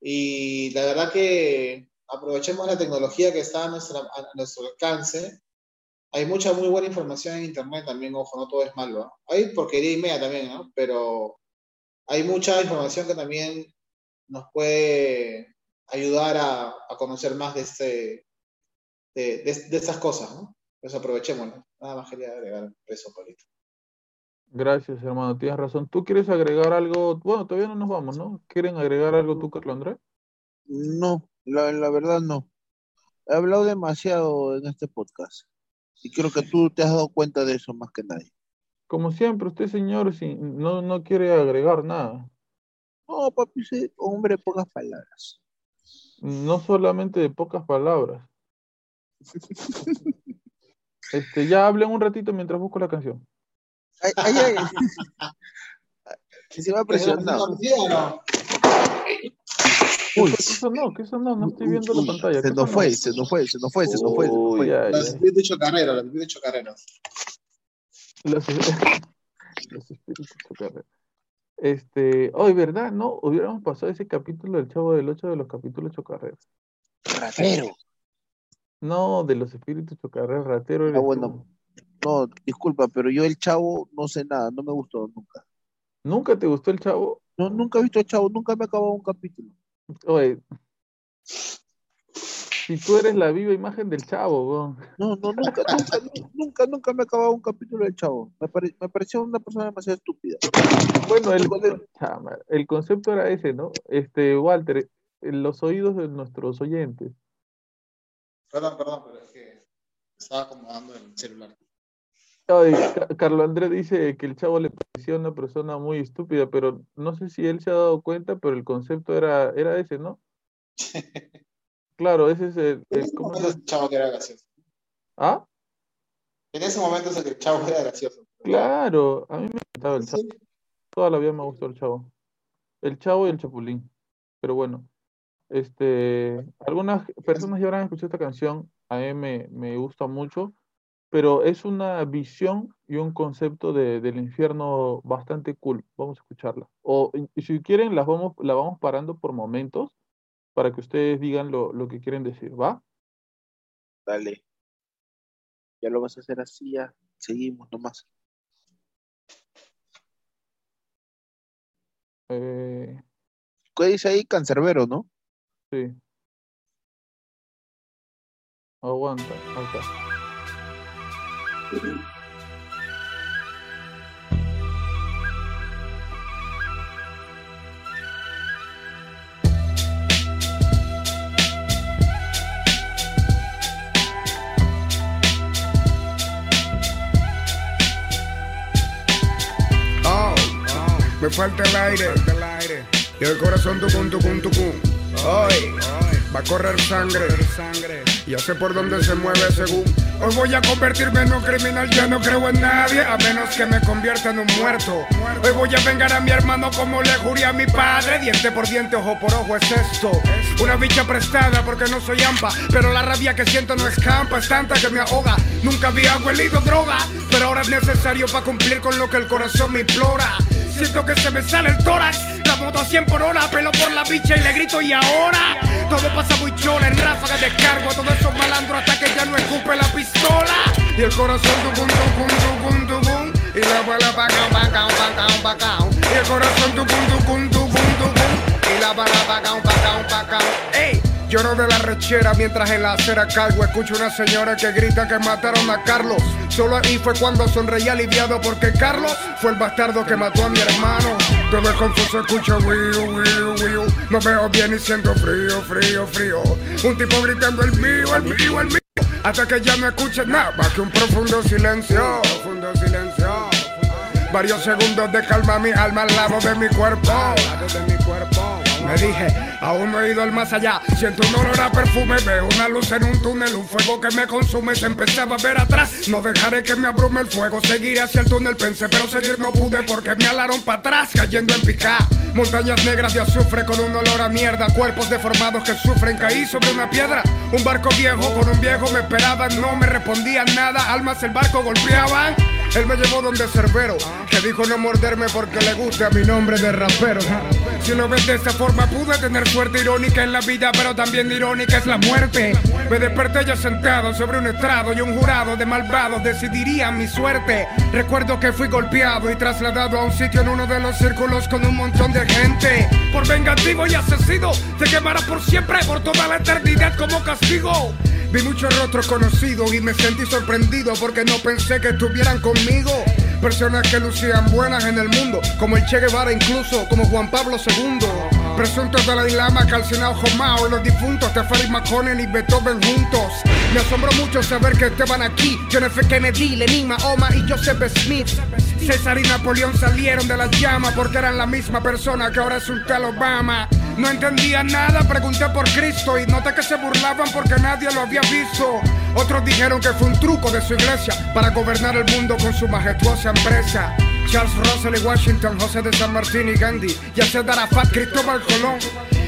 Y la verdad que aprovechemos la tecnología que está a, nuestra, a nuestro alcance hay mucha muy buena información en internet también, ojo, no todo es malo. Hay porquería y media también, ¿no? Pero hay mucha información que también nos puede ayudar a, conocer más de, este, de, de, estas cosas, ¿no? Entonces aprovechémoslo. Nada más quería agregar eso, Paulito. Gracias, hermano. Tienes razón. ¿Tú quieres agregar algo? Bueno, todavía no nos vamos, ¿no? ¿Quieren agregar algo tú, Carlos Andrés? No, la, la verdad no. He hablado demasiado en este podcast. Y creo que tú te has dado cuenta de eso más que nadie. Como siempre, usted, señor, si no, no quiere agregar nada. No, papi, hombre de pocas palabras. No solamente de pocas palabras. este, ya hablen un ratito mientras busco la canción. Ay, ay, ay. se va presionando. Uy, eso no, que eso no, no estoy viendo la pantalla. Se nos fue, se nos fue, se nos fue, se nos fue. Uy, <laughs> los espíritus chocarreros, los espíritus chocarreros. Los, los espíritus chocarreros. Este, hoy, ¿verdad? No, hubiéramos pasado ese capítulo del Chavo del 8 de los capítulos chocarreros. Ratero. No, de los espíritus chocarreros, ratero. Ah, bueno. No, disculpa, pero yo el Chavo no sé nada, no me gustó nunca. ¿Nunca te gustó el Chavo? No, nunca he visto el Chavo, nunca me he acabado un capítulo. Oye, si tú eres la viva imagen del chavo, No, no, nunca, nunca, nunca, nunca me he acabado un capítulo del chavo. Me, me pareció una persona demasiado estúpida. Bueno, el, el, concepto era ese, ¿no? Este, Walter, los oídos de nuestros oyentes. Perdón, perdón, pero es que estaba acomodando el celular. Carlos Andrés dice que el chavo le parecía una persona muy estúpida, pero no sé si él se ha dado cuenta, pero el concepto era, era ese, ¿no? <laughs> claro, ese es el... En ese momento el chavo que era gracioso. ¿Ah? En ese momento es el chavo era gracioso. Claro, a mí me gustaba el chavo. Toda la vida me gustó el chavo. El chavo y el chapulín. Pero bueno, este, algunas personas ya habrán escuchado esta canción, a mí me, me gusta mucho pero es una visión y un concepto de, del infierno bastante cool. Vamos a escucharla. O si quieren, las vamos, la vamos parando por momentos para que ustedes digan lo, lo que quieren decir, ¿va? Dale. Ya lo vas a hacer así, ya. Seguimos nomás. Eh... ¿Qué dice ahí? Cancerbero, ¿no? Sí. Aguanta, acá. Oh, oh, me falta el aire. Y el corazón tucum, tucum, tucum. Hoy, va a correr sangre. Ya sé por dónde se mueve según. Hoy voy a convertirme en un criminal, ya no creo en nadie, a menos que me convierta en un muerto. Hoy voy a vengar a mi hermano como le juré a mi padre. Diente por diente, ojo por ojo es esto. Una bicha prestada porque no soy ampa, pero la rabia que siento no escampa, es tanta que me ahoga. Nunca había huelido droga, pero ahora es necesario para cumplir con lo que el corazón me implora. Siento que se me sale el tórax, la moto a 100 por hora, pelo por la bicha y le grito y ahora todo pasa muy chola, en ráfagas de cargo a todos esos malandros hasta que ya no escupe la pistola. Y el corazón tucum, tucum, tucum, tucum, y la bala pacao, pacao, pacao, pacao. Y el corazón tucum, tucum, tucum, tucum, y la bala pacao, pacao, pacao. Lloro de la rechera mientras en la acera caigo. Escucho una señora que grita que mataron a Carlos. Solo ahí fue cuando sonreí aliviado porque Carlos fue el bastardo que mató a mi hermano. Todo es confuso, escucho wiu, wiu, wiu. No veo bien y siento frío, frío, frío. Un tipo gritando el mío, el mío, el mío. Hasta que ya no escuche nada más que un profundo silencio. Profundo silencio. Varios segundos de calma mi alma al lado de mi cuerpo. Al lado de mi cuerpo. Me dije, aún no he ido al más allá. Siento un olor a perfume, veo una luz en un túnel, un fuego que me consume. Se empezaba a ver atrás. No dejaré que me abrume el fuego. Seguiré hacia el túnel, pensé, pero seguir no pude porque me alaron para atrás, cayendo en picá. Montañas negras de azufre con un olor a mierda. Cuerpos deformados que sufren. Caí sobre una piedra. Un barco viejo con un viejo me esperaban. No me respondían nada. Almas el barco golpeaban. Él me llevó donde Cerbero, que dijo no morderme porque le gusta mi nombre de rapero. Si lo ves de esa forma, pude tener suerte irónica en la vida, pero también irónica es la muerte. Me desperté ya sentado sobre un estrado y un jurado de malvados decidirían mi suerte. Recuerdo que fui golpeado y trasladado a un sitio en uno de los círculos con un montón de gente. Por vengativo y asesino, se quemará por siempre, por toda la eternidad como castigo. Vi muchos rostros conocidos y me sentí sorprendido porque no pensé que estuvieran conmigo. Personas que lucían buenas en el mundo, como el Che Guevara incluso, como Juan Pablo II. Presuntos de la Lama, calcinado Jomao, y los difuntos Tefari Maconen y Beethoven juntos. Me asombró mucho saber que estaban aquí. John F. Kennedy, Lenin, Mahoma y Joseph Smith. César y Napoleón salieron de las llamas porque eran la misma persona que ahora es un tal Obama. No entendía nada, pregunté por Cristo y noté que se burlaban porque nadie lo había visto. Otros dijeron que fue un truco de su iglesia para gobernar el mundo con su majestuosa empresa. Charles Russell y Washington, José de San Martín y Gandhi, Yasser Arafat, Cristóbal Colón.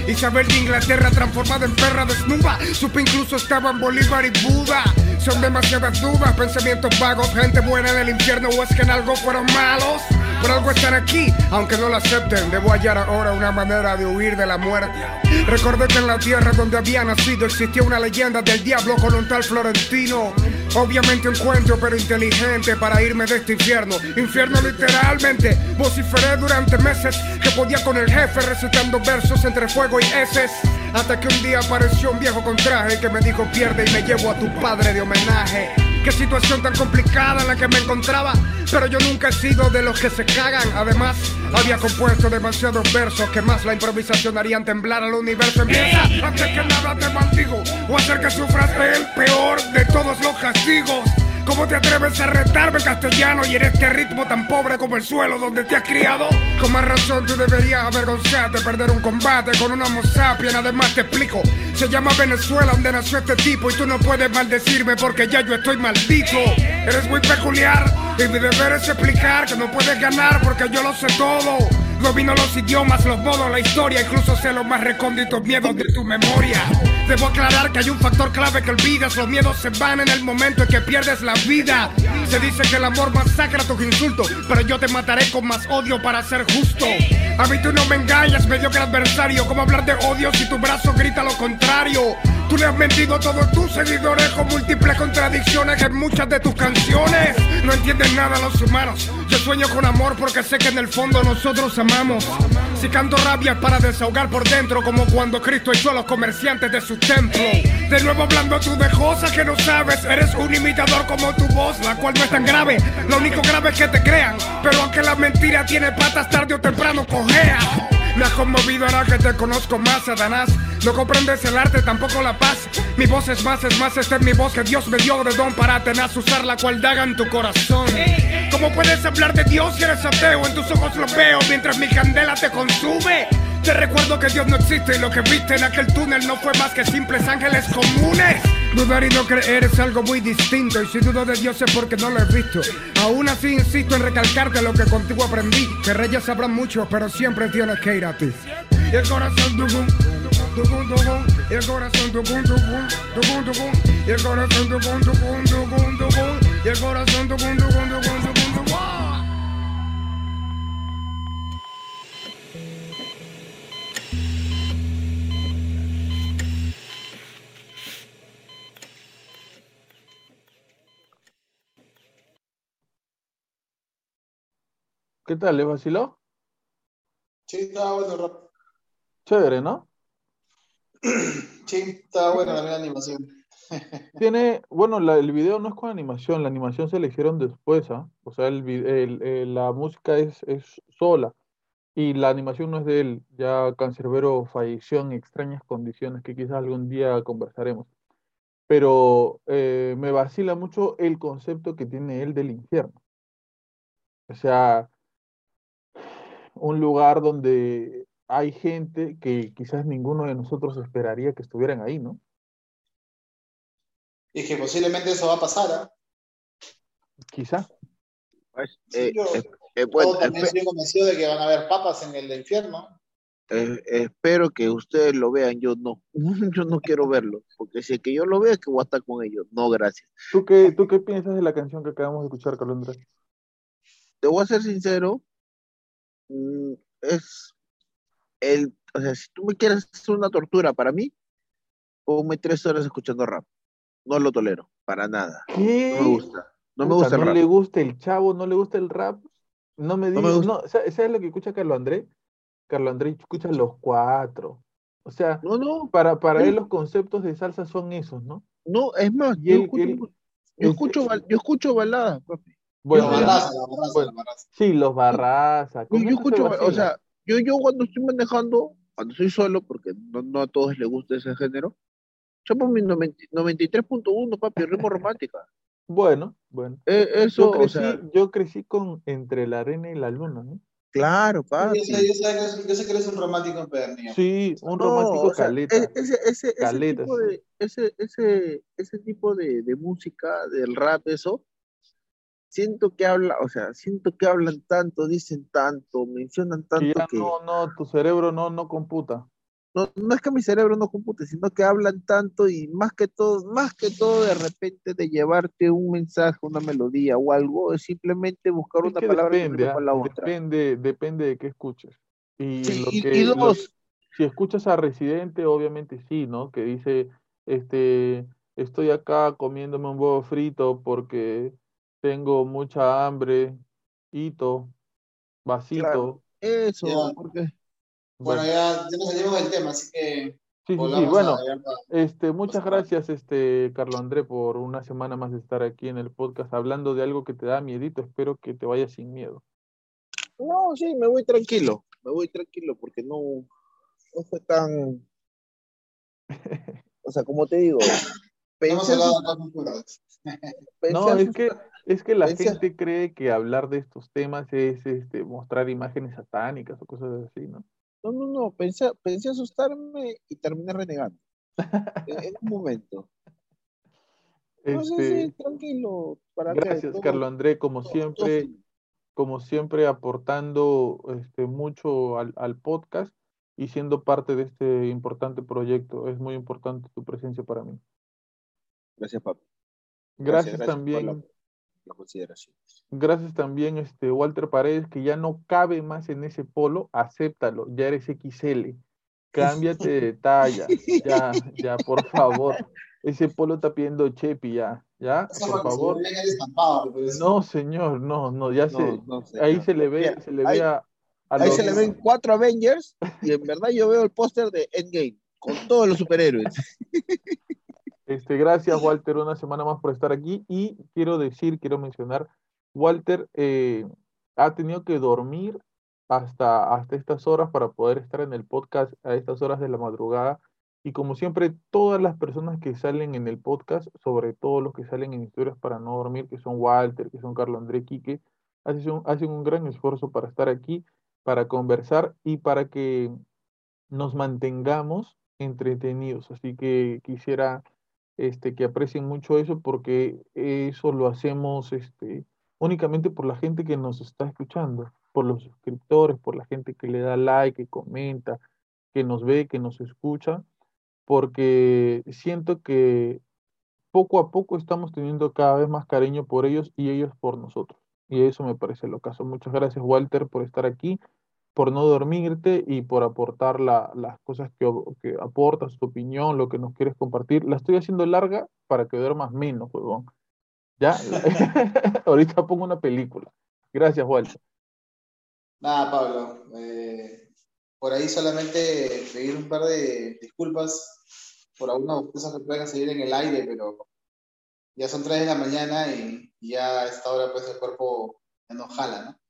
Isabel de Inglaterra transformada en perra desnuda. Supe incluso estaban Bolívar y Buda. Son demasiadas dudas, pensamientos vagos, gente buena en el infierno o es que en algo fueron malos. Por algo están aquí, aunque no lo acepten, debo hallar ahora una manera de huir de la muerte. Recordé que en la tierra donde había nacido existía una leyenda del diablo con un tal Florentino. Obviamente un cuento, pero inteligente para irme de este infierno. Infierno literalmente. Vociferé durante meses que podía con el jefe recitando versos entre fuego y heces. Hasta que un día apareció un viejo con traje que me dijo pierde y me llevo a tu padre de homenaje. Qué situación tan complicada en la que me encontraba, pero yo nunca he sido de los que se cagan. Además, había compuesto demasiados versos que más la improvisación harían temblar al universo. Empieza antes que nada te maldigo o hacer que sufras el peor de todos los castigos. ¿Cómo te atreves a retarme castellano y en este ritmo tan pobre como el suelo donde te has criado? Con más razón tú deberías avergonzarte, perder un combate con una homo sapien. Además te explico, se llama Venezuela donde nació este tipo y tú no puedes maldecirme porque ya yo estoy maldito. Eres muy peculiar y mi deber es explicar que no puedes ganar porque yo lo sé todo. Domino los idiomas, los modos, la historia, incluso sé los más recónditos miedos de tu memoria. Debo aclarar que hay un factor clave que olvidas, los miedos se van en el momento en que pierdes la vida. Se dice que el amor masacra tus insultos, pero yo te mataré con más odio para ser justo. A mí tú no me engañas, mediocre adversario, ¿cómo hablar de odio si tu brazo grita lo contrario? Tú le has mentido a todos tus seguidores con múltiples contradicciones en muchas de tus canciones. No entienden nada los humanos. Yo sueño con amor porque sé que en el fondo nosotros amamos. Si canto rabia es para desahogar por dentro, como cuando Cristo echó a los comerciantes de su templo. De nuevo hablando tú de cosas que no sabes. Eres un imitador como tu voz, la cual no es tan grave. Lo único grave es que te crean. Pero aunque la mentira tiene patas, tarde o temprano cojea. Me has conmovido ahora que te conozco más, Satanás. No comprendes el arte, tampoco la paz. Mi voz es más, es más, esta es mi voz que Dios me dio de don para tener usar la cual daga en tu corazón. ¿Cómo puedes hablar de Dios si eres ateo? En tus ojos lo veo mientras mi candela te consume. Te recuerdo que Dios no existe y lo que viste en aquel túnel no fue más que simples ángeles comunes. Dudar y no creer es algo muy distinto y si dudo de Dios es porque no lo he visto. Aún así insisto en recalcarte lo que contigo aprendí, que reyes sabrán mucho, pero siempre tienes que ir a ti. Y el corazón tucum, tucum, tucum, y el corazón tucum, tucum, tucum, tucum, y el corazón tucum, tucum, tucum, tucum, y el corazón tucum, ¿Qué tal? ¿Le vaciló? Sí, estaba bueno el rap. Chévere, ¿no? <clears throat> Sí, estaba buena también la animación. <laughs> Tiene, bueno, la- el video no es con animación, la animación se eligieron después, ¿ah? O sea, el, el- el- la música es, es sola y la animación no es de él. Ya Cancerbero falleció en extrañas condiciones que quizás algún día conversaremos. Pero eh, me vacila mucho el concepto que tiene él del infierno. O sea, un lugar donde hay gente que quizás ninguno de nosotros esperaría que estuvieran ahí, ¿no? Y que posiblemente eso va a pasar, ¿ah? Quizás. Pues, Sí, eh, yo- eh, eh, bueno, Yo también estoy convencido de que van a haber papas en el infierno. eh, espero que ustedes lo vean, yo no. <laughs> Yo no quiero verlo, porque si es que yo lo veo es que voy a estar con ellos. No, gracias. ¿Tú qué, tú qué piensas de la canción que acabamos de escuchar, Carlos Andrés? Te voy a ser sincero, es el, o sea, si tú me quieres hacer una tortura para mí, ponme tres horas escuchando rap. No lo tolero, para nada. ¿Qué? No me gusta. No me gusta el ¿no rap. le gusta el chavo? ¿No le gusta el rap? No me No digas, gusta. no, ¿sabes lo que escucha Carlos Andrés? Carlos Andrés escucha los cuatro. O sea, No, no, para, para él los conceptos de salsa son esos, ¿no? no, es más, yo él- escucho, él- yo escucho, yo escucho baladas, papi. Bueno, Yo- barraza, barraza, Bueno. barraza. sí, los Barraza. Yo, yo se escucho, o sea, yo, yo cuando estoy manejando, cuando estoy solo, porque no, no a todos les gusta ese género, yo pongo mi 90 93.1, papi, ritmo romántica. <laughs> Bueno, bueno. Eh, Yo eso, o crecí, sea, yo crecí con Entre la arena y la luna, ¿no? claro, Yo papi. sé, yo, sé que eres, yo sé que eres un romántico empedernido. Sí, un No, romántico o sea, caleta. e- ese, ese, ese Caleta, tipo sí. de, ese, ese, ese tipo de, de música, del rap, eso, siento que habla, o sea, siento que hablan tanto, dicen tanto, mencionan tanto ya que no, no, tu cerebro no, no computa. no, no es que mi cerebro no compute, sino que hablan tanto y más que todo, más que todo de repente de llevarte un mensaje, una melodía o algo, es simplemente buscar Es una palabra depende, con ¿ah? la otra. Depende, depende de qué escuches. Y Sí, lo y, que, y lo- dos, si escuchas a Residente, obviamente sí, ¿no? Que dice, este, estoy acá comiéndome un huevo frito porque tengo mucha hambre, hito, vasito. Claro. eso, Ya. porque Bueno, Bueno, ya, ya nos salimos del tema, así que sí, sí, sí, bueno, a este, muchas gracias, este, Carlos André, por una semana más de estar aquí en el podcast hablando de algo que te da miedito. Espero que te vayas sin miedo. no, sí, me voy tranquilo, me voy tranquilo porque no, no fue tan, <laughs> o sea, como te digo, No hemos pensé, hablado de cosas pensé <laughs> No, es que, es que la pensé- gente cree que hablar de estos temas es este, mostrar imágenes satánicas o cosas así, ¿no? no, no, no, pensé, pensé asustarme y terminé renegando <laughs> en, un momento. No, sí, Este, sí, tranquilo, gracias, Todo- Carlos André, como todo- siempre, todo- como siempre aportando este, mucho al, al podcast y siendo parte de este importante proyecto. Es muy importante tu presencia para mí. Gracias, papi. Gracias, también. la, la consideración. Gracias también, este Walter Paredes, que ya no cabe más en ese polo, acéptalo, ya eres XL, cámbiate de <laughs> talla, ya, ya, por favor. Ese polo está pidiendo Chepi, ya, ya, por favor. pues. No, señor, no, no, ya se, ahí se le ve, se le ahí- ve a, a Ahí los- se le ven cuatro Avengers y en verdad yo veo el póster de Endgame con todos los superhéroes. <laughs> Este, gracias, Walter, una semana más por estar aquí. Y quiero decir, quiero mencionar, Walter eh, ha tenido que dormir hasta, hasta estas horas para poder estar en el podcast a estas horas de la madrugada. Y como siempre, todas las personas que salen en el podcast, sobre todo los que salen en Historias para no dormir, que son Walter, que son Carlos André Quique, hacen un, hacen un gran esfuerzo para estar aquí, para conversar y para que nos mantengamos entretenidos. Así que quisiera este, que aprecien mucho eso porque eso lo hacemos este, únicamente por la gente que nos está escuchando, por los suscriptores, por la gente que le da like, que comenta, que nos ve, que nos escucha, porque siento que poco a poco estamos teniendo cada vez más cariño por ellos y ellos por nosotros. Y eso me parece lo caso. Muchas gracias, Walter, por estar aquí por no dormirte y por aportar las cosas que, que, aportas, tu opinión, lo que nos quieres compartir. La estoy haciendo larga para que duermas menos, huevón. ¿Ya? <laughs> <laughs> Ahorita pongo una película. Gracias, Walter. Nada, Pablo. Eh, por ahí solamente pedir un par de disculpas por algunas cosas que puedan seguir en el aire, pero ya son 3 de la mañana y, ya a esta hora pues el cuerpo ya no jala, ¿no?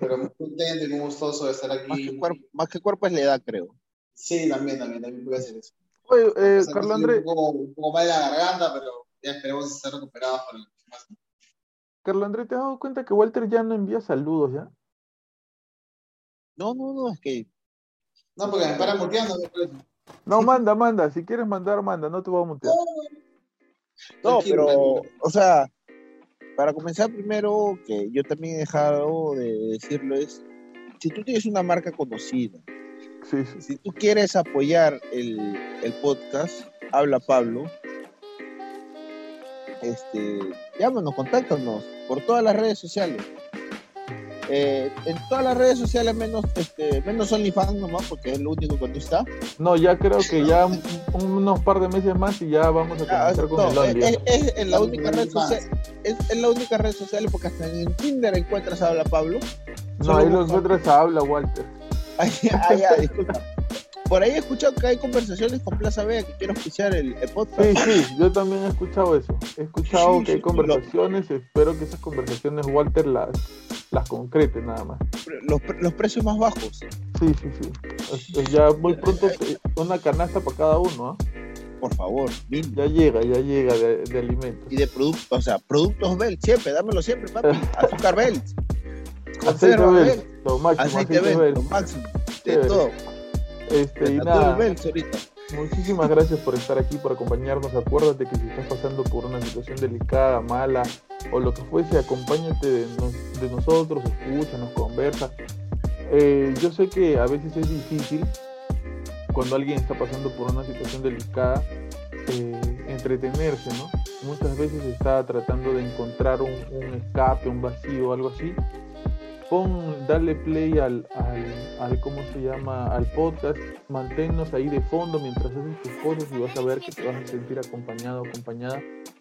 Pero muy contento y muy gustoso de estar aquí. Más que, cuerpo, es la edad, creo. Sí, también, también, también puede ser eso. Oye, eh, Carlos Andrés. Un poco, un poco mal de la garganta, pero ya esperemos estar recuperados para el próximo. Carlos Andrés, ¿te has dado cuenta que Walter ya no envía saludos ya? No, no, no, es que. No, porque me para muteando. No, manda, manda. Si quieres mandar, manda. No te voy a mutear. No, pero, o sea, para comenzar primero, que yo también he dejado de decirlo, es, si tú tienes una marca conocida, si tú quieres apoyar el, el, podcast, habla Pablo, este, llámanos, contáctanos por todas las redes sociales. Eh, en todas las redes sociales, menos, este, menos OnlyFans nomás, porque es lo único que tú está. No, ya creo que ya unos par de meses más y ya vamos a comenzar con el OnlyFans. Es, la única red social, es, la única red social porque hasta en Tinder encuentras a Habla Pablo. No, ahí lo encuentras a Habla Walter. Ay, <laughs> ay, ay, disculpa por ahí he escuchado que hay conversaciones con Plaza Vea que quiero escuchar el, podcast. Sí, sí, yo también he escuchado eso. He escuchado que hay conversaciones, espero que esas conversaciones Walter las, las concrete nada más. Los, los precios más bajos. Sí, sí, sí. ya muy pronto una canasta para cada uno, ¿ah? Por favor, Ya llega, ya llega de, alimentos. Y de productos, o sea, productos Bell, siempre, dámelo siempre, papi. <laughs> Azúcar Bell. Aceite Bell, lo máximo. Aceite, Bell, lo máximo. De todo. Este, y nada, muchísimas gracias por estar aquí, por acompañarnos. Acuérdate que si estás pasando por una situación delicada, mala o lo que fuese, acompáñate de, de nosotros, conversa. Eh, yo sé que a veces es difícil cuando alguien está pasando por una situación delicada eh, entretenerse, ¿no? Muchas veces está tratando de encontrar un, un escape, un vacío, algo así pon, dale play al, al, ¿cómo se llama? Al podcast, manténnos ahí de fondo mientras haces tus cosas y vas a ver que te vas a sentir acompañado, acompañada,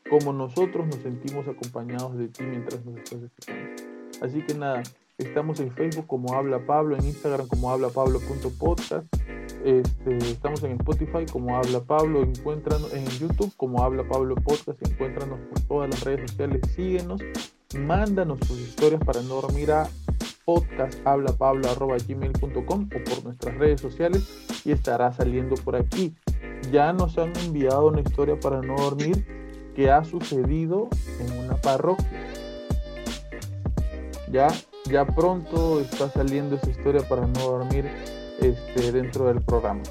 como nosotros nos sentimos acompañados de ti mientras nos estás escuchando. Así que nada, estamos en Facebook como Habla Pablo, en Instagram como Habla Pablo.podcast, este, estamos en Spotify como Habla Pablo, encuéntranos en YouTube como Habla Pablo Podcast, encuéntranos por todas las redes sociales, síguenos, mándanos tus historias para no dormir a podcasthablapablo.gmail.com o por nuestras redes sociales y estará saliendo por aquí. Ya nos han enviado una historia para no dormir que ha sucedido en una parroquia. Ya, ya pronto está saliendo esa historia para no dormir este, dentro del programa.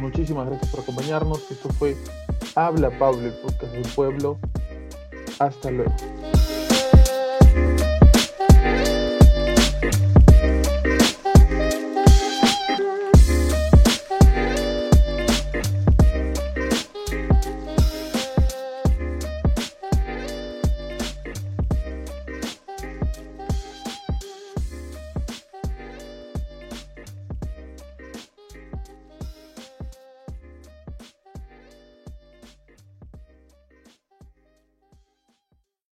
Muchísimas gracias por acompañarnos. Esto fue Habla Pablo, el podcast del pueblo. Hasta luego.